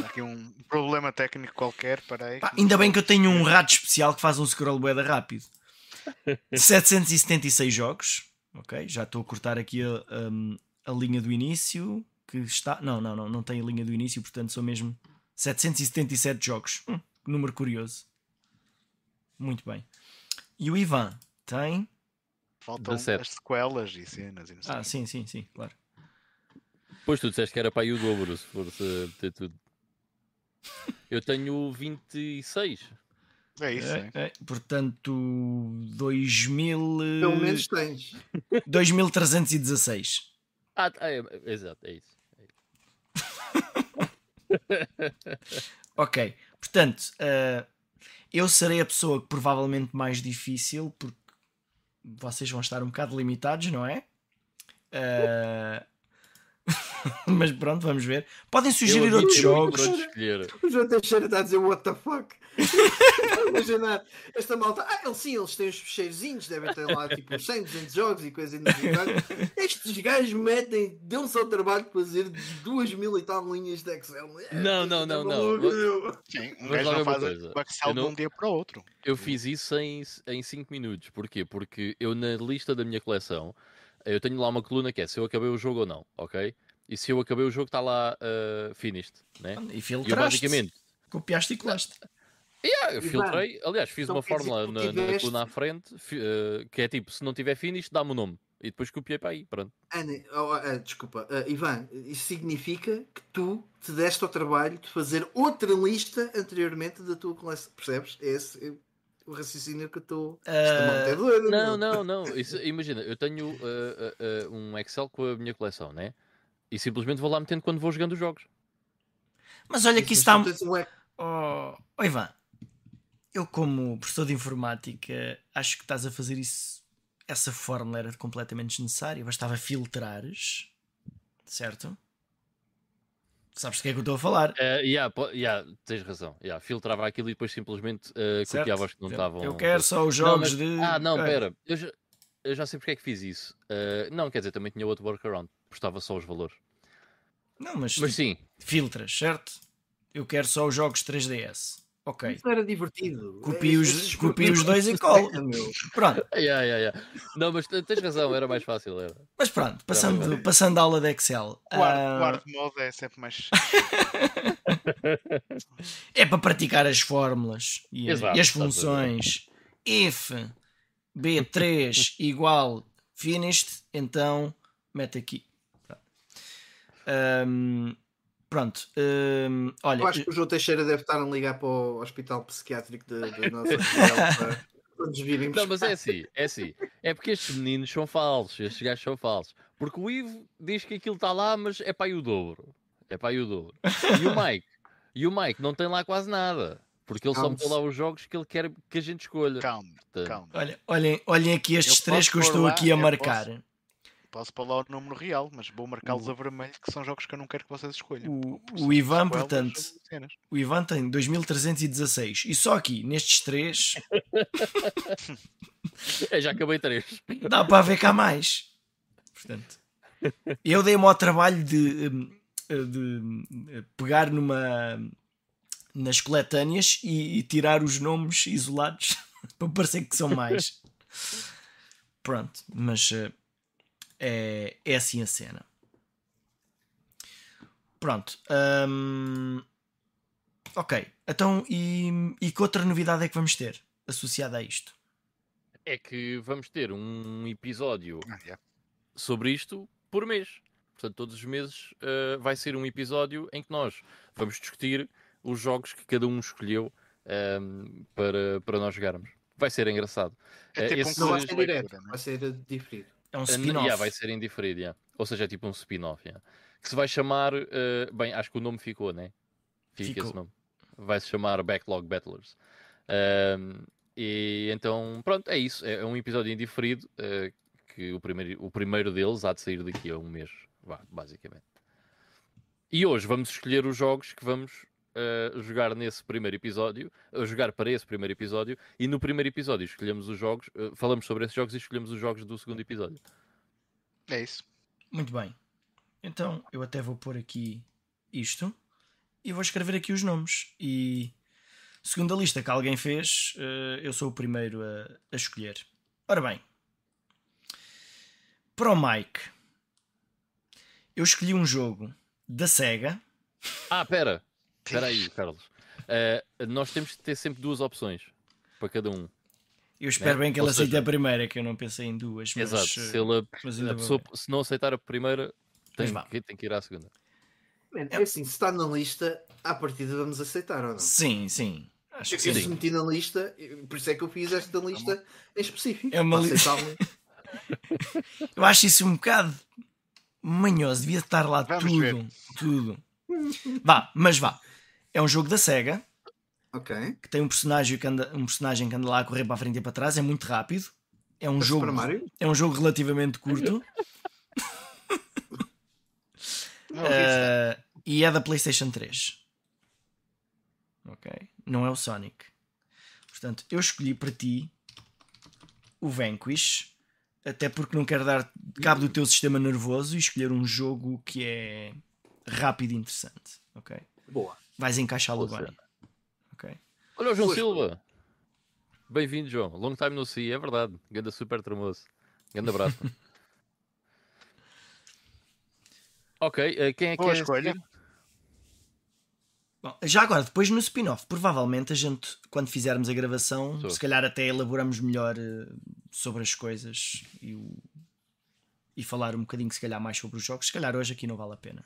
há aqui um problema técnico qualquer, para ainda bem que eu tenho um rato especial que faz um scroll boeda rápido. 776 jogos. Ok, já estou a cortar aqui a, um, a linha do início. Que está. Não, não, não, não tem a linha do início, portanto são mesmo 777 jogos. Hum, número curioso. Muito bem. E o Ivan tem. Faltam 17. as sequelas e cenas e não sei. Ah, sim, sim, sim, claro. Pois tu disseste que era para aí o dobro, se for ter tudo. Eu tenho 26. É isso, É, é. é, portanto, 2000. Pelo menos tens. 2316. Ah, é- exato, é isso. Ok, portanto, eh, eu serei a pessoa que provavelmente mais difícil, porque vocês vão estar um bocado limitados, não é? Eh, Mas pronto, vamos ver. Podem sugerir Eu outros admito jogos. escolher. O João Teixeira está a dizer what the fuck. Imaginar esta malta. Ah, eles sim, eles têm os fecheirozinhos, devem ter lá tipo 100, 200 jogos e coisas. Estes gajos metem, dão-se ao trabalho de fazer duas mil e tal linhas de Excel. É, Não, não, tá não, não. meu. Sim, um gajo não é uma faz o Excel Eu de não- um dia para o outro. Eu fiz isso em 5 minutos. Porquê? Porque eu na lista da minha coleção eu tenho lá uma coluna que é se eu acabei o jogo ou não, ok? E se eu acabei o jogo está lá uh, finished, né? E E eu filtraste. basicamente Copiaste e colaste. Yeah, eu filtrei, aliás, fiz então uma fórmula na, na coluna à frente uh, que é tipo, se não tiver finish, dá-me o nome. E depois copiei para aí, pronto. Ana, oh, ah, desculpa, ah, Ivan, isso significa que tu te deste ao trabalho de fazer outra lista anteriormente da tua coleção. Percebes? Esse é o raciocínio que eu estou. É doida, Não, não, não. Isso, imagina, eu tenho uh, uh, uh, um Excel com a minha coleção, né? E simplesmente vou lá metendo quando vou jogando os jogos. Mas olha que isso está. Oh, oh, Ivan, eu, como professor de informática, acho que estás a fazer isso. Essa fórmula era completamente desnecessária. Bastava filtrares, certo? Sabes do que é que eu estou a falar? Uh, yeah, yeah, tens razão. Yeah, filtrava aquilo e depois simplesmente uh, certo? copiava os que não estavam. Eu quero só os Não, jogos mas- de. Ah, não, pera. Eu já, eu já sei porque é que fiz isso. Uh, não, quer dizer, também tinha outro workaround. Postava só os valores. Não, mas, Mas sim, filtras, certo? Eu quero só os jogos 3DS. Ok. Isso era divertido. Copia os- Esses copia os dois e colo. Pronto. Yeah, yeah, yeah. Não, mas tens razão, era mais fácil. Era. Mas pronto, passando, passando a aula de Excel. O hard, o ah, hard mode é sempre mais. é para praticar as fórmulas e, Exato, e as funções. If B3 igual finished, então mete aqui. Ahm, pronto. ahm, olha, Eu acho que o João Teixeira deve estar a ligar para o hospital psiquiátrico da da nossa região para, para nos virem Não, mas é assim, é assim. É porque estes meninos são falsos, estes gajos são falsos. Porque o Ivo diz que aquilo está lá, mas é para aí o dobro. É para aí o dobro. E o Mike? E o Mike não tem lá quase nada. Porque ele só meteu lá os jogos que ele quer que a gente escolha. Calma, calma. olha, olhem, olhem aqui estes Eu três que eu estou lá, aqui a marcar. Posso pôr lá o número real, mas vou marcá-los a vermelho, que são jogos que eu não quero que vocês escolham. O, o Ivan, portanto, o Ivan tem 2316 e só aqui, nestes três, é, já acabei três. dá para ver cá mais. Portanto, eu dei-me ao trabalho de, hum, de hum, pegar numa nas coletâneas e, e tirar os nomes isolados para parecer que são mais. Pronto, mas eh, é, é assim a cena. Pronto. hum, ok, então e, e que outra novidade é que vamos ter associada a isto? É que vamos ter um episódio Ah, yeah. sobre isto por mês. Portanto, todos os meses eh, vai ser um episódio em que nós vamos discutir os jogos que cada um escolheu ehm, para, para nós jogarmos. Vai ser engraçado. É tipo um esse- Não vai ser direto, é? vai ser diferido. É um Uh, spin-off. yeah, vai ser indiferido, yeah. ou seja, é tipo um spin-off. yeah. Que se vai chamar. uh, bem, acho que o nome ficou, né? Fica Ficou. esse nome. Vai se chamar Backlog Battlers. Um, e então, pronto, é isso. É um episódio indiferido. uh, que o primeiro, o primeiro deles há de sair daqui a um mês, basicamente. E hoje vamos escolher os jogos que vamos uh, jogar nesse primeiro episódio, uh, jogar para esse primeiro episódio, e no primeiro episódio escolhemos os jogos, uh, falamos sobre esses jogos e escolhemos os jogos do segundo episódio. É isso. Muito bem. Então eu até vou pôr aqui isto e vou escrever aqui os nomes. E segundo a lista que alguém fez, eh, eu sou o primeiro a, a escolher. Ora bem, para o Mike, eu escolhi um jogo da Sega. Ah, pera, espera aí, Carlos. Eh, nós temos de ter sempre duas opções para cada um. Eu espero Né? bem que Ou ele aceite seja- a primeira, que eu não pensei em duas. Mas, Exato. eh, Se, ainda a pessoa, se não aceitar a primeira, tem, que, tem que ir à segunda. Man, é assim, se está na lista, à partida vamos aceitar ou não? Sim, sim. Acho Eu que se sim. meti na lista, por isso é que eu fiz esta lista em específico. É uma Para li- aceitá-lo. Eu acho isso um bocado manhoso, devia estar lá Vamos tudo. ver. Tudo. Vá, mas vá. É um jogo da SEGA ok. que tem um personagem que anda, um personagem que anda lá a correr para a frente e para trás, é muito rápido. É um É jogo é um jogo relativamente curto. É. Uh, e é da PlayStation 3. Ok? Não é o Sonic. Portanto, eu escolhi para ti o Vanquish, até porque não quero dar cabo do teu sistema nervoso e escolher um jogo que é rápido e interessante. Ok? Boa. Vais encaixá-lo Boa bem. cena. Ok? Olha o João Pois, Silva. Bem-vindo, João. Long time no see, é verdade. Ganda super tremoso. Grande abraço. ok, eh, quem é que Boa é escolha. seguir? Bom, já agora, depois no spin-off, provavelmente a gente, quando fizermos a gravação, Sou. se calhar até elaboramos melhor eh, sobre as coisas e, o- e falar um bocadinho, se calhar, mais sobre os jogos. Se calhar hoje aqui não vale a pena.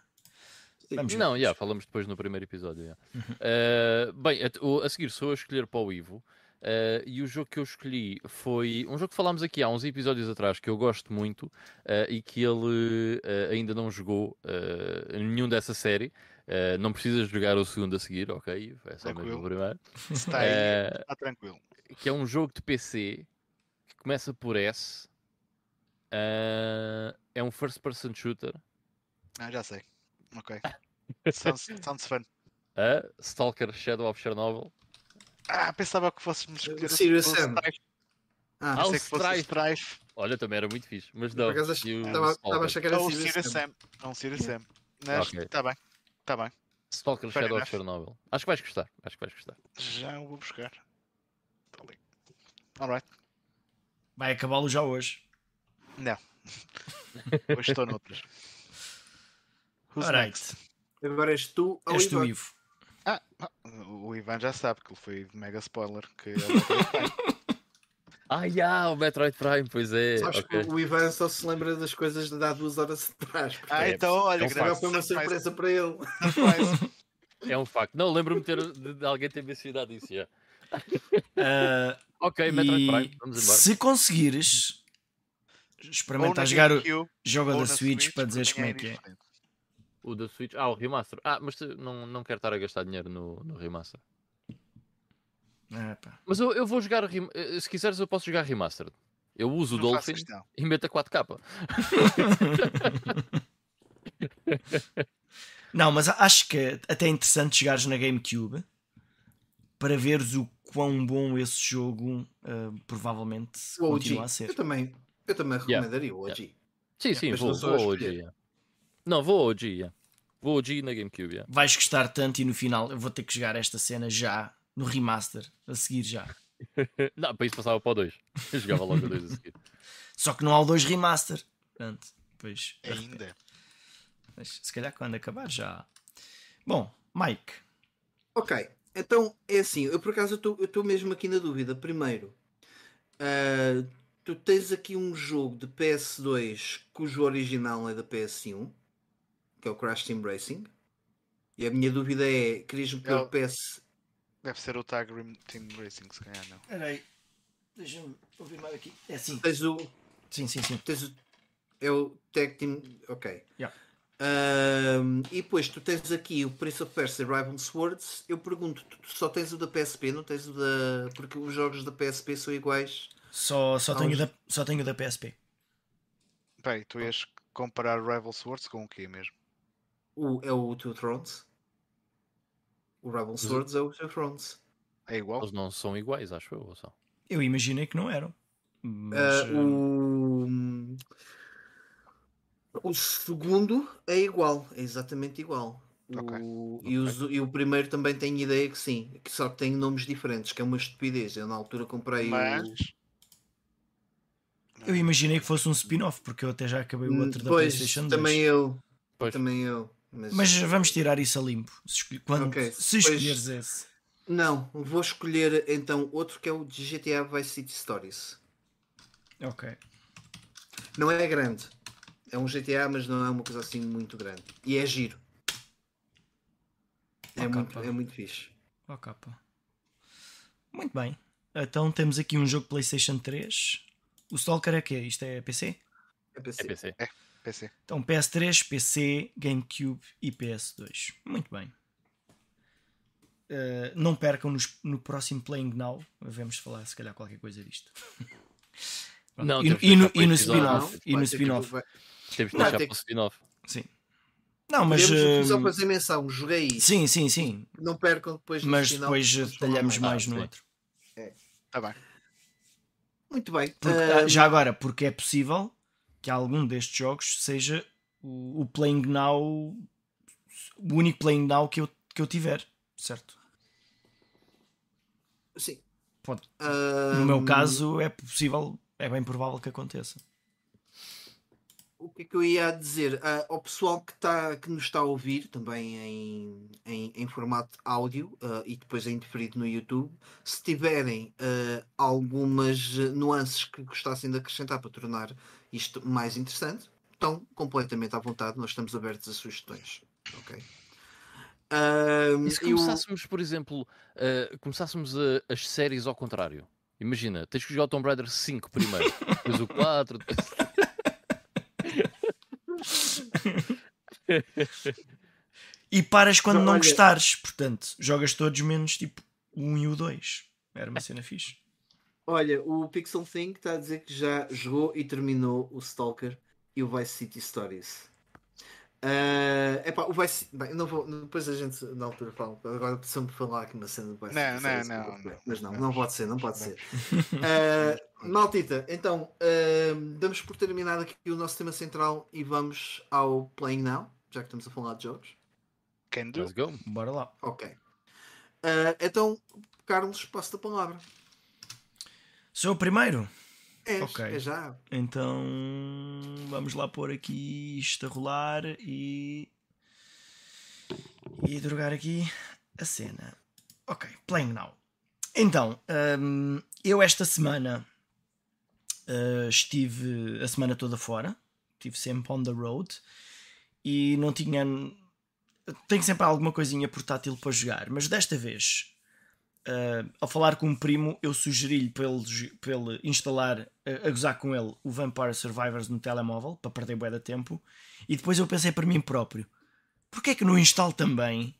Vamos. Não, já, falamos depois no primeiro episódio. já. Eh, bem, a, a seguir sou eu a escolher para o Ivo. eh, e o jogo que eu escolhi foi um jogo que falámos aqui há uns episódios atrás que eu gosto muito eh, e que ele eh, ainda não jogou nenhum dessa série. Não precisas jogar o segundo a seguir, ok? É só mesmo Tranquilo. o primeiro. Está aí, está tranquilo. que é um jogo de PC que começa por S. É um first person shooter. Ah, já sei. Ok. Sounds, sounds fun. a Stalker Shadow of Chernobyl. Ah, pensava que fôssemos escolher o- Serious Sam. Ah, Ah, o Pensei que fosse Strife. Strife. Olha, também era muito fixe, mas não. estava a achar que era Ou o Serious Sam. Sam. Não, Serious Sam. Mas está bem. Está bem. Stalker Fair Shadow enough. of Chernobyl. Acho que vais gostar. Acho que vais gostar. Já o vou buscar. Tá ali. Alright. Vai acabá-lo já hoje. Não. Hoje estou noutras. Who's Alright. next? Agora és tu ou És tu, Ivan? Ivo. Ah, o Ivan já sabe que ele foi mega spoiler. Que é o Metroid Prime. Ah, já, o Metroid Prime, pois é. Sabes ok. que o Ivan só se lembra das coisas de há duas horas atrás. ah, É, então olha, é um grande foi uma surprise, surpresa para ele. surprise. É um facto. Não, lembro-me de, ter- de- de alguém ter mencionado isso já. Ah, Ok, Metroid e Prime, vamos embora. se conseguires, Ou experimenta na jogar o GameCube, jogo ou da na Switch para dizeres como é que é. diferente. O da Switch. Ah, o remaster. Ah, mas não, não quero estar a gastar dinheiro no, no remaster. Pá. Mas eu, eu vou jogar. rem- eh, Se quiseres, eu posso jogar remastered. Eu uso o Não faço Dolphin e meto a 4K. Não, mas acho que até é interessante jogares na GameCube para veres o quão bom esse jogo ah, provavelmente O continua a ser. Eu também, eu também Yeah. recomendaria o OG. Sim, sim, mas vou, vou escolher. OG. yeah. Não, vou ao yeah. Vou ao na GameCube. yeah. Vais gostar tanto e no final eu vou ter que jogar esta cena já no remaster, a seguir já. Não, para isso passava para o 2. Eu jogava logo o 2 a seguir. Só que não há o 2 remaster. Portanto, depois, Ainda. mas se calhar quando acabar já. Bom, Mike, Ok, então é assim, eu por acaso eu estou mesmo aqui na dúvida. Primeiro, ah, tu tens aqui um jogo de PS2 cujo original é da PS1, que é o Crash Team Racing. E a minha dúvida é, querias-me Eu- PS. Deve ser o Tag Team Racing, se calhar não. peraí, deixa-me confirmar aqui. É assim, Tens o. sim, sim, sim. Tens o é o Tag Team. Ok. Yeah. Ahm, e depois tu tens aqui o Prince of Persia Rival Swords. Eu pergunto, tu só tens o da PSP, não tens o da. Porque os jogos da PSP são iguais. Só, só, Há tenho da, só tenho da PSP. Peraí, tu ias comparar Rival Swords com o quê mesmo? O, é o Two Thrones. O Rival Swords é o Two Thrones. É igual? Eles não são iguais, acho eu. Ou são? Eu imaginei que não eram. Mas, eh, o. O segundo é igual, é exatamente igual. Ok, O- E, os- e o primeiro também tenho ideia que sim, que só que tem nomes diferentes, que é uma estupidez. Eu na altura comprei Mas. o. eu imaginei que fosse um spin-off, porque eu até já acabei o outro da Hum, Pois, PlayStation 2. também eu. Pois. Também eu. Mas, Mas vamos tirar isso a limpo. Se, quando, Ok, se escolheres esse. Não, vou escolher então outro que é o de GTA Vice City Stories. Ok. Não é grande. É um GTA, mas não é uma coisa assim muito grande. E é giro. É, Ok, muito, é muito fixe. Ó capa. Muito bem. Então temos aqui um jogo PlayStation 3. O Stalker é que Isto é PC? É PC. É PC. PC. Então PS3, PC, GameCube e PS2. Muito bem. Uh, não percam nos- no, próximo Playing Now. Vamos falar se calhar qualquer coisa disto. Não, e, que e no, e spin-off. E no que- spin-off. Temos Não, deixar para o spin-off. Sim. Não, mas. Podemos só hum, fazer menção, joguei isso. Sim, sim, sim. Não percam depois Mas final, depois detalhamos mais Ah, no sim. outro. Tá bem. Muito bem. Porque, ah, já agora, porque é possível que algum destes jogos seja o, o Playing Now, o único Playing Now que eu, que eu tiver, certo? sim. Pode. Ah, No meu caso, é possível, é bem provável que aconteça. O que é que eu ia dizer? Ah, ao pessoal que, tá, que nos está a ouvir, também em, em, em formato áudio ah, e depois em diferido no YouTube, se tiverem ah, algumas nuances que gostassem de acrescentar para tornar isto mais interessante, estão completamente à vontade, nós estamos abertos a sugestões. Ok? Ah, E se eu- começássemos, por exemplo, uh, começássemos a- as séries ao contrário? Imagina, tens que jogar o Tomb Raider 5 primeiro, depois o 4, depois... E paras quando Não, não olha- gostares, portanto, jogas todos menos tipo o 1 e o 2. Era uma cena fixe. Olha, o Pixel Think está a dizer que já jogou e terminou o Stalker e o Vice City Stories. Ah, epá, o Vice bem, não vou, depois a gente na altura fala. Agora precisamos falar aqui uma cena do Vice Não, City não, Stories, não, não. Mas não, Não. pode ser, não pode ser. Ah, Maltita, então ah, damos por terminado aqui o nosso tema central e vamos ao Playing Now, já que estamos a falar de jogos. Can do. Let's go. Bora lá. Ok. Ah, então, Carlos, passo a palavra. Sou o primeiro? É, Ok. é já. Então vamos lá pôr aqui isto a rolar e. e drogar aqui a cena. Ok, playing now. Então, hum, eu esta semana uh, estive a semana toda fora, estive sempre on the road e não tinha. Tenho sempre alguma coisinha portátil para jogar, mas desta vez Uh, ao falar com um primo, eu sugeri-lhe para para ele instalar, a, a gozar com ele, o Vampire Survivors no telemóvel, para perder bué de tempo. E depois eu pensei para mim próprio: porquê é que não instalo também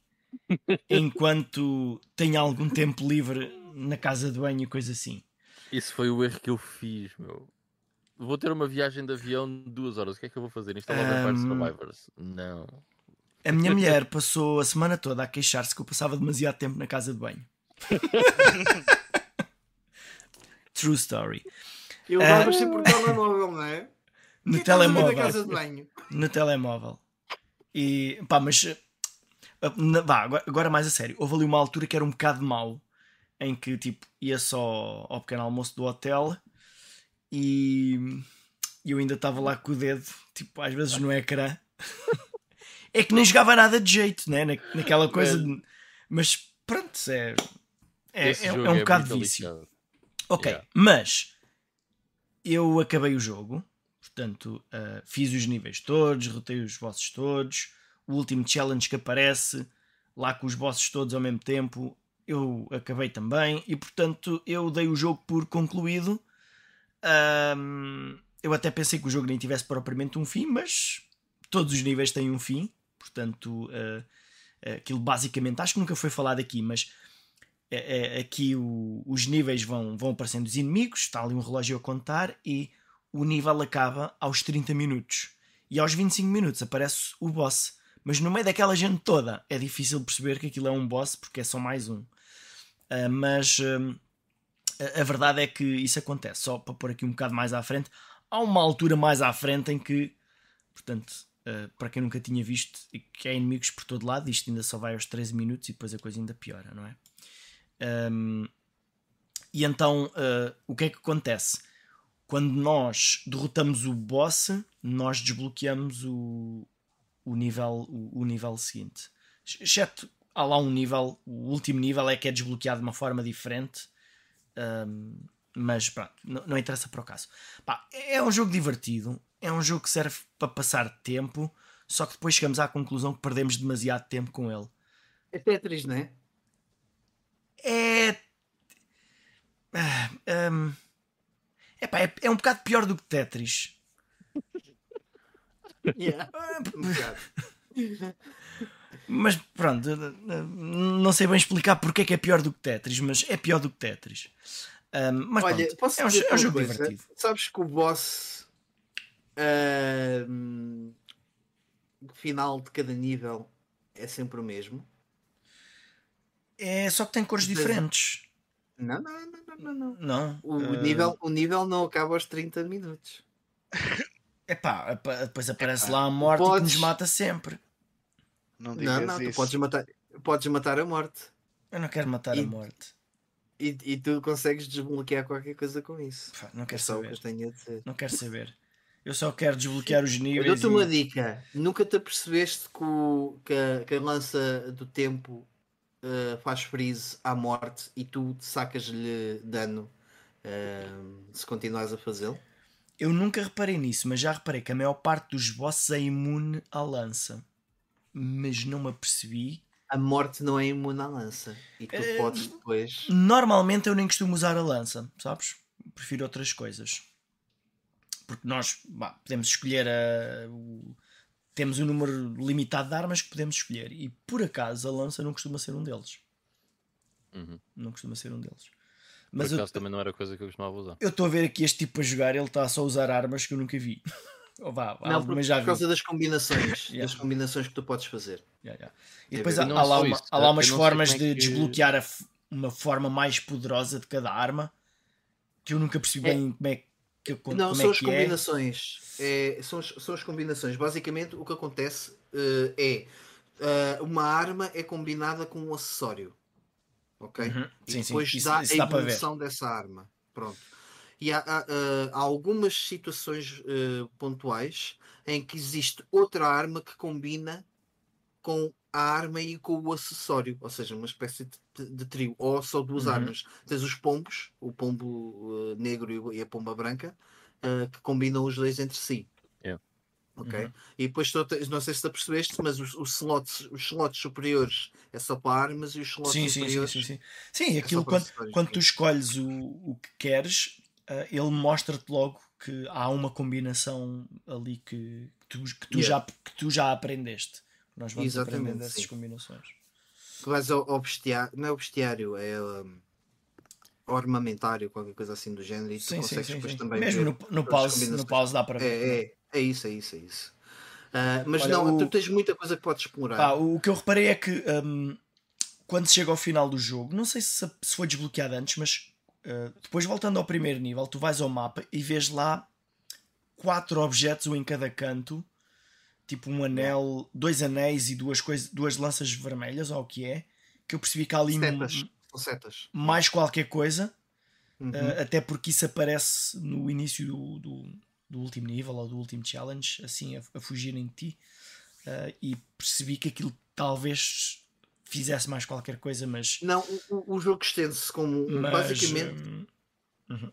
enquanto tenho algum tempo livre na casa de banho e coisa assim? Isso foi o erro que eu fiz, meu. Vou ter uma viagem de avião de duas horas. O que é que eu vou fazer? Instalar Vampire Ahm. Survivors? Não. A minha mulher passou a semana toda a queixar-se que eu passava demasiado tempo na casa de banho. True story. Eu Ah. dava sempre por telemóvel, não é? No Que ver telemóvel. Casa de banho. no telemóvel. E pá, mas na- vá, agora, agora mais a sério. Houve ali uma altura que era um bocado mau em que tipo ia só ao pequeno almoço do hotel e eu ainda estava lá com o dedo, tipo, às vezes no ecrã. é que nem jogava nada de jeito, né? Na, naquela coisa de- Mas pronto, é, é, é, é um bocado muito vício. Ok, Yeah. mas eu acabei o jogo, portanto, uh, fiz os níveis todos, derrotei os bosses todos, o último challenge que aparece, lá com os bosses todos ao mesmo tempo, eu acabei também, e portanto eu dei o jogo por concluído. Ahm, eu até pensei que o jogo nem tivesse propriamente um fim, mas todos os níveis têm um fim, portanto, uh, aquilo basicamente, acho que nunca foi falado aqui, mas é- é- aqui o- os níveis vão, vão aparecendo os inimigos, está ali um relógio a contar e o nível acaba aos 30 minutos. E aos 25 minutos aparece o boss. Mas no meio daquela gente toda é difícil perceber que aquilo é um boss porque é só mais um. Ah, mas hum, a, verdade é que isso acontece. Só para pôr aqui um bocado mais à frente, há uma altura mais à frente em que, portanto, ah, para quem nunca tinha visto, que há inimigos por todo lado, isto ainda só vai aos 13 minutos e depois a coisa ainda piora, não é? Um, e então, uh, o que é que acontece? Quando nós derrotamos o boss, nós desbloqueamos o, o, nível, o, o nível seguinte. Exceto, há lá um nível, o último nível é que é desbloqueado de uma forma diferente. Um, mas pronto, não, não interessa para o caso. Pá, é um jogo divertido, é um jogo que serve para passar tempo, só que depois chegamos à conclusão que perdemos demasiado tempo com ele. É Tetris, não é? É. Ah, hum, epá, é, é um bocado pior do que Tetris. Yeah. Um bocado. Mas pronto, eh, não sei bem explicar porque é que é pior do que Tetris, mas é pior do que Tetris. Hum, mas Olha, pronto, posso é um, é um jogo coisa? divertido. Sabes que o boss. ahm, final de cada nível é sempre o mesmo. É só que tem cores é. diferentes. Não, não, não, não, não. não. O, Eh, nível, o nível não acaba aos 30 minutos. Epá, depois aparece lá a morte e que Podes- nos mata sempre. Não digas Não, não, tu isso. podes matar, podes matar a morte. Eu não quero matar E- a morte. E, e tu consegues desbloquear qualquer coisa com isso. Pá, não É quero que eu saber. tenho a dizer. Não quero saber. Eu só quero desbloquear os Eu níveis. dou-te uma e- dica. Nunca te apercebeste que, o- que a, que a lança do tempo eh, faz freeze à morte e tu sacas-lhe dano eh, se continuares a fazê-lo? Eu nunca reparei nisso, mas já reparei que a maior parte dos bosses é imune à lança. Mas não me apercebi. A morte não é imune à lança. E tu Eh, podes depois. Normalmente eu nem costumo usar a lança, sabes? Prefiro outras coisas. Porque nós bah, podemos escolher a. o- Temos um número limitado de armas que podemos escolher. E por acaso a lança não costuma ser um deles. Uhum. Não costuma ser um deles. Por Mas eu acaso também não era coisa que eu costumava usar. eu estou a ver aqui este tipo a jogar, ele está só a usar armas que eu nunca vi. Ou vá, Não, algumas por, já por vi. causa das combinações. Yeah. Das combinações que tu podes fazer. Ya. É E depois há, há lá, uma- isso, há lá eu umas formas é de que- desbloquear a f- uma forma mais poderosa de cada arma que eu nunca percebi É. bem como é que, como Não, é são as que é. combinações. É, são, as, são as combinações. Basicamente, o que acontece eh, é eh, uma arma é combinada com um acessório. Ok? Uhum. E Sim, sim, depois isso- dá isso a evolução dessa arma. Pronto. E há, há, eh, há algumas situações eh, pontuais em que existe outra arma que combina com a arma e com o acessório, ou seja, uma espécie de, de trio, ou só duas Uhum. armas. Tens os pombos, o pombo eh, negro e a pomba branca, eh, que combinam os dois entre si. Yeah. Ok? Uhum. E depois não sei se te apercebeste, mas os, os slots, os slots superiores é só para armas e os slots Sim, sim, sim, superiores sim, sim. Sim, aquilo para quando, quando sim. tu escolhes o, o que queres, ah, ele mostra-te logo que há uma combinação ali que, que tu, que, tu Yeah. já, que tu já aprendeste. Nós vamos Exatamente, aprendendo essas sim. combinações. que vais ao, ao bestiário, não é o bestiário, é um, ao armamentário, qualquer coisa assim do género, e tu Sim, sim, consegues sim, depois sim. também Mesmo ver no, no, pause, no pause dá para ver. também. É, é, é isso, é isso, é isso. Ah, mas Olha, não, o- tu tens muita coisa que podes explorar. Pá, o que eu reparei é que hum, quando se chega ao final do jogo, não sei se, se foi desbloqueado antes, mas uh, depois voltando ao primeiro nível, tu vais ao mapa e vês lá quatro objetos, um em cada canto, tipo um anel, dois anéis e duas, coisas, duas lanças vermelhas, ou o que é, que eu percebi que há ali setas, m- são setas. mais qualquer coisa, Uhum. uh, até porque isso aparece no início do, do, do último nível ou do último challenge, assim a, a fugirem de ti. Uh, e percebi que aquilo talvez fizesse mais qualquer coisa, mas. Não, o, o- jogo estende-se como mas basicamente hum,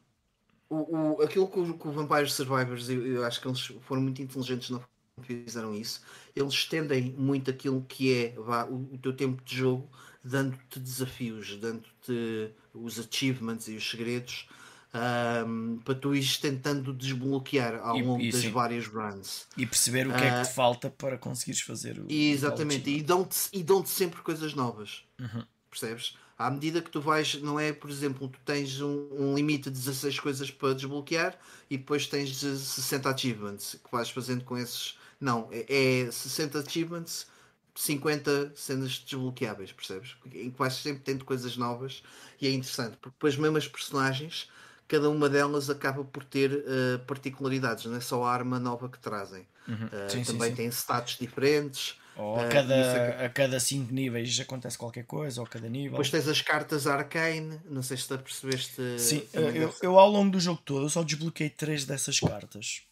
o, o, aquilo que o, que o Vampire Survivors, eu, eu acho que eles foram muito inteligentes, não fizeram isso. Eles estendem muito aquilo que é vá, o, o teu tempo de jogo, dando-te desafios, dando-te os achievements e os segredos ahm, para tu ires tentando desbloquear ao E- longo e das sim. várias runs. e perceber o que é Ah, que te falta para conseguires fazer o. E, o exatamente, tal e dão-te e dão sempre coisas novas. Uhum. Percebes? À medida que tu vais, não é, por exemplo, tu tens um, um limite de 16 coisas para desbloquear e depois tens de 60 achievements que vais fazendo com esses. Não, é, é 60 achievements, 50 cenas desbloqueáveis, percebes? Em vais sempre tendo coisas novas e é interessante, porque depois mesmo as personagens, cada uma delas acaba por ter eh, particularidades, não é só a arma nova que trazem. Uhum. Eh, Sim, sim, também sim. tem status diferentes. Ou a cada, isso que- a cada cinco níveis acontece qualquer coisa, ou a cada nível. Depois tens as cartas Arcane, não sei se te percebeste. Sim, eu, eu ao longo do jogo todo eu só desbloqueei três dessas cartas.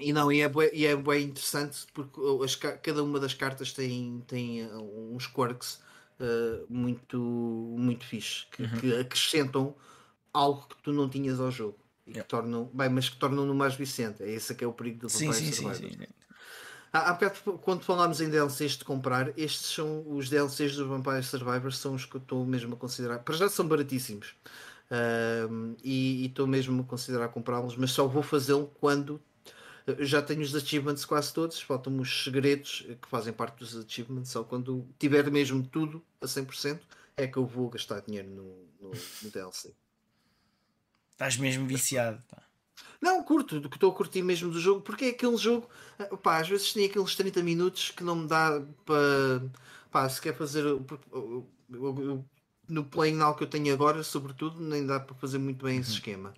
E não, e é, bué, e é bem interessante porque as ca- cada uma das cartas tem, tem uh, uns quirks uh, muito, muito fixe que, Uhum. que acrescentam algo que tu não tinhas ao jogo e Yeah. que tornam, bem, mas que tornam-no mais vicente. É esse que é o perigo do Sim, Vampire sim, sim, sim. Há, há bocado, quando falámos em DLCs de comprar, estes são os DLCs do Vampire Survivors, são os que eu estou mesmo a considerar. Para já são baratíssimos Ahm, e estou mesmo a considerar comprá-los, mas só vou fazê-lo quando já tenho os achievements quase todos, faltam-me os segredos que fazem parte dos achievements. Só quando tiver mesmo tudo a 100% é que eu vou gastar dinheiro no, no, no DLC. Estás mesmo viciado. Pá. Não, curto, do que estou a curtir mesmo do jogo, porque é aquele jogo, ah, pá, às vezes tem aqueles 30 minutos que não me dá para, pá, se quer fazer, no playing now que eu tenho agora, sobretudo, nem dá para fazer muito bem esse esquema.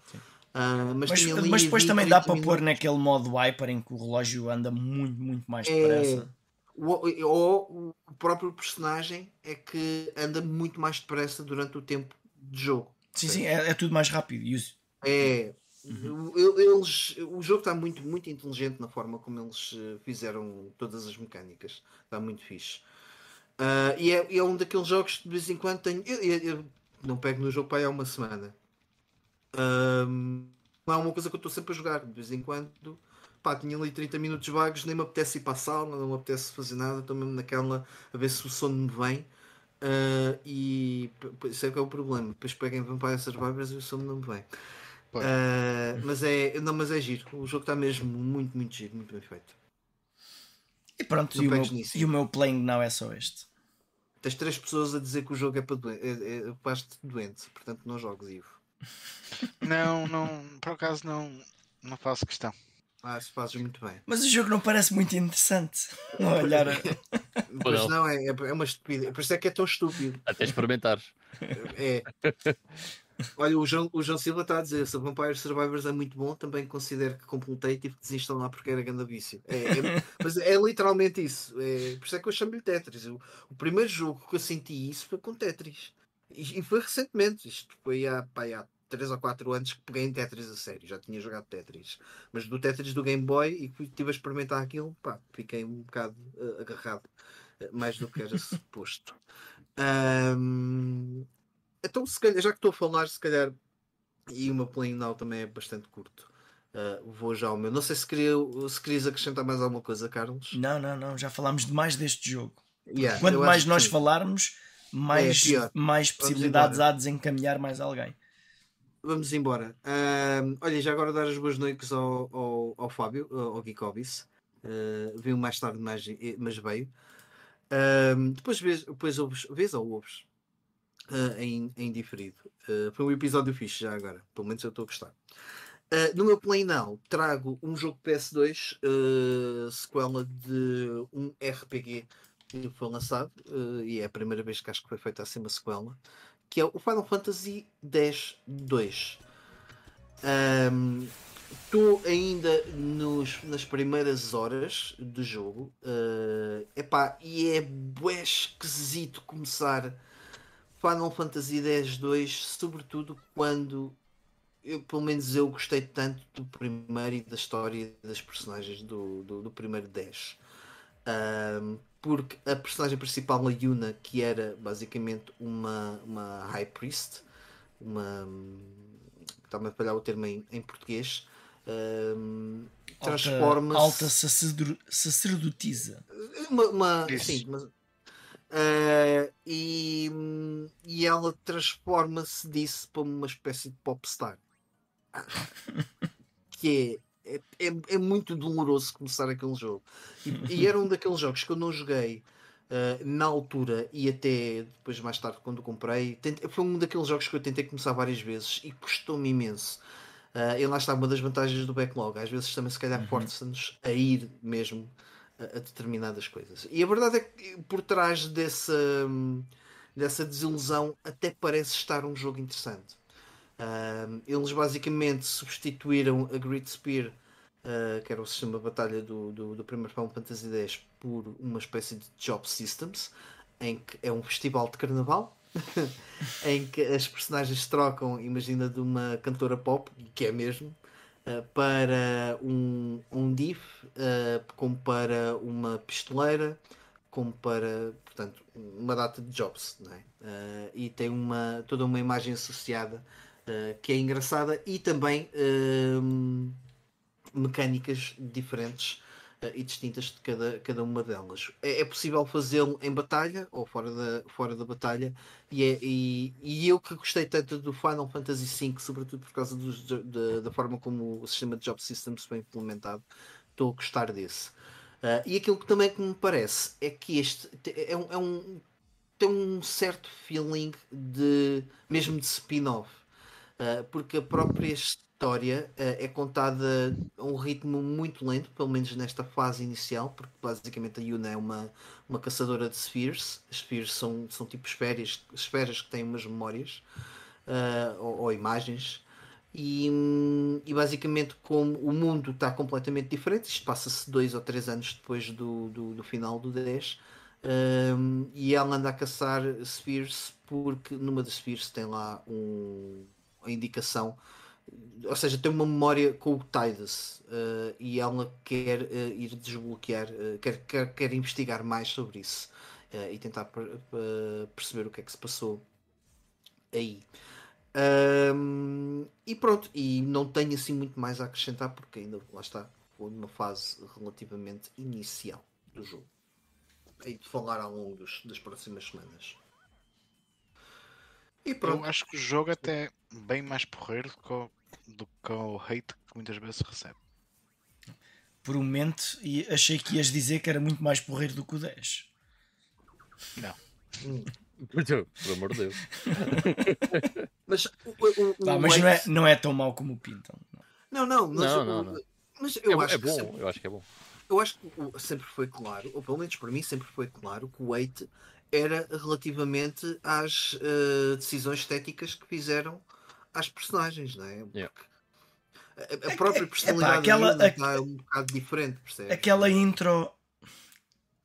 Ah, mas Mas, mas depois 20, também dá 30 para pôr naquele modo hyper em que o relógio anda muito, muito mais É, depressa. Ou, ou o próprio personagem é que anda muito mais depressa durante o tempo de jogo. Sim, sim, é, é tudo mais rápido. E os- É. Uhum. o- Eles, o jogo está muito, muito inteligente na forma como eles eh, fizeram todas as mecânicas. Está muito fixe. Ah, e é, é um daqueles jogos que de vez em quando tenho. Eu, eu- eu não pego no jogo para aí há uma semana. Não é uma coisa que eu estou sempre a jogar. De vez em quando, pá, tinha ali 30 minutos vagos, nem me apetece ir para a sala, não me apetece fazer nada. Estou mesmo naquela a ver se o sono me vem. Ah, e isso é que é o problema. Depois pego em Vampire Survivors e o sono não me vem. Ah, mas é não mas é giro o jogo está mesmo muito muito giro muito bem feito E pronto, Não e o, meu, e o meu playing now é só este. tens três pessoas a dizer que o jogo é para doente é, é, faz-te doente portanto não jogues Ivo Não, não, por acaso não, não faço questão. ah, se fazes muito bem Mas o jogo não parece muito interessante. Olhar a- pois não. não, é, é uma estupidez por isso é que é tão estúpido Até experimentares. é olha o João, o João Silva está a dizer se o Vampire Survivors é muito bom também considero que completei e tive que desinstalar porque era grande vício é, é- mas é literalmente isso é, por isso é que eu chamo-lhe Tetris o, o primeiro jogo que eu senti isso foi com Tetris e, e foi recentemente isto foi há, pá, há 3 ou 4 anos que peguei em Tetris a sério já tinha jogado Tetris mas do Tetris do Game Boy e que estive a experimentar aquilo pá, fiquei um bocado eh, agarrado eh, mais do que era suposto Ahm, então, se calhar, já que estou a falar, se calhar, e o meu playing now também é bastante curto, ah, vou já ao meu. Não sei se, queria, se querias acrescentar mais alguma coisa, Carlos. Não, não, não. Já falámos demais deste jogo. Yeah, Quanto mais que nós falarmos, mais, pior. mais possibilidades há de desencaminhar mais alguém. Vamos embora. Ahm, olha, já agora dar as boas noites ao, ao, ao Fábio, ao ao Geekobis. Uh, veio mais tarde, mas, mas veio. Ahm, depois vês, depois ouves, vês ou ouves ah, em, em diferido. Foi um episódio fixe já agora, pelo menos eu estou a gostar. No meu play now trago um jogo PS2, ah, sequela de um RPG que foi lançado, e é a primeira vez que acho que foi feita assim uma sequela, que é o Final Fantasy X-2. Estou ainda nos, nas primeiras horas do jogo ah, epá, e é bué esquisito começar Final Fantasy X-2, sobretudo quando eu, pelo menos eu gostei tanto do primeiro e da história das personagens do, do, do primeiro 10. Ahm, porque a personagem principal, a Yuna, que era basicamente uma, uma High Priest, uma. Está-me a falhar o termo em, em português. ahm, transforma-se. Alta, alta sacerdru- sacerdotisa. Uma, uma- sim, mas, eh, e, e ela transforma-se disso para uma espécie de popstar. que é, é, é, é muito doloroso começar aquele jogo. E, e era um daqueles jogos que eu não joguei eh, na altura e até depois mais tarde quando comprei. Tentei- foi um daqueles jogos que eu tentei começar várias vezes e custou-me imenso. Ah, e lá está uma das vantagens do backlog. Às vezes também se calhar força-nos a ir mesmo a, a determinadas coisas. E a verdade é que por trás dessa, hum, dessa desilusão até parece estar um jogo interessante. Ah, eles basicamente substituíram a Grid Spear, ah, que era o sistema de batalha do, do, do primeiro Final Fantasy X, por uma espécie de Job Systems, em que é um festival de carnaval. em que as personagens trocam, imagina, de uma cantora pop, que é mesmo, uh, para um, um diff, uh, como para uma pistoleira, como para, portanto, uma data de jobs, é? Uh, e tem uma, toda uma imagem associada uh, que é engraçada e também um, mecânicas diferentes uh, e distintas de cada, cada uma delas. É, é possível fazê-lo em batalha ou fora da, fora da batalha, e, é, e, e eu que gostei tanto do Final Fantasy V, sobretudo por causa da, da forma como o sistema de Job Systems foi implementado, estou a gostar desse. Uh, e aquilo que também que me parece é que este te- é um, é um- tem um certo feeling de mesmo de spin-off. Uh, porque a própria história uh, é contada a um ritmo muito lento, pelo menos nesta fase inicial, porque basicamente a Yuna é uma, uma caçadora de spheres. As spheres são, são tipo esferas, esferas que têm umas memórias uh, ou, ou, imagens. E, e, basicamente, como o mundo está completamente diferente, isto passa-se dois ou três anos depois do, do, do final do 10, um, e ela anda a caçar spheres porque numa das spheres tem lá um, a indicação, ou seja, tem uma memória com o Tidus uh, e ela quer uh, ir desbloquear, uh, quer, quer, quer investigar mais sobre isso e tentar perceber o que é que se passou aí. Um, e pronto, e não tenho assim muito mais a acrescentar porque ainda lá está, numa fase relativamente inicial do jogo. Aí de falar ao longo dos, das próximas semanas. E pronto. Eu acho que o jogo até é bem mais porreiro do que, o, do que o hate que muitas vezes recebe. Por um momento e achei que ias dizer que era muito mais porreiro do que o 10. Não. Pelo amor de Deus. mas o, o, o mas não, é, não é tão mau como o pintam. Não, não, mas, não, não, não. mas eu é, acho é bom, sempre, eu acho que é bom. Eu acho que sempre foi claro, ou pelo menos para mim sempre foi claro, que o 8 era relativamente às uh, decisões estéticas que fizeram às personagens, não é? Yeah. A, a, própria personalidade é, pá, aquela, está um bocado diferente, percebes? Aquela intro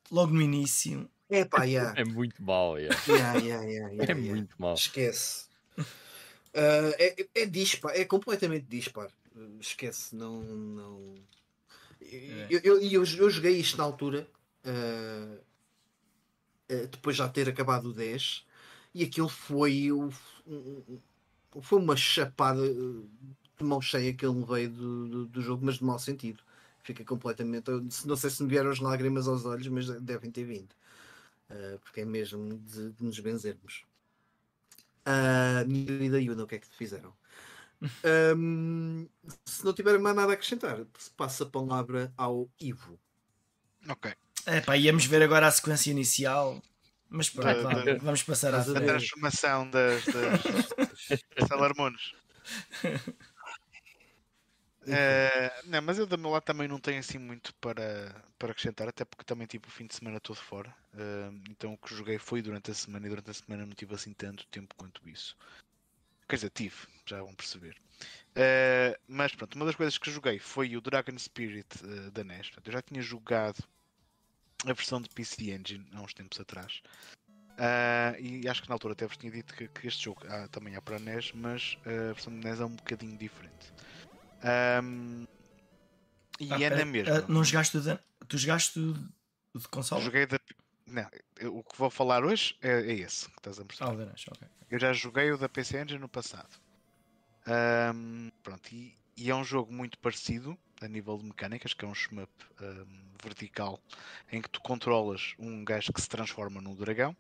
logo no início. É pá, yeah. é muito mal, yeah. Yeah, yeah, yeah, é muito mal. Esquece. Uh, é, é dispar, é completamente dispar. Esquece, não. não... É. Eu, eu, eu, eu, joguei isto na altura. Uh, depois já ter acabado o 10 e aquilo foi, foi uma chapada eh, de mão cheia que ele veio do, do, do, jogo, mas de mau sentido. Fica completamente. Não sei se me vieram as lágrimas aos olhos, mas devem ter vindo. Uh, porque é mesmo de, de nos benzermos. Uh, e da Yuna, o que é que te fizeram? Um, se não tiverem mais nada a acrescentar, passa a palavra ao Ivo. Ok. É pá, íamos ver agora a sequência inicial. Mas pronto, da, da, vamos passar à a transformação das, das Salarmones. É, não, mas eu da meu lado também não tenho assim muito para, para acrescentar, até porque também tive o fim de semana todo fora. Uh, então o que joguei foi durante a semana e durante a semana não tive assim tanto tempo quanto isso. Quer dizer, tive, já vão perceber. Uh, mas pronto, uma das coisas que joguei foi o Dragon Spirit uh, da NES. Portanto, eu já tinha jogado a versão de PC Engine há uns tempos atrás. Uh, e acho que na altura até vos tinha dito que, que este jogo ah, também é para NES, mas a versão de NES é um bocadinho diferente. Um, e ah, é na mesma. não jogaste de, tu jogaste de, console? Joguei da. Não, o que vou falar hoje é, é esse que estás a mostrar. Ah, NES, okay. Eu já joguei o da PC Engine no passado. Um, pronto, e, e, é um jogo muito parecido a nível de mecânicas, que é um shmup um, vertical em que tu controlas um gajo que se transforma num dragão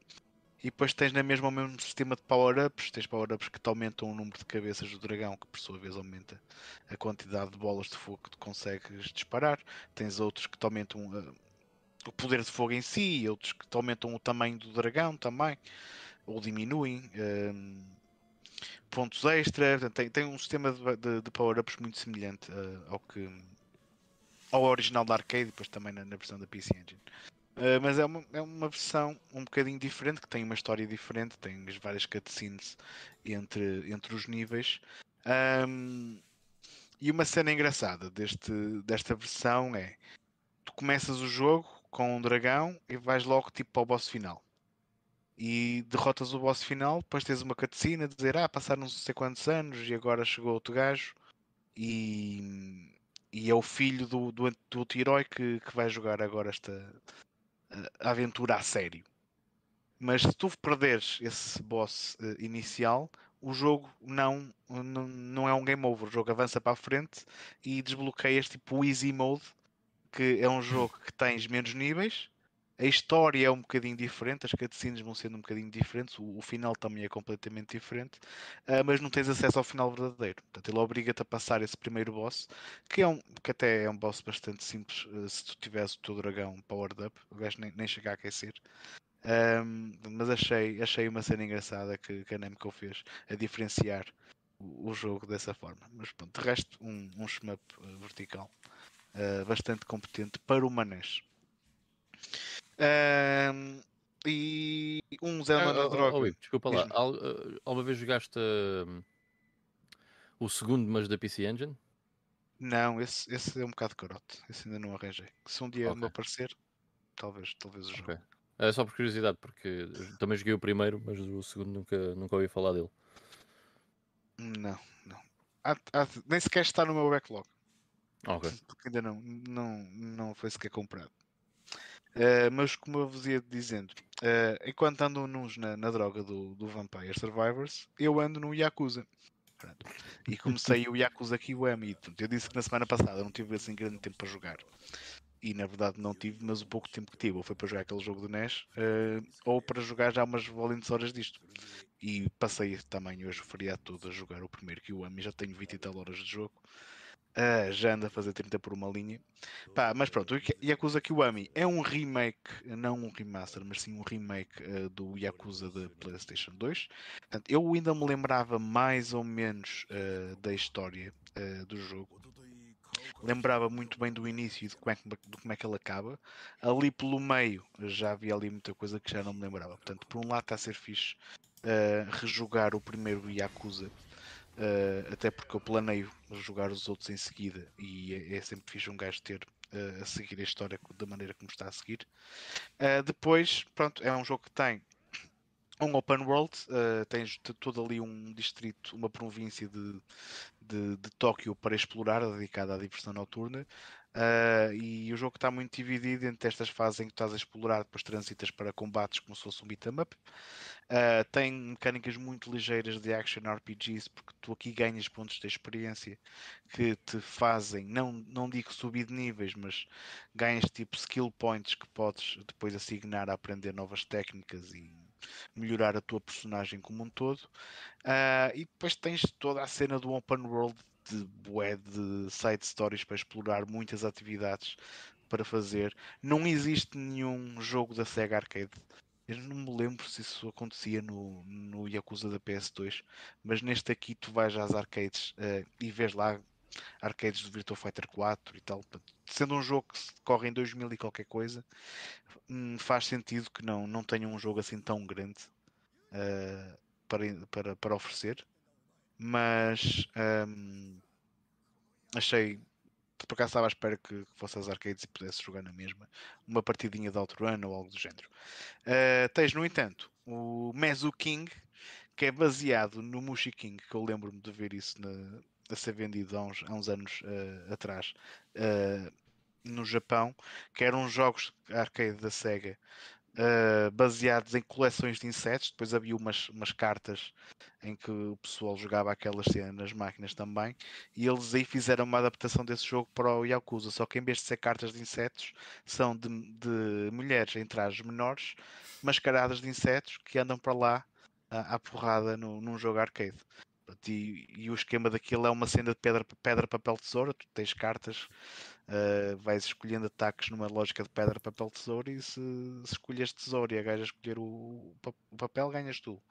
e depois tens na mesma o mesmo sistema de power-ups, tens power-ups que te aumentam o número de cabeças do dragão, que por sua vez aumenta a quantidade de bolas de fogo que tu consegues disparar, tens outros que te aumentam uh, o poder de fogo em si, outros que te aumentam o tamanho do dragão também, ou diminuem. Uh, pontos extra, tem, tem um sistema de, de, de power-ups muito semelhante uh, ao que ao original da arcade, depois também na, na versão da PC Engine. Uh, mas é uma, é uma versão um bocadinho diferente, que tem uma história diferente, tem as várias cutscenes entre, entre os níveis. Um, e uma cena engraçada deste, desta versão é tu começas o jogo com um dragão e vais logo tipo para o boss final e derrotas o boss final, depois tens uma cutscene a dizer ah, passaram não sei quantos anos e agora chegou outro gajo e, e é o filho do, do, do outro herói que, que vai jogar agora esta aventura a sério. Mas se tu perderes esse boss uh, inicial, o jogo não, não, não é um game over. O jogo avança para a frente e desbloqueias tipo o Easy Mode, que é um jogo que tens menos níveis a história é um bocadinho diferente, as cutscenes vão sendo um bocadinho diferentes, o, o final também é completamente diferente, uh, mas não tens acesso ao final verdadeiro. Portanto, ele obriga-te a passar esse primeiro boss, que, é um, que até é um boss bastante simples uh, se tu tivesse o teu dragão powered up, o gajo nem, nem chega a aquecer. Um, mas achei, achei uma cena engraçada que, que a Namco fez a diferenciar o, o jogo dessa forma. Mas pronto, de resto, um, um shmup uh, vertical uh, bastante competente para o Manes. Um, e um Zelda Ah, na oh, oh, droga. oh, Ivo, desculpa lá. Al, uh, alguma vez jogaste hum, o segundo, mas da PC Engine? Não, esse, esse é um bocado carote. Esse ainda não arranjei. Se um dia Ok. me aparecer, talvez, talvez o jogo. Ok. É só por curiosidade, porque também joguei o primeiro, mas o segundo nunca, nunca ouvi falar dele. Não, não. Há- há- nem sequer está no meu backlog. Ok. porque ainda não, não, não foi sequer comprado. Eh, mas como eu vos ia dizendo, eh, enquanto andam nos na, na droga do, do Vampire Survivors, eu ando no Yakuza. Pronto. E comecei o Yakuza Kiwami. Portanto, eu disse que na semana passada não tive assim grande tempo para jogar. E na verdade não tive, mas o pouco tempo que tive ou foi para jogar aquele jogo de NES eh, ou para jogar já umas valentes horas disto. E passei também hoje o feriado todo a jogar o primeiro Kiwami. Já tenho 20 e tal horas de jogo. Ah, já anda a fazer 30 por uma linha. Pá, mas pronto, o Yakuza Kiwami é um remake, não um remaster, mas sim um remake ah, do Yakuza da PlayStation 2. Portanto, eu ainda me lembrava mais ou menos ah, da história ah, do jogo. Lembrava muito bem do início e de como, é que, de como é que ele acaba. Ali pelo meio já havia ali muita coisa que já não me lembrava. Portanto, por um lado está a ser fixe rejogar o primeiro Yakuza Uh, até porque eu planeio jogar os outros em seguida e é, é sempre fixe um gajo ter uh, a seguir a história da maneira como está a seguir. Uh, depois, pronto, é um jogo que tem um open world, uh, tens todo ali um distrito, uma província de, de, de Tóquio para explorar, dedicada à diversão noturna. Uh, e o jogo está muito dividido entre estas fases em que estás a explorar, depois transitas para combates como se fosse um beat'em up. Uh, tem mecânicas muito ligeiras de action RPGs, porque tu aqui ganhas pontos de experiência que te fazem, não, não digo subir de níveis, mas ganhas tipo skill points que podes depois assignar a aprender novas técnicas e melhorar a tua personagem como um todo. Uh, e depois tens toda a cena do open world de bué de side stories para explorar muitas atividades para fazer. Não existe nenhum jogo da Sega Arcade eu não me lembro se isso acontecia no, no Yakuza da PS2, mas neste aqui tu vais às arcades eh, e vês lá arcades do Virtua Fighter 4 e tal. Sendo um jogo que corre em 2000 e qualquer coisa, hum, faz sentido que não, não tenha um jogo assim tão grande eh, para, para, para oferecer. Mas hum, achei por acaso estava à espera que, que fosse às arcades e pudesse jogar na mesma uma partidinha de Outrun ou algo do género. Uh, tens, no entanto, o Mezu King, que é baseado no Mushi King, que eu lembro-me de ver isso na- a ser vendido há uns, há uns anos uh, atrás uh, no Japão, que eram jogos arcade da Sega. Uh, baseados em coleções de insetos, depois havia umas, umas cartas em que o pessoal jogava aquelas cenas nas máquinas também, e eles aí fizeram uma adaptação desse jogo para o Yakuza, só que em vez de ser cartas de insetos, são de, de mulheres em trajes menores, mascaradas de insetos que andam para lá à, à porrada no, num jogo arcade. E, e o esquema daquilo é uma cena de pedra, pedra papel, tesoura. Tu tens cartas, uh, vais escolhendo ataques numa lógica de pedra, papel, tesoura. E se, se escolhes tesouro e a gaja escolher o, o papel, ganhas tu.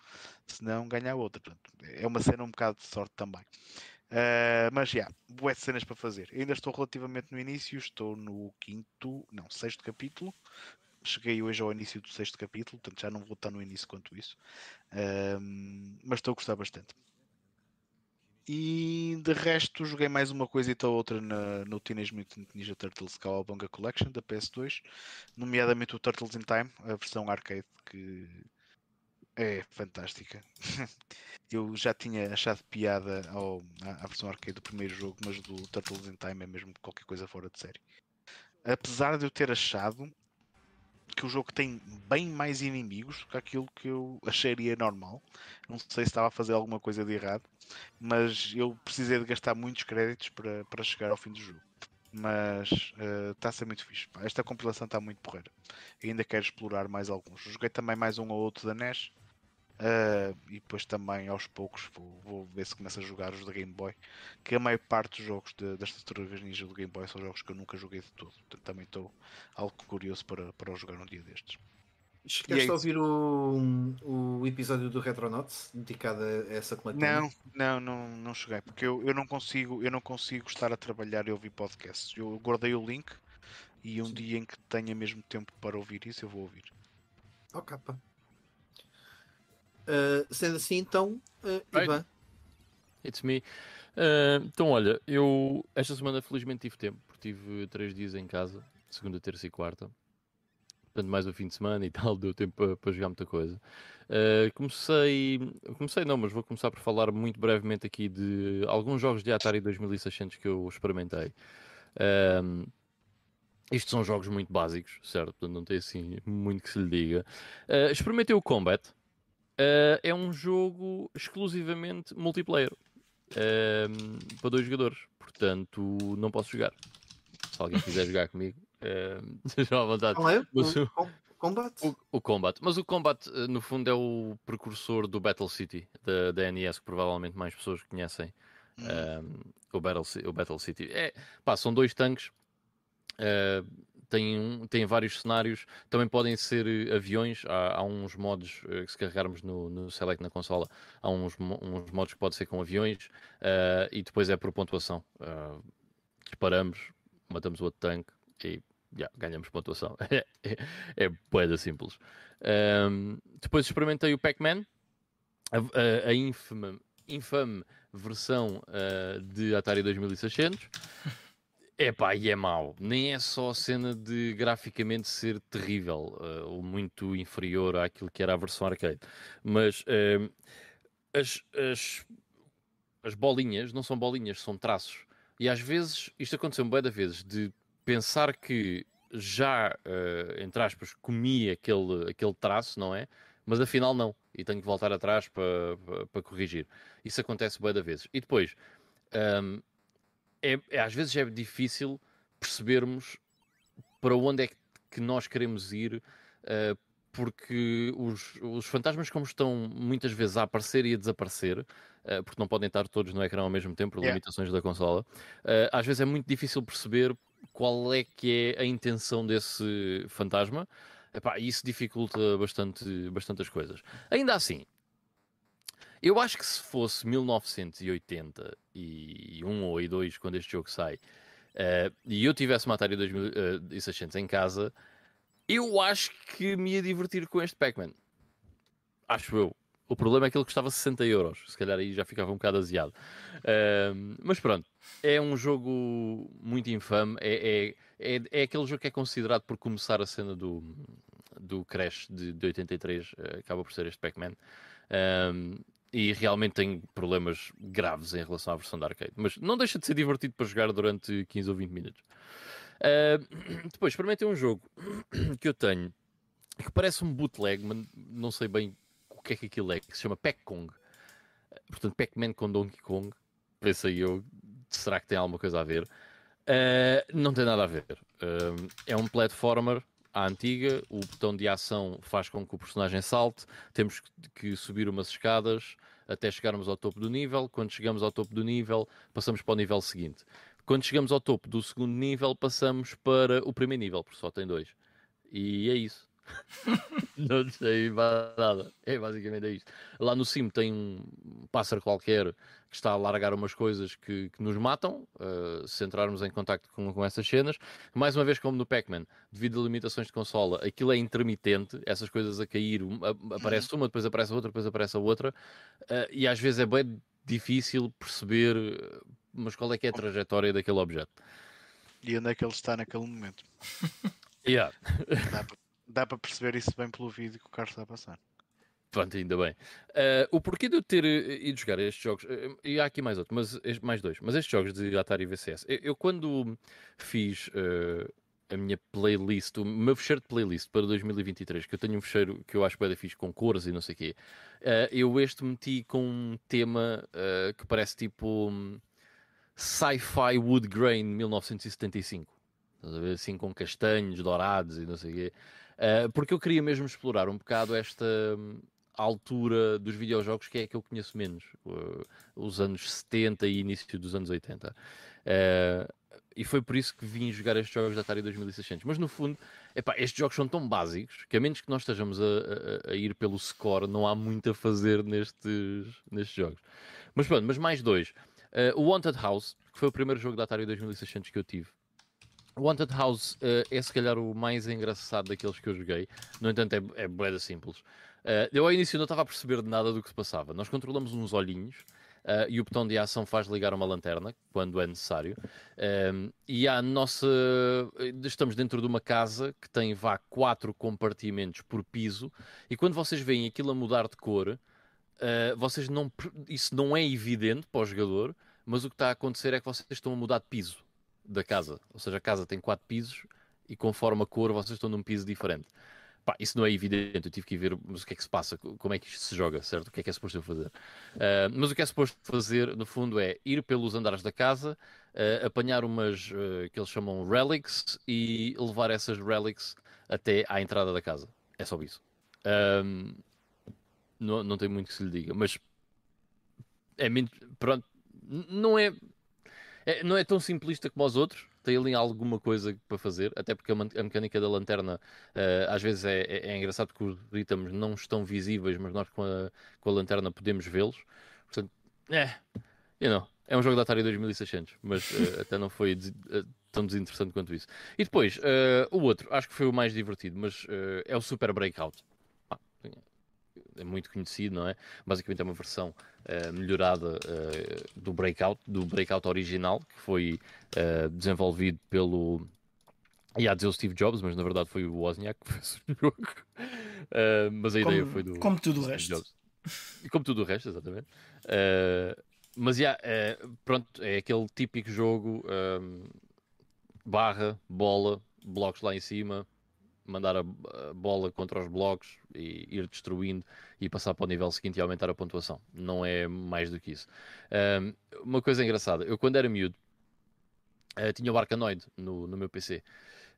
Se não, ganha a outra. Portanto, é uma cena um bocado de sorte também. Uh, mas já, boé de cenas para fazer. Ainda estou relativamente no início, estou no quinto, não, sexto capítulo. Cheguei hoje ao início do sexto capítulo, portanto já não vou estar no início quanto isso. Um, mas estou a gostar bastante. E de resto joguei mais uma coisita ou outra na, no Teenage Mutant Ninja Turtles Cowabunga Collection da PS2, nomeadamente o Turtles in Time, a versão arcade que é fantástica. Eu já tinha achado piada ao, à, à versão arcade do primeiro jogo, mas do Turtles in Time é mesmo qualquer coisa fora de série. Apesar de eu ter achado que o jogo tem bem mais inimigos que aquilo que eu acharia normal. Não sei se estava a fazer alguma coisa de errado, mas eu precisei de gastar muitos créditos para, para chegar ao fim do jogo. Mas está a ser muito fixe. Esta compilação está muito porreira. Ainda quero explorar mais alguns. Joguei também mais um ou outro da NES. Ah, e depois também aos poucos vou, vou ver se começo a jogar os da Game Boy. Que a maior parte dos jogos de, das tartarugas ninja do Game Boy são jogos que eu nunca joguei de todo. Portanto, também estou algo curioso para, para jogar um dia destes. Chegaste a ouvir o, o episódio do Retronauts dedicado a essa coletânea? Não, não, não, não cheguei, porque eu, eu não consigo, eu não consigo estar a trabalhar e ouvir podcasts. Eu guardei o link e um dia em que tenha mesmo tempo para ouvir isso, eu vou ouvir. Oh, capa. Uh, sendo assim, então, uh. Ivan, It's me. Ah, então, olha, eu esta semana felizmente tive tempo, porque tive três dias em casa, segunda, terça e quarta. Portanto, mais o fim de semana e tal, deu tempo para, para jogar muita coisa. Ah, comecei, comecei não, mas vou começar por falar muito brevemente aqui de alguns jogos de Atari 2600 que eu experimentei. Ahm, isto são jogos muito básicos, certo? Portanto, não tem assim muito que se lhe diga. Ah, experimentei o Combat. Ah, é um jogo exclusivamente multiplayer ehm, para dois jogadores, portanto não posso jogar. Se alguém quiser jogar comigo, ehm, sejam à vontade. qual é? Mas O o- com- Combat? O, o Combat, mas o Combat eh, no fundo é o precursor do Battle City da, da NES, que provavelmente mais pessoas conhecem. Hum. ehm, o, Battle, o Battle City é pá, são dois tanques, eh, têm, um- têm vários cenários, também podem ser eh, aviões. Há, há uns modos eh, que se carregarmos no, no Select na consola, há uns, uns modos que pode ser com aviões eh, e depois é por pontuação. Eh, disparamos, matamos o outro tanque e já, ganhamos pontuação. é é boeda simples. Ahm, depois experimentei o Pac-Man, a, a, a infame, infame versão ah, de Atari 2600. Epá, e é mau. Nem é só a cena de graficamente ser terrível, ah, ou muito inferior àquilo que era a versão arcade. Mas ahm, as, as, as bolinhas não são bolinhas, são traços. E às vezes, isto aconteceu um da vezes, de pensar que já, eh, entre aspas, comi aquele, aquele traço, não é? Mas afinal não. E tenho que voltar atrás para, para, corrigir. Isso acontece bué da vezes. E depois, ahm, é, é- às vezes é difícil percebermos para onde é que nós queremos ir, eh, porque os, os fantasmas, como estão muitas vezes a aparecer e a desaparecer, eh, porque não podem estar todos no ecrã ao mesmo tempo, por Yeah. limitações da consola, eh, às vezes é muito difícil perceber qual é que é a intenção desse fantasma. Epá, e isso dificulta bastante, bastante as coisas. Ainda assim, eu acho que se fosse 1981 ou 82, quando este jogo sai, eh, e eu tivesse uma Atari 2600 em casa, eu acho que me ia divertir com este Pac-Man. Acho eu. O problema é que ele custava 60 euros. Se calhar aí já ficava um bocado aziado. Ahm, mas pronto, é um jogo muito infame. É, é, é, é aquele jogo que é considerado por começar a cena do, do Crash de, de 83. eh, acaba por ser este Pac-Man. Ahm, e realmente tem problemas graves em relação à versão da arcade. Mas não deixa de ser divertido para jogar durante 15 ou 20 minutos. Ah, depois, experimentei um jogo que eu tenho que parece um bootleg, mas não sei bem o que é que aquilo é, que se chama Pac-Kong. Portanto, Pac-Man com Donkey Kong. Pensei eu, será que tem alguma coisa a ver? Ah, não tem nada a ver. Ah, é um platformer à antiga, o botão de ação faz com que o personagem salte, temos que- subir umas escadas até chegarmos ao topo do nível. Quando chegamos ao topo do nível, passamos para o nível seguinte. Quando chegamos ao topo do segundo nível, passamos para o primeiro nível, porque só tem dois. E é isso. não sei nada. É basicamente é isto. Lá no cimo tem um pássaro qualquer que está a largar umas coisas que, que nos matam, uh, se entrarmos em contacto com, com essas cenas. Mais uma vez, como no Pac-Man, devido a limitações de consola, aquilo é intermitente, essas coisas a cair, um- a- aparece uma, depois aparece outra, depois aparece a outra, uh, e às vezes é bem difícil perceber uh, mas qual é que é a trajetória daquele objeto. E onde é que ele está naquele momento? Yeah. Dá para, dá para perceber isso bem pelo vídeo que o Carlos está a passar. Pronto, ainda bem. Eh, o porquê de eu ter eh, ido jogar estes jogos, eh, e há aqui mais outro, mas mais dois, mas estes jogos de Atari VCS, eu, eu quando fiz eh, a minha playlist, o meu fecheiro de playlist para 2023, que eu tenho um fecheiro que eu acho bem fixe com cores e não sei o quê, eh, eu este meti com um tema eh, que parece tipo hum, sci-fi wood grain 1975. Estás a ver? Assim com castanhos dourados e não sei o quê. Uh, porque eu queria mesmo explorar um bocado esta. hum, altura dos videojogos que é que eu conheço menos, uh, os anos 70 e início dos anos 80. Uh, e foi por isso que vim jogar estes jogos da Atari 2600. Mas no fundo, epá, estes jogos são tão básicos que a menos que nós estejamos a, a, a, ir pelo score, não há muito a fazer nestes, nestes jogos. Mas pronto, mas mais dois. Uh, o Wanted House, que foi o primeiro jogo da Atari 2600 que eu tive. Wanted House uh, é se calhar o mais engraçado daqueles que eu joguei. No entanto, é, é boeda simples. Uh, eu ao início não estava a perceber de nada do que se passava. Nós controlamos uns olhinhos Uh, e o botão de ação faz ligar uma lanterna quando é necessário. E a nossa. Estamos dentro de uma casa que tem vá quatro compartimentos por piso, e quando vocês veem aquilo a mudar de cor, vocês não. Isso não é evidente para o jogador, mas o que está a acontecer é que vocês estão a mudar de piso da casa. Ou seja, a casa tem quatro pisos e conforme a cor vocês estão num piso diferente. Pá, isso não é evidente, eu tive que ver o que é que se passa, como é que isto se joga, certo? O que é que é suposto fazer. Uh, mas o que é suposto fazer, no fundo, é ir pelos andares da casa, uh, apanhar umas uh, que eles chamam relics e levar essas relics até à entrada da casa. É só isso. não, não tem muito que se lhe diga, mas é pronto, não é, é, não é tão simplista como os outros, tem ali alguma coisa para fazer, até porque a, mecânica da lanterna uh, às vezes é, é, é, engraçado porque os itens não estão visíveis, mas nós com a, com a lanterna podemos vê-los. Portanto, é, you know, é um jogo da Atari 2600, mas uh, até não foi des uh, tão desinteressante quanto isso. E depois, o outro, acho que foi o mais divertido, mas é o Super Breakout. É muito conhecido, não é? Basicamente é uma versão uh, melhorada uh, do Breakout, do Breakout original, que foi uh, desenvolvido pelo. Ia dizer o Steve Jobs, mas na verdade foi o Wozniak que fez o jogo. mas a como, ideia foi do. Como tudo o resto. Jobs. E como tudo o resto, exatamente. mas yeah, pronto, é aquele típico jogo barra, bola, blocos lá em cima, mandar a, bola contra os blocos e ir destruindo e passar para o nível seguinte e aumentar a pontuação. Não é mais do que isso. Um, uma coisa engraçada, eu quando era miúdo uh, tinha o Arkanoid no, no meu PC.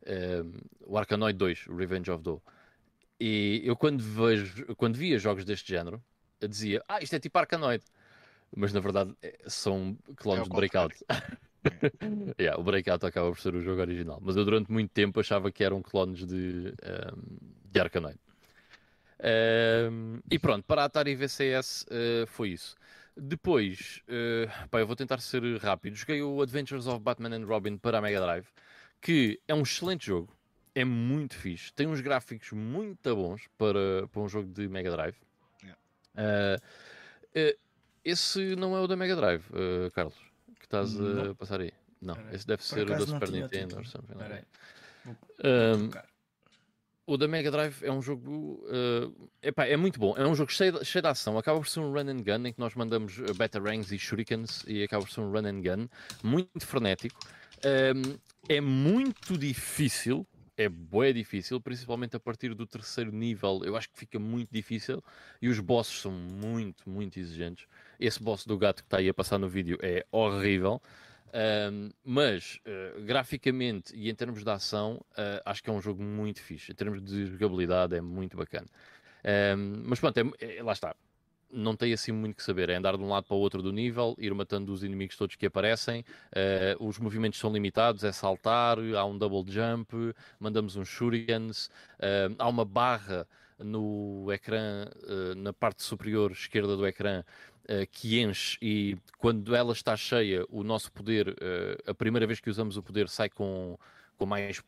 Um, o Arkanoid 2, Revenge of Doe. E eu quando, vejo, quando via jogos deste género, dizia, ah, isto é tipo Arkanoid. Mas na verdade é, são clones é de Breakout. yeah, o Breakout acaba por ser o jogo original, mas eu durante muito tempo achava que eram clones de, um, de Arkanoid. E pronto, para a Atari VCS uh, foi isso. Depois, uh, pá, eu vou tentar ser rápido. Joguei o Adventures of Batman and Robin para a Mega Drive, que é um excelente jogo, é muito fixe, tem uns gráficos muito bons para, para um jogo de Mega Drive. Yeah. Uh, esse não é o da Mega Drive, Carlos estás não. a passar aí. Não, esse deve ser o da Super Nintendo ou something. Um, o da Mega Drive é um jogo. Uh, epá, é muito bom. É um jogo cheio de, cheio de ação. Acaba por ser um run and gun em que nós mandamos uh, batarangs e shurikens e acaba por ser um run and gun muito frenético. Um, é muito difícil. É bué difícil, principalmente a partir do terceiro nível. Eu acho que fica muito difícil e os bosses são muito, muito exigentes. Esse boss do gato que está aí a passar no vídeo é horrível. Um, mas uh, graficamente e em termos de ação, uh, acho que é um jogo muito fixe. Em termos de jogabilidade, é muito bacana. Um, mas pronto, é, é, lá está. Não tem assim muito que saber. É andar de um lado para o outro do nível, ir matando os inimigos todos que aparecem. Uh, os movimentos são limitados, é saltar, há um double jump, mandamos uns shurikens, há uma barra no ecrã, na parte superior esquerda do ecrã, uh, que enche e quando ela está cheia, o nosso poder, uh, a primeira vez que usamos o poder, sai com, com mais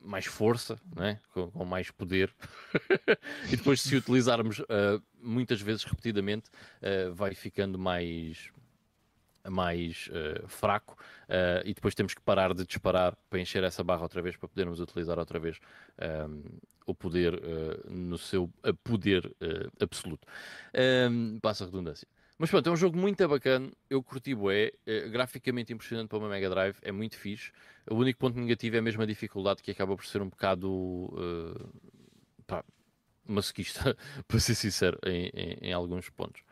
mais força, né? com, com mais poder, e depois, se utilizarmos uh, muitas vezes repetidamente, uh, vai ficando mais, mais uh, fraco, e depois temos que parar de disparar para encher essa barra outra vez para podermos utilizar outra vez um, o poder no seu poder absoluto. Um, passa a redundância. Mas pronto, é um jogo muito bacana. Eu curti bué, é graficamente impressionante para uma Mega Drive, é muito fixe. O único ponto negativo é mesmo a dificuldade, que acaba por ser um bocado uh, pá, masoquista, para ser sincero, em, em, em, alguns pontos.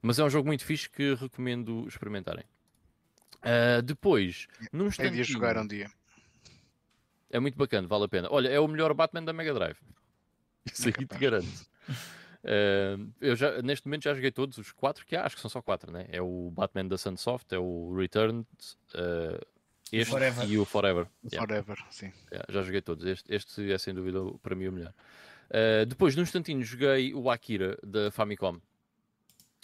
Mas é um jogo muito fixe que recomendo experimentarem. Uh, depois, num instantinho... É de jogar um dia. É muito bacana, vale a pena. Olha, é o melhor Batman da Mega Drive. Isso aí te garanto. Uh, eu já, neste momento já joguei todos os quatro que há, acho que são só quatro, né? É o Batman da Sunsoft, é o Returns, uh, este Forever. e o Forever. Yeah. Forever, sim. Yeah, já joguei todos. Este, este é sem dúvida para mim o melhor. Uh, depois, num instantinho, joguei o Akira da Famicom.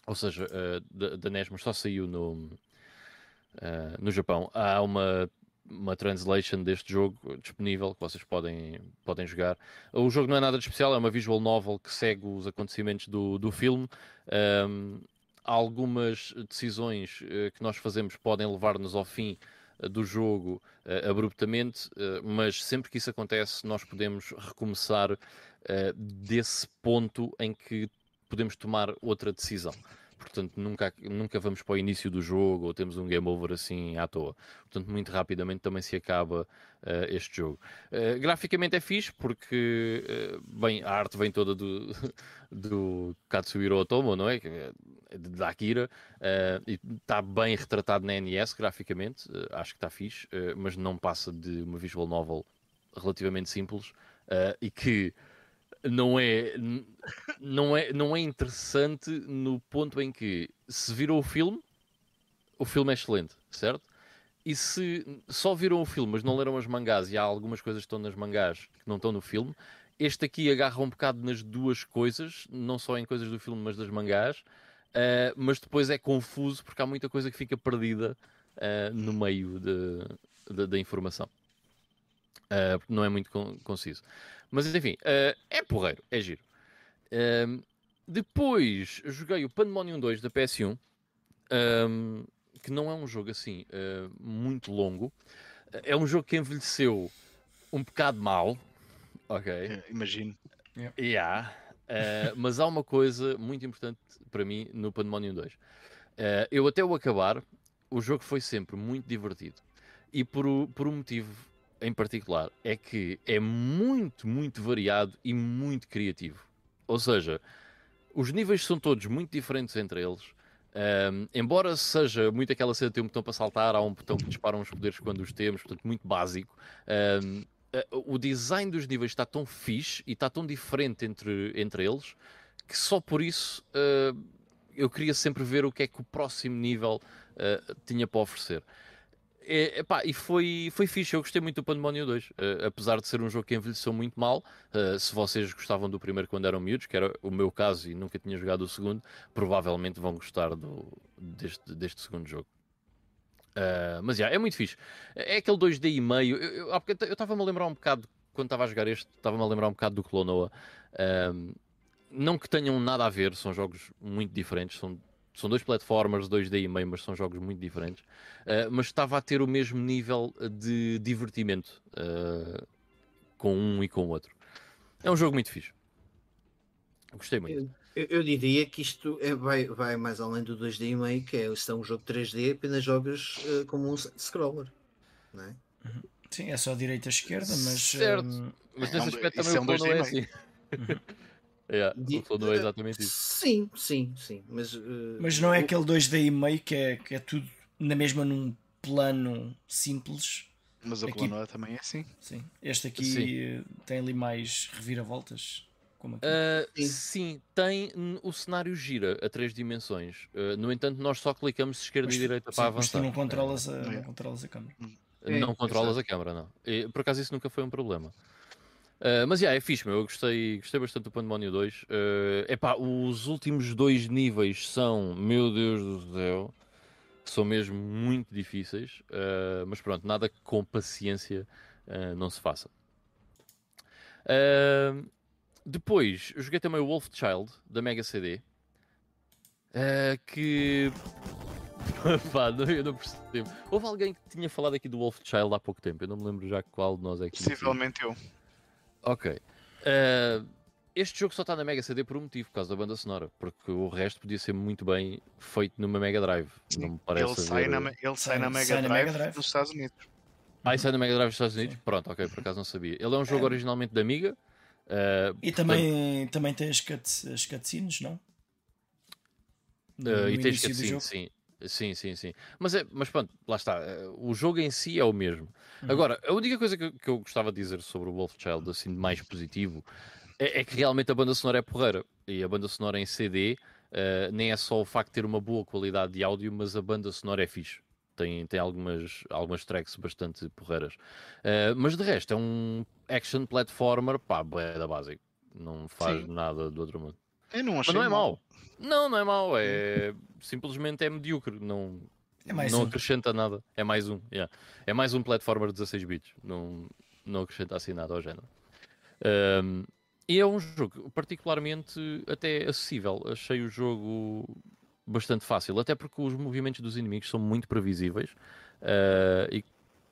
Ou seja, uh, da, da NES, mas só saiu no, uh, no Japão. Há uma, uma translation deste jogo disponível que vocês podem, podem jogar. O jogo não é nada de especial, é uma visual novel que segue os acontecimentos do, do filme. Um, algumas decisões uh, que nós fazemos podem levar-nos ao fim uh, do jogo uh, abruptamente, mas sempre que isso acontece, nós podemos recomeçar desse ponto em que podemos tomar outra decisão. Portanto, nunca, nunca vamos para o início do jogo ou temos um game over assim à toa. Portanto, muito rapidamente também se acaba uh, este jogo. Uh, graficamente é fixe porque, uh, bem, a arte vem toda do, do Katsuhiro Otomo, não é? É Da Akira, e está bem retratado na NES graficamente, acho que está fixe, mas não passa de uma visual novel relativamente simples e que não é, não, é, não é interessante no ponto em que se virou o filme, o filme é excelente, certo? E se só viram o filme, mas não leram as mangás e há algumas coisas que estão nas mangás que não estão no filme, este aqui agarra um bocado nas duas coisas, não só em coisas do filme, mas das mangás, eh, mas depois é confuso porque há muita coisa que fica perdida eh, no meio da informação. Porque não é muito con- conciso. Mas enfim, eh, é porreiro, é giro. Ehm, depois joguei o Pandemonium 2 da PS1, ehm, que não é um jogo assim eh, muito longo. É um jogo que envelheceu um bocado mal, ok? É, Imagino. Yeah. eh, mas há uma coisa muito importante para mim no Pandemonium 2. Eh, eu até o acabar, o jogo foi sempre muito divertido. E por, por um motivo em particular, é que é muito, muito variado e muito criativo. Ou seja, os níveis são todos muito diferentes entre eles. Ahm, embora seja muito aquela cena de ter um botão para saltar, há um botão que dispara uns poderes quando os temos, portanto, muito básico. Eh, o design dos níveis está tão fixe e está tão diferente entre, entre eles que só por isso eh, eu queria sempre ver o que é que o próximo nível eh, tinha para oferecer. É, epá, e foi, foi fixe, eu gostei muito do Pandemonium 2, eh, apesar de ser um jogo que envelheceu muito mal. eh, se vocês gostavam do primeiro quando eram miúdos, que era o meu caso e nunca tinha jogado o segundo, provavelmente vão gostar do, deste, deste segundo jogo. Uh, mas já, é muito fixe. É aquele 2D e meio. Eu- estava-me a lembrar um bocado, quando estava a jogar este, estava-me a lembrar um bocado do Clonoa. Um, não que tenham nada a ver, são jogos muito diferentes. São, são dois platformers, 2D e meio, mas são jogos muito diferentes. Uh, mas estava a ter o mesmo nível de divertimento uh, com um e com o outro. É um jogo muito fixe. Gostei muito. Eu, eu diria que isto é- vai, vai mais além do 2D e meio, que é se é um jogo 3D, apenas jogas eh, como um scroller. Não é? Sim, é só direita e esquerda, mas. Certo. hum, Mas nesse um- aspecto também é um Clonoa é 2D assim. Yeah, Di- o Clonoa é exatamente isso. Sim, sim, sim. Mas, eh, mas não é o- aquele 2D e meio que é, que é tudo na mesma num plano simples. Mas o Aqui- Clonoa também é assim. Sim. Este aqui Sim. eh, tem ali mais reviravoltas. Como aqui. Uh, Sim. sim, tem o cenário gira a três dimensões. Uh, no entanto, nós só clicamos de esquerda Mas e direita sim, para mas tu avançar. não controlas a, É. não controlas a câmera. É, não controlas a câmera, não. E, por acaso isso nunca foi um problema. Uh, mas yeah, é fixe, meu. Eu gostei, gostei bastante do Pandemónio 2. Uh, epá, os últimos dois níveis são, meu Deus do céu, são mesmo muito difíceis. Uh, mas pronto, nada que com paciência uh, não se faça. Depois, joguei também o Wolf Child da Mega CD. que. Pá, não, eu não percebo. Houve alguém que tinha falado aqui do Wolf Child há pouco tempo. Eu não me lembro já qual de nós é que. Possivelmente eu. Ok. Uh, este jogo só está na Mega CD por um motivo, por causa da banda sonora, porque o resto podia ser muito bem feito numa Mega Drive. Não me parece Ele sai, na, ele sai Sai- na Mega sai na Drive Mega Drive. nos Estados Unidos. Ah, é na Mega Drive dos Estados Unidos? Sim. Pronto, ok, por acaso não sabia. Ele é um jogo originalmente da Amiga. uh, E também, também tem as, cut, as cutscenes, não? Uh, e tens início do cutscene, jogo. sim. Sim, sim, sim. Mas, é, mas pronto, lá está. uh, O jogo em si é o mesmo. Uhum. Agora, a única coisa que, eu- que eu gostava de dizer sobre o Wolf Child, assim, de mais positivo, é, é que realmente a banda sonora é porreira. e a banda sonora em CD, uh, nem é só o facto de ter uma boa qualidade de áudio, mas a banda sonora é fixe. Tem, tem algumas, algumas tracks bastante porreiras. Uh, mas de resto, é um action platformer, pá, é da básica. Não faz Sim. nada do outro mundo. Eu não Mas achei não é mau. mau. Não, não é mau. É simplesmente é medíocre. Não, É mais não um. acrescenta nada. É mais um. yeah. É mais um platformer de 16 bits. Não, não acrescenta assim nada ao género. Um, e é um jogo particularmente até acessível. Achei o jogo bastante fácil, até porque os movimentos dos inimigos são muito previsíveis uh, e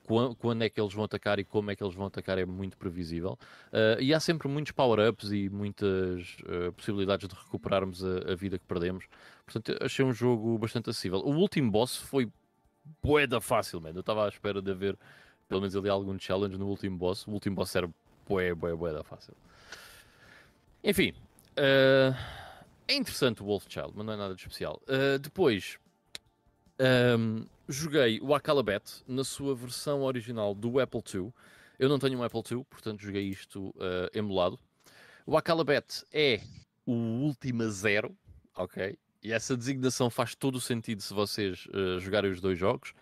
quan- quando é que eles vão atacar e como é que eles vão atacar é muito previsível. Uh, e há sempre muitos power-ups e muitas uh, possibilidades de recuperarmos a, a vida que perdemos. Portanto, achei um jogo bastante acessível. O último boss foi boeda fácil, man. Eu estava à espera de haver pelo menos ali algum challenge no último boss. O último boss era bué, bué, bué fácil. Enfim, eh, é interessante o Wolfchild, mas não é nada de especial. Depois, ehm, joguei o Acalabet na sua versão original do Apple II. Eu não tenho um Apple II, portanto joguei isto eh, emulado. O Acalabet é o Ultima Zero, ok? E essa designação faz todo o sentido se vocês eh, jogarem os dois jogos.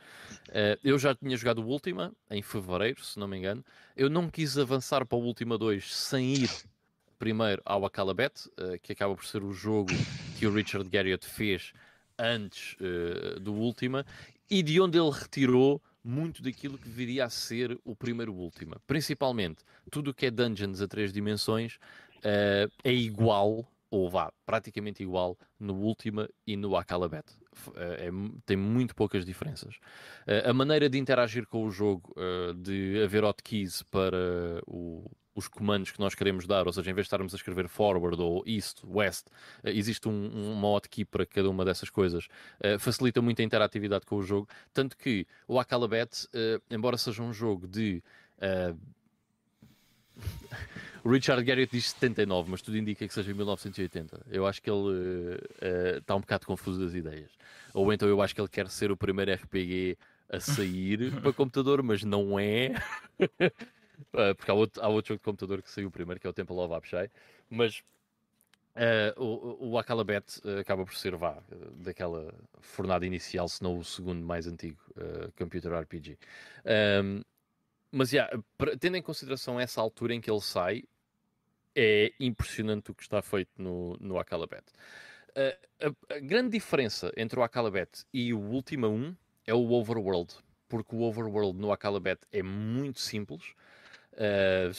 Eh, eu já tinha jogado o Ultima em fevereiro, se não me engano. Eu não quis avançar para o Ultima 2 sem ir primeiro ao Acalabet, eh, que acaba por ser o jogo que o Richard Garriott fez antes do Ultima, e de onde ele retirou muito daquilo que viria a ser o primeiro Ultima. Principalmente, tudo o que é dungeons a três dimensões eh, é igual, ou vá, praticamente igual, no Ultima e no Acalabet. F- eh, é tem muito poucas diferenças. Eh, a maneira de interagir com o jogo, de haver hotkeys para o- os comandos que nós queremos dar, ou seja, em vez de estarmos a escrever forward ou east, west, eh, existe um, um- uma hotkey para cada uma dessas coisas. Eh, facilita muito a interatividade com o jogo, tanto que o Acalabet, eh, embora seja um jogo de eh, o Richard Garriott diz 79, mas tudo indica que seja 1980. Eu acho que ele está um bocado confuso das ideias. Ou então eu acho que ele quer ser o primeiro RPG a sair para computador, mas não é. Eh, porque há outro, há outro jogo de computador que saiu primeiro, que é o Temple of Apshai. Mas eh, o, o Acalabet eh, acaba por ser, vá, daquela fornada inicial, se não o segundo mais antigo eh, computer RPG. Ahm, mas, yeah, tendo em consideração essa altura em que ele sai, é impressionante o que está feito no, no Acalabet. Uh, a, a grande diferença entre o Acalabet e o Ultima 1 é o Overworld, porque o Overworld no Acalabet é muito simples. Uh,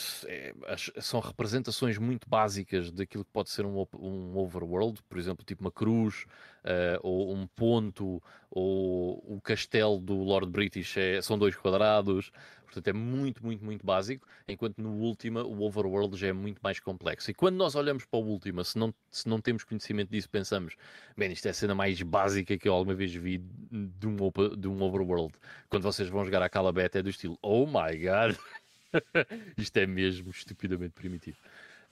são representações muito básicas daquilo que pode ser um, um overworld, por exemplo, tipo uma cruz, uh, ou um ponto, ou o castelo do Lord British é- são dois quadrados, portanto é muito, muito, muito básico, enquanto no Ultima o overworld já é muito mais complexo. E quando nós olhamos para o Ultima, se não, se não temos conhecimento disso, pensamos, bem, isto é a cena mais básica que eu alguma vez vi de um, de um overworld. Quando vocês vão jogar a Calabet é do estilo, oh my god, isto é mesmo estupidamente primitivo.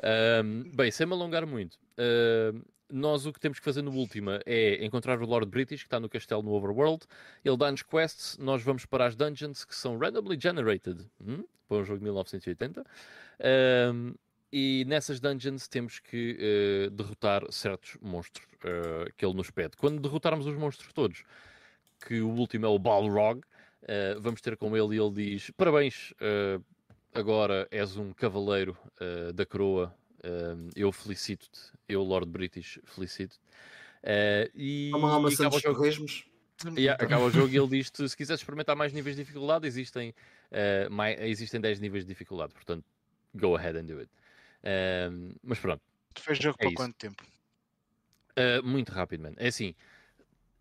Ahm, bem, sem me alongar muito, nós o que temos que fazer no Ultima é encontrar o Lord British, que está no castelo no Overworld. Ele dá-nos quests, nós vamos para as dungeons que são randomly generated hum? para um jogo de 1980. Ahm, e nessas dungeons temos que eh, derrotar certos monstros eh, que ele nos pede. Quando derrotarmos os monstros todos, que o último é o Balrog, eh, vamos ter com ele e ele diz: Parabéns, agora és um cavaleiro eh, da coroa. eh, eu felicito-te, eu, Lord British, felicito-te. Eh, e Toma lá uma acaba o jogo. E acaba o jogo e ele diz-te: se quiseres experimentar mais níveis de dificuldade, existem, eh, mai- existem 10 níveis de dificuldade. Portanto, go ahead and do it. Mas pronto, Tu fez jogo É para isso. quanto tempo? Uh, muito rápido, mano. É assim,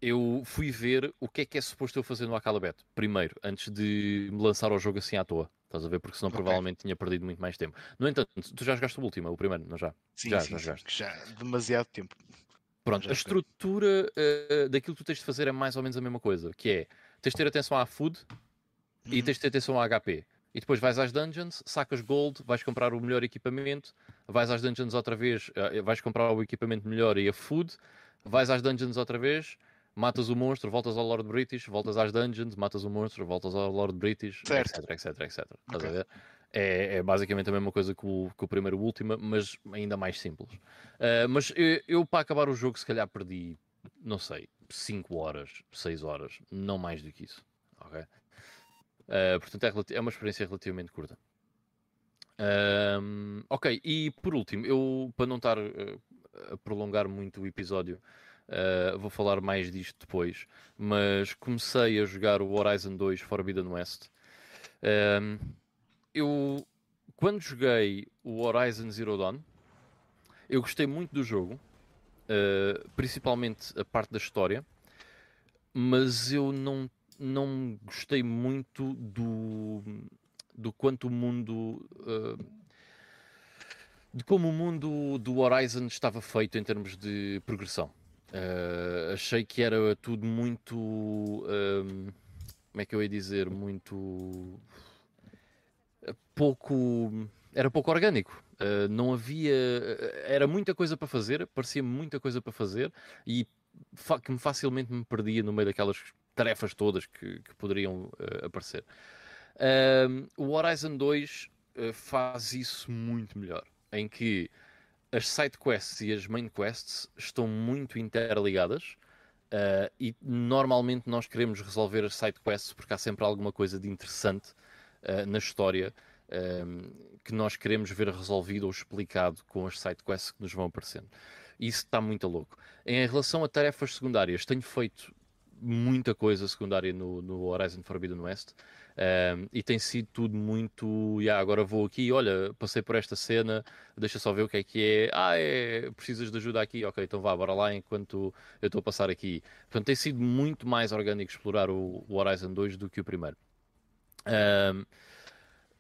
eu fui ver o que é que é suposto eu fazer no Acalabet primeiro, antes de me lançar ao jogo assim à toa. Estás a ver? Porque senão Ok. provavelmente tinha perdido muito mais tempo. No entanto, tu já jogaste o último, o primeiro, não já? Sim, Já, sim, já sim, já demasiado tempo. Pronto, Já a estrutura uh, daquilo que tu tens de fazer é mais ou menos a mesma coisa, que é, tens de ter atenção à food e Uhum. tens de ter atenção ao HP. E depois vais às dungeons, sacas gold, vais comprar o melhor equipamento, vais às dungeons outra vez, eh, vais comprar o equipamento melhor e a food, vais às dungeons outra vez, matas o monstro, voltas ao Lord British, voltas às dungeons, matas o monstro, voltas ao Lord British, Certo. etc, etc, etc. Estás Ok. a ver? É, é basicamente a mesma coisa que o, que o primeiro Última, mas ainda mais simples. Uh, mas eu, eu, para acabar o jogo, se calhar perdi, não sei, 5 horas, 6 horas, não mais do que isso. Ok? Uh, portanto, é, é, uma experiência relativamente curta. Um, ok, e por último, eu para não estar uh, a prolongar muito o episódio, uh, vou falar mais disto depois. Mas comecei a jogar o Horizon 2 Forbidden West. Um, eu, quando joguei o Horizon Zero Dawn, eu gostei muito do jogo, uh, principalmente a parte da história, mas eu não, não gostei muito do, do quanto o mundo. Uh, de como o mundo do Horizon estava feito em termos de progressão. Uh, achei que era tudo muito. Um, como é que eu ia dizer? Muito pouco. Era pouco orgânico. Uh, não havia. Era muita coisa para fazer, parecia muita coisa para fazer e fa que facilmente me perdia no meio daquelas tarefas todas que, que poderiam uh, aparecer. O Horizon 2 faz isso muito melhor, em que as side quests e as main quests estão muito interligadas. Uh, e normalmente nós queremos resolver as side quests porque há sempre alguma coisa de interessante uh, na história um, que nós queremos ver resolvido ou explicado com as side quests que nos vão aparecendo. Isso está muito louco. Em relação a tarefas secundárias, tenho feito muita coisa secundária no, no Horizon Forbidden West um, e tem sido tudo muito. Yeah, agora vou aqui, olha, passei por esta cena, deixa só ver o que é que é. Ah, é, precisas de ajuda aqui? Ok, então vá, bora lá enquanto eu estou a passar aqui. Portanto, tem sido muito mais orgânico explorar o, o Horizon 2 do que o primeiro. Um,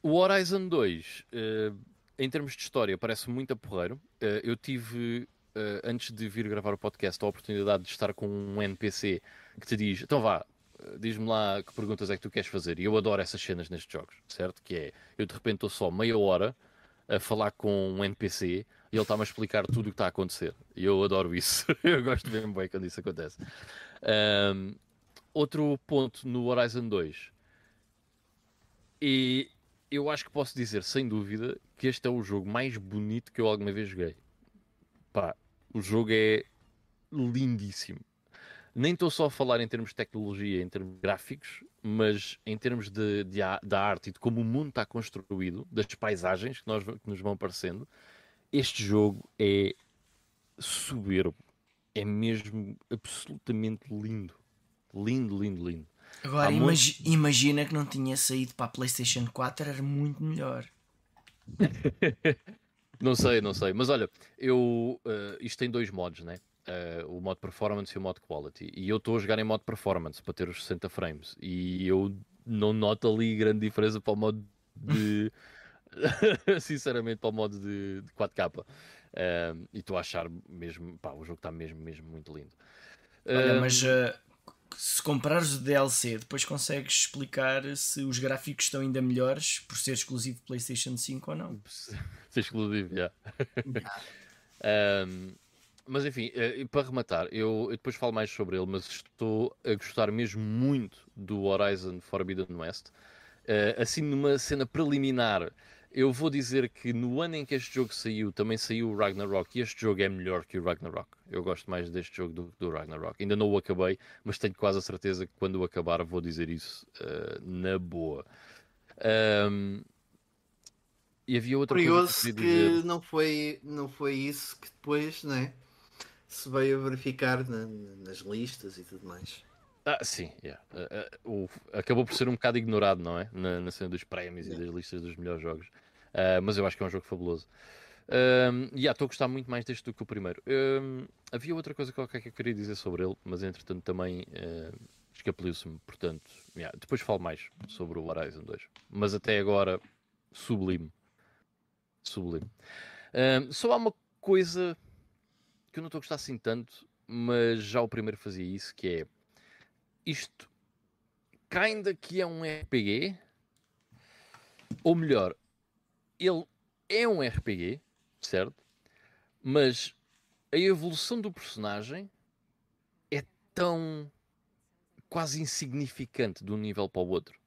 o Horizon 2, uh, eh, em termos de história, parece muito a porreiro. Uh, eu tive, uh, antes de vir gravar o podcast, a oportunidade de estar com um NPC que te diz: então vá, diz-me lá que perguntas é que tu queres fazer. E eu adoro essas cenas nestes jogos, certo? Que é, eu de repente estou só meia hora a falar com um NPC e ele está-me a explicar tudo o que está a acontecer. E eu adoro isso. eu gosto mesmo bem quando isso acontece. Um, outro ponto no Horizon 2. E eu acho que posso dizer, sem dúvida, que este é o jogo mais bonito que eu alguma vez joguei. Pá, o jogo é lindíssimo. Nem estou só a falar em termos de tecnologia, em termos gráficos, mas em termos de, de, da arte e de como o mundo está construído, das paisagens que, nós, que nos vão aparecendo. Este jogo é soberbo. É mesmo absolutamente lindo. Lindo, lindo, lindo. Agora, imagi imagina que não tinha saído para a PlayStation 4, era muito melhor. não sei, não sei. Mas olha, eu. Uh, isto tem dois modos, né? Uh, o modo performance e o modo quality. E eu estou a jogar em modo performance para ter os 60 frames. E eu não noto ali grande diferença para o modo de. Sinceramente, para o modo de, de 4K. Uh, eh, e estou a achar mesmo. Pá, o jogo está mesmo, mesmo muito lindo. Olha, mas uh, se comprares o DLC, depois consegues explicar se os gráficos estão ainda melhores por ser exclusivo PlayStation 5 ou não. ser exclusivo, já. Yeah. um, mas enfim, eh, para rematar, eu, eu, depois falo mais sobre ele, mas estou a gostar mesmo muito do Horizon Forbidden West. Uh, assim, numa cena preliminar eu vou dizer que no ano em que este jogo saiu, também saiu o Ragnarok e este jogo é melhor que o Ragnarok. Eu gosto mais deste jogo do, do Ragnarok. Ainda não o acabei, mas tenho quase a certeza que quando o acabar vou dizer isso uh, na boa. Um, e havia outra Curioso coisa que, que não, foi, não foi isso que depois né, se veio a verificar na, nas listas e tudo mais. Ah, sim, yeah. uh, uh, o, acabou por ser um bocado ignorado, não é? Na, na cena dos prémios yeah. e das listas dos melhores jogos. Uh, mas eu acho que é um jogo fabuloso. Um, e yeah, estou a gostar muito mais deste do que o primeiro. Um, havia outra coisa qualquer que eu queria dizer sobre ele, mas entretanto também uh, escapuliu-se-me. Portanto, yeah, depois falo mais sobre o Horizon 2. Mas até agora, sublime. Sublime. Um, só há uma coisa que eu não estou a gostar assim tanto, mas já o primeiro fazia isso, que é isto kinda que é um RPG, ou melhor, ele é um RPG, certo? Mas a evolução do personagem é tão quase insignificante de um nível para o outro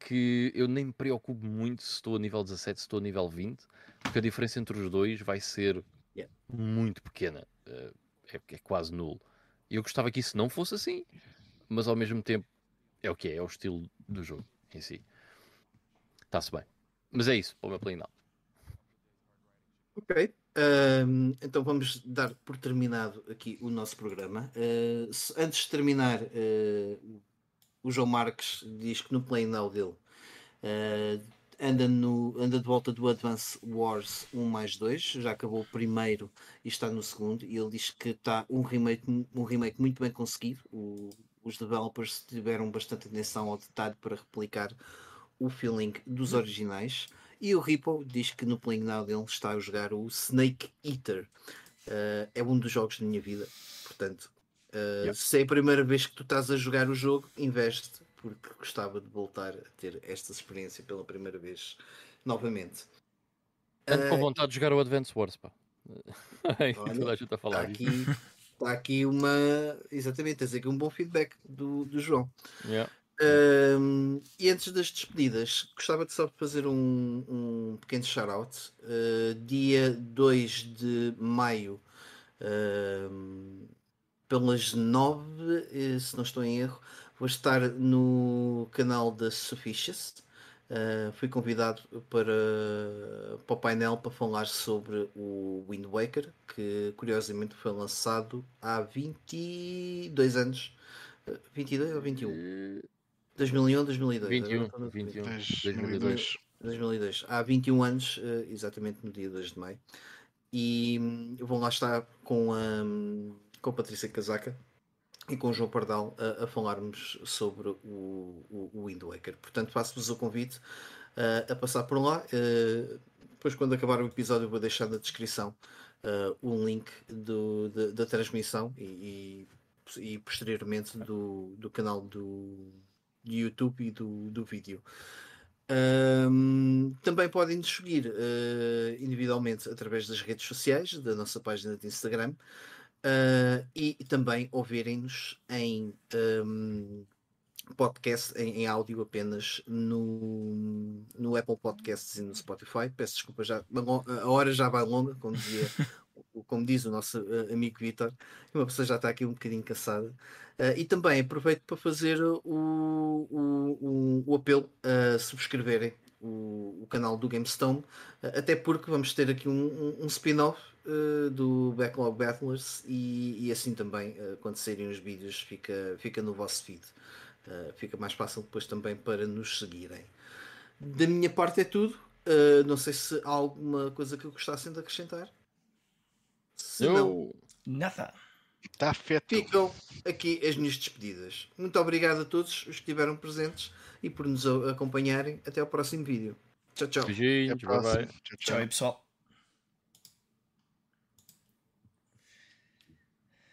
que eu nem me preocupo muito se estou a nível 17, se estou a nível 20, porque a diferença entre os dois vai ser Yeah. muito pequena. eh, é, é quase nulo. Eu gostava que isso não fosse assim, mas ao mesmo tempo é o que é, é o estilo do jogo em si. Está-se bem. Mas é isso, para o meu play now. Ok. Ahm, então vamos dar por terminado aqui o nosso programa. Se- antes de terminar, ah, o João Marques diz que no play now dele ah, anda, no, anda de volta do Advance Wars 1 mais 2, já acabou o primeiro e está no segundo, e ele diz que está um remake, um remake muito bem conseguido. O- os developers tiveram bastante atenção ao detalhe para replicar o feeling dos originais. E o Ripple diz que no Playing Now dele está a jogar o Snake Eater. Uh, é um dos jogos da minha vida. Portanto, uh, Yeah. se é a primeira vez que tu estás a jogar o jogo, investe, porque gostava de voltar a ter esta experiência pela primeira vez novamente. Ando com Uh, vontade de jogar o Advance Wars, pá. Olha, a gente a Está falar aqui, disso. está aqui uma. Exatamente, tens aqui um bom feedback do, do João. Yeah. Um, e antes das despedidas, gostava de só fazer um, um pequeno shout-out. Uh, dia 2 de maio, um, pelas 9, eh, se não estou em erro, vou estar no canal da Sufficious. Uh, fui convidado para, para o painel para falar sobre o Wind Waker, que curiosamente foi lançado há 22 anos. Uh, 22 ou 21? 2001, 2002. 21, agora estou no- 21. 2002. 2002. Há 21 anos, eh, exatamente no dia 2 de maio. E hum, vou lá estar com a, com a Patrícia Casaca e com o João Pardal a, a falarmos sobre o, o, o Wind Waker. Portanto, faço-vos o convite eh, a passar por lá. Eh, depois, quando acabar o episódio, vou deixar na descrição eh, um link do, da, da transmissão e, e, e posteriormente do, do canal do, do YouTube e do, do vídeo. Ahm, também podem nos seguir eh, individualmente através das redes sociais, da nossa página de Instagram, ah, e também ouvirem-nos em ahm, podcast, em, em áudio apenas no, no Apple Podcasts e no Spotify. Peço desculpa, já, a hora já vai longa, como, dizia, como diz o nosso eh, amigo Vitor, uma pessoa já está aqui um bocadinho cansada. Uh, e também aproveito para fazer o, o, o, o apelo a subscreverem o, o canal do GameStone, uh, até porque vamos ter aqui um, um, um spin-off uh, do Backlog Battlers e, e assim também, quando saírem os vídeos, fica, fica no vosso feed. fica mais fácil depois também para nos seguirem. Da minha parte é tudo. não sei se há alguma coisa que eu gostassem de acrescentar. Se não, Eu... Nada. Está feito. ficam aqui as minhas despedidas. Muito obrigado a todos os que estiveram presentes e por nos acompanharem. Até ao próximo vídeo. Tchau, tchau. Até Beijinhos, bye bye. próxima. Tchau, Tchau tchau. pessoal.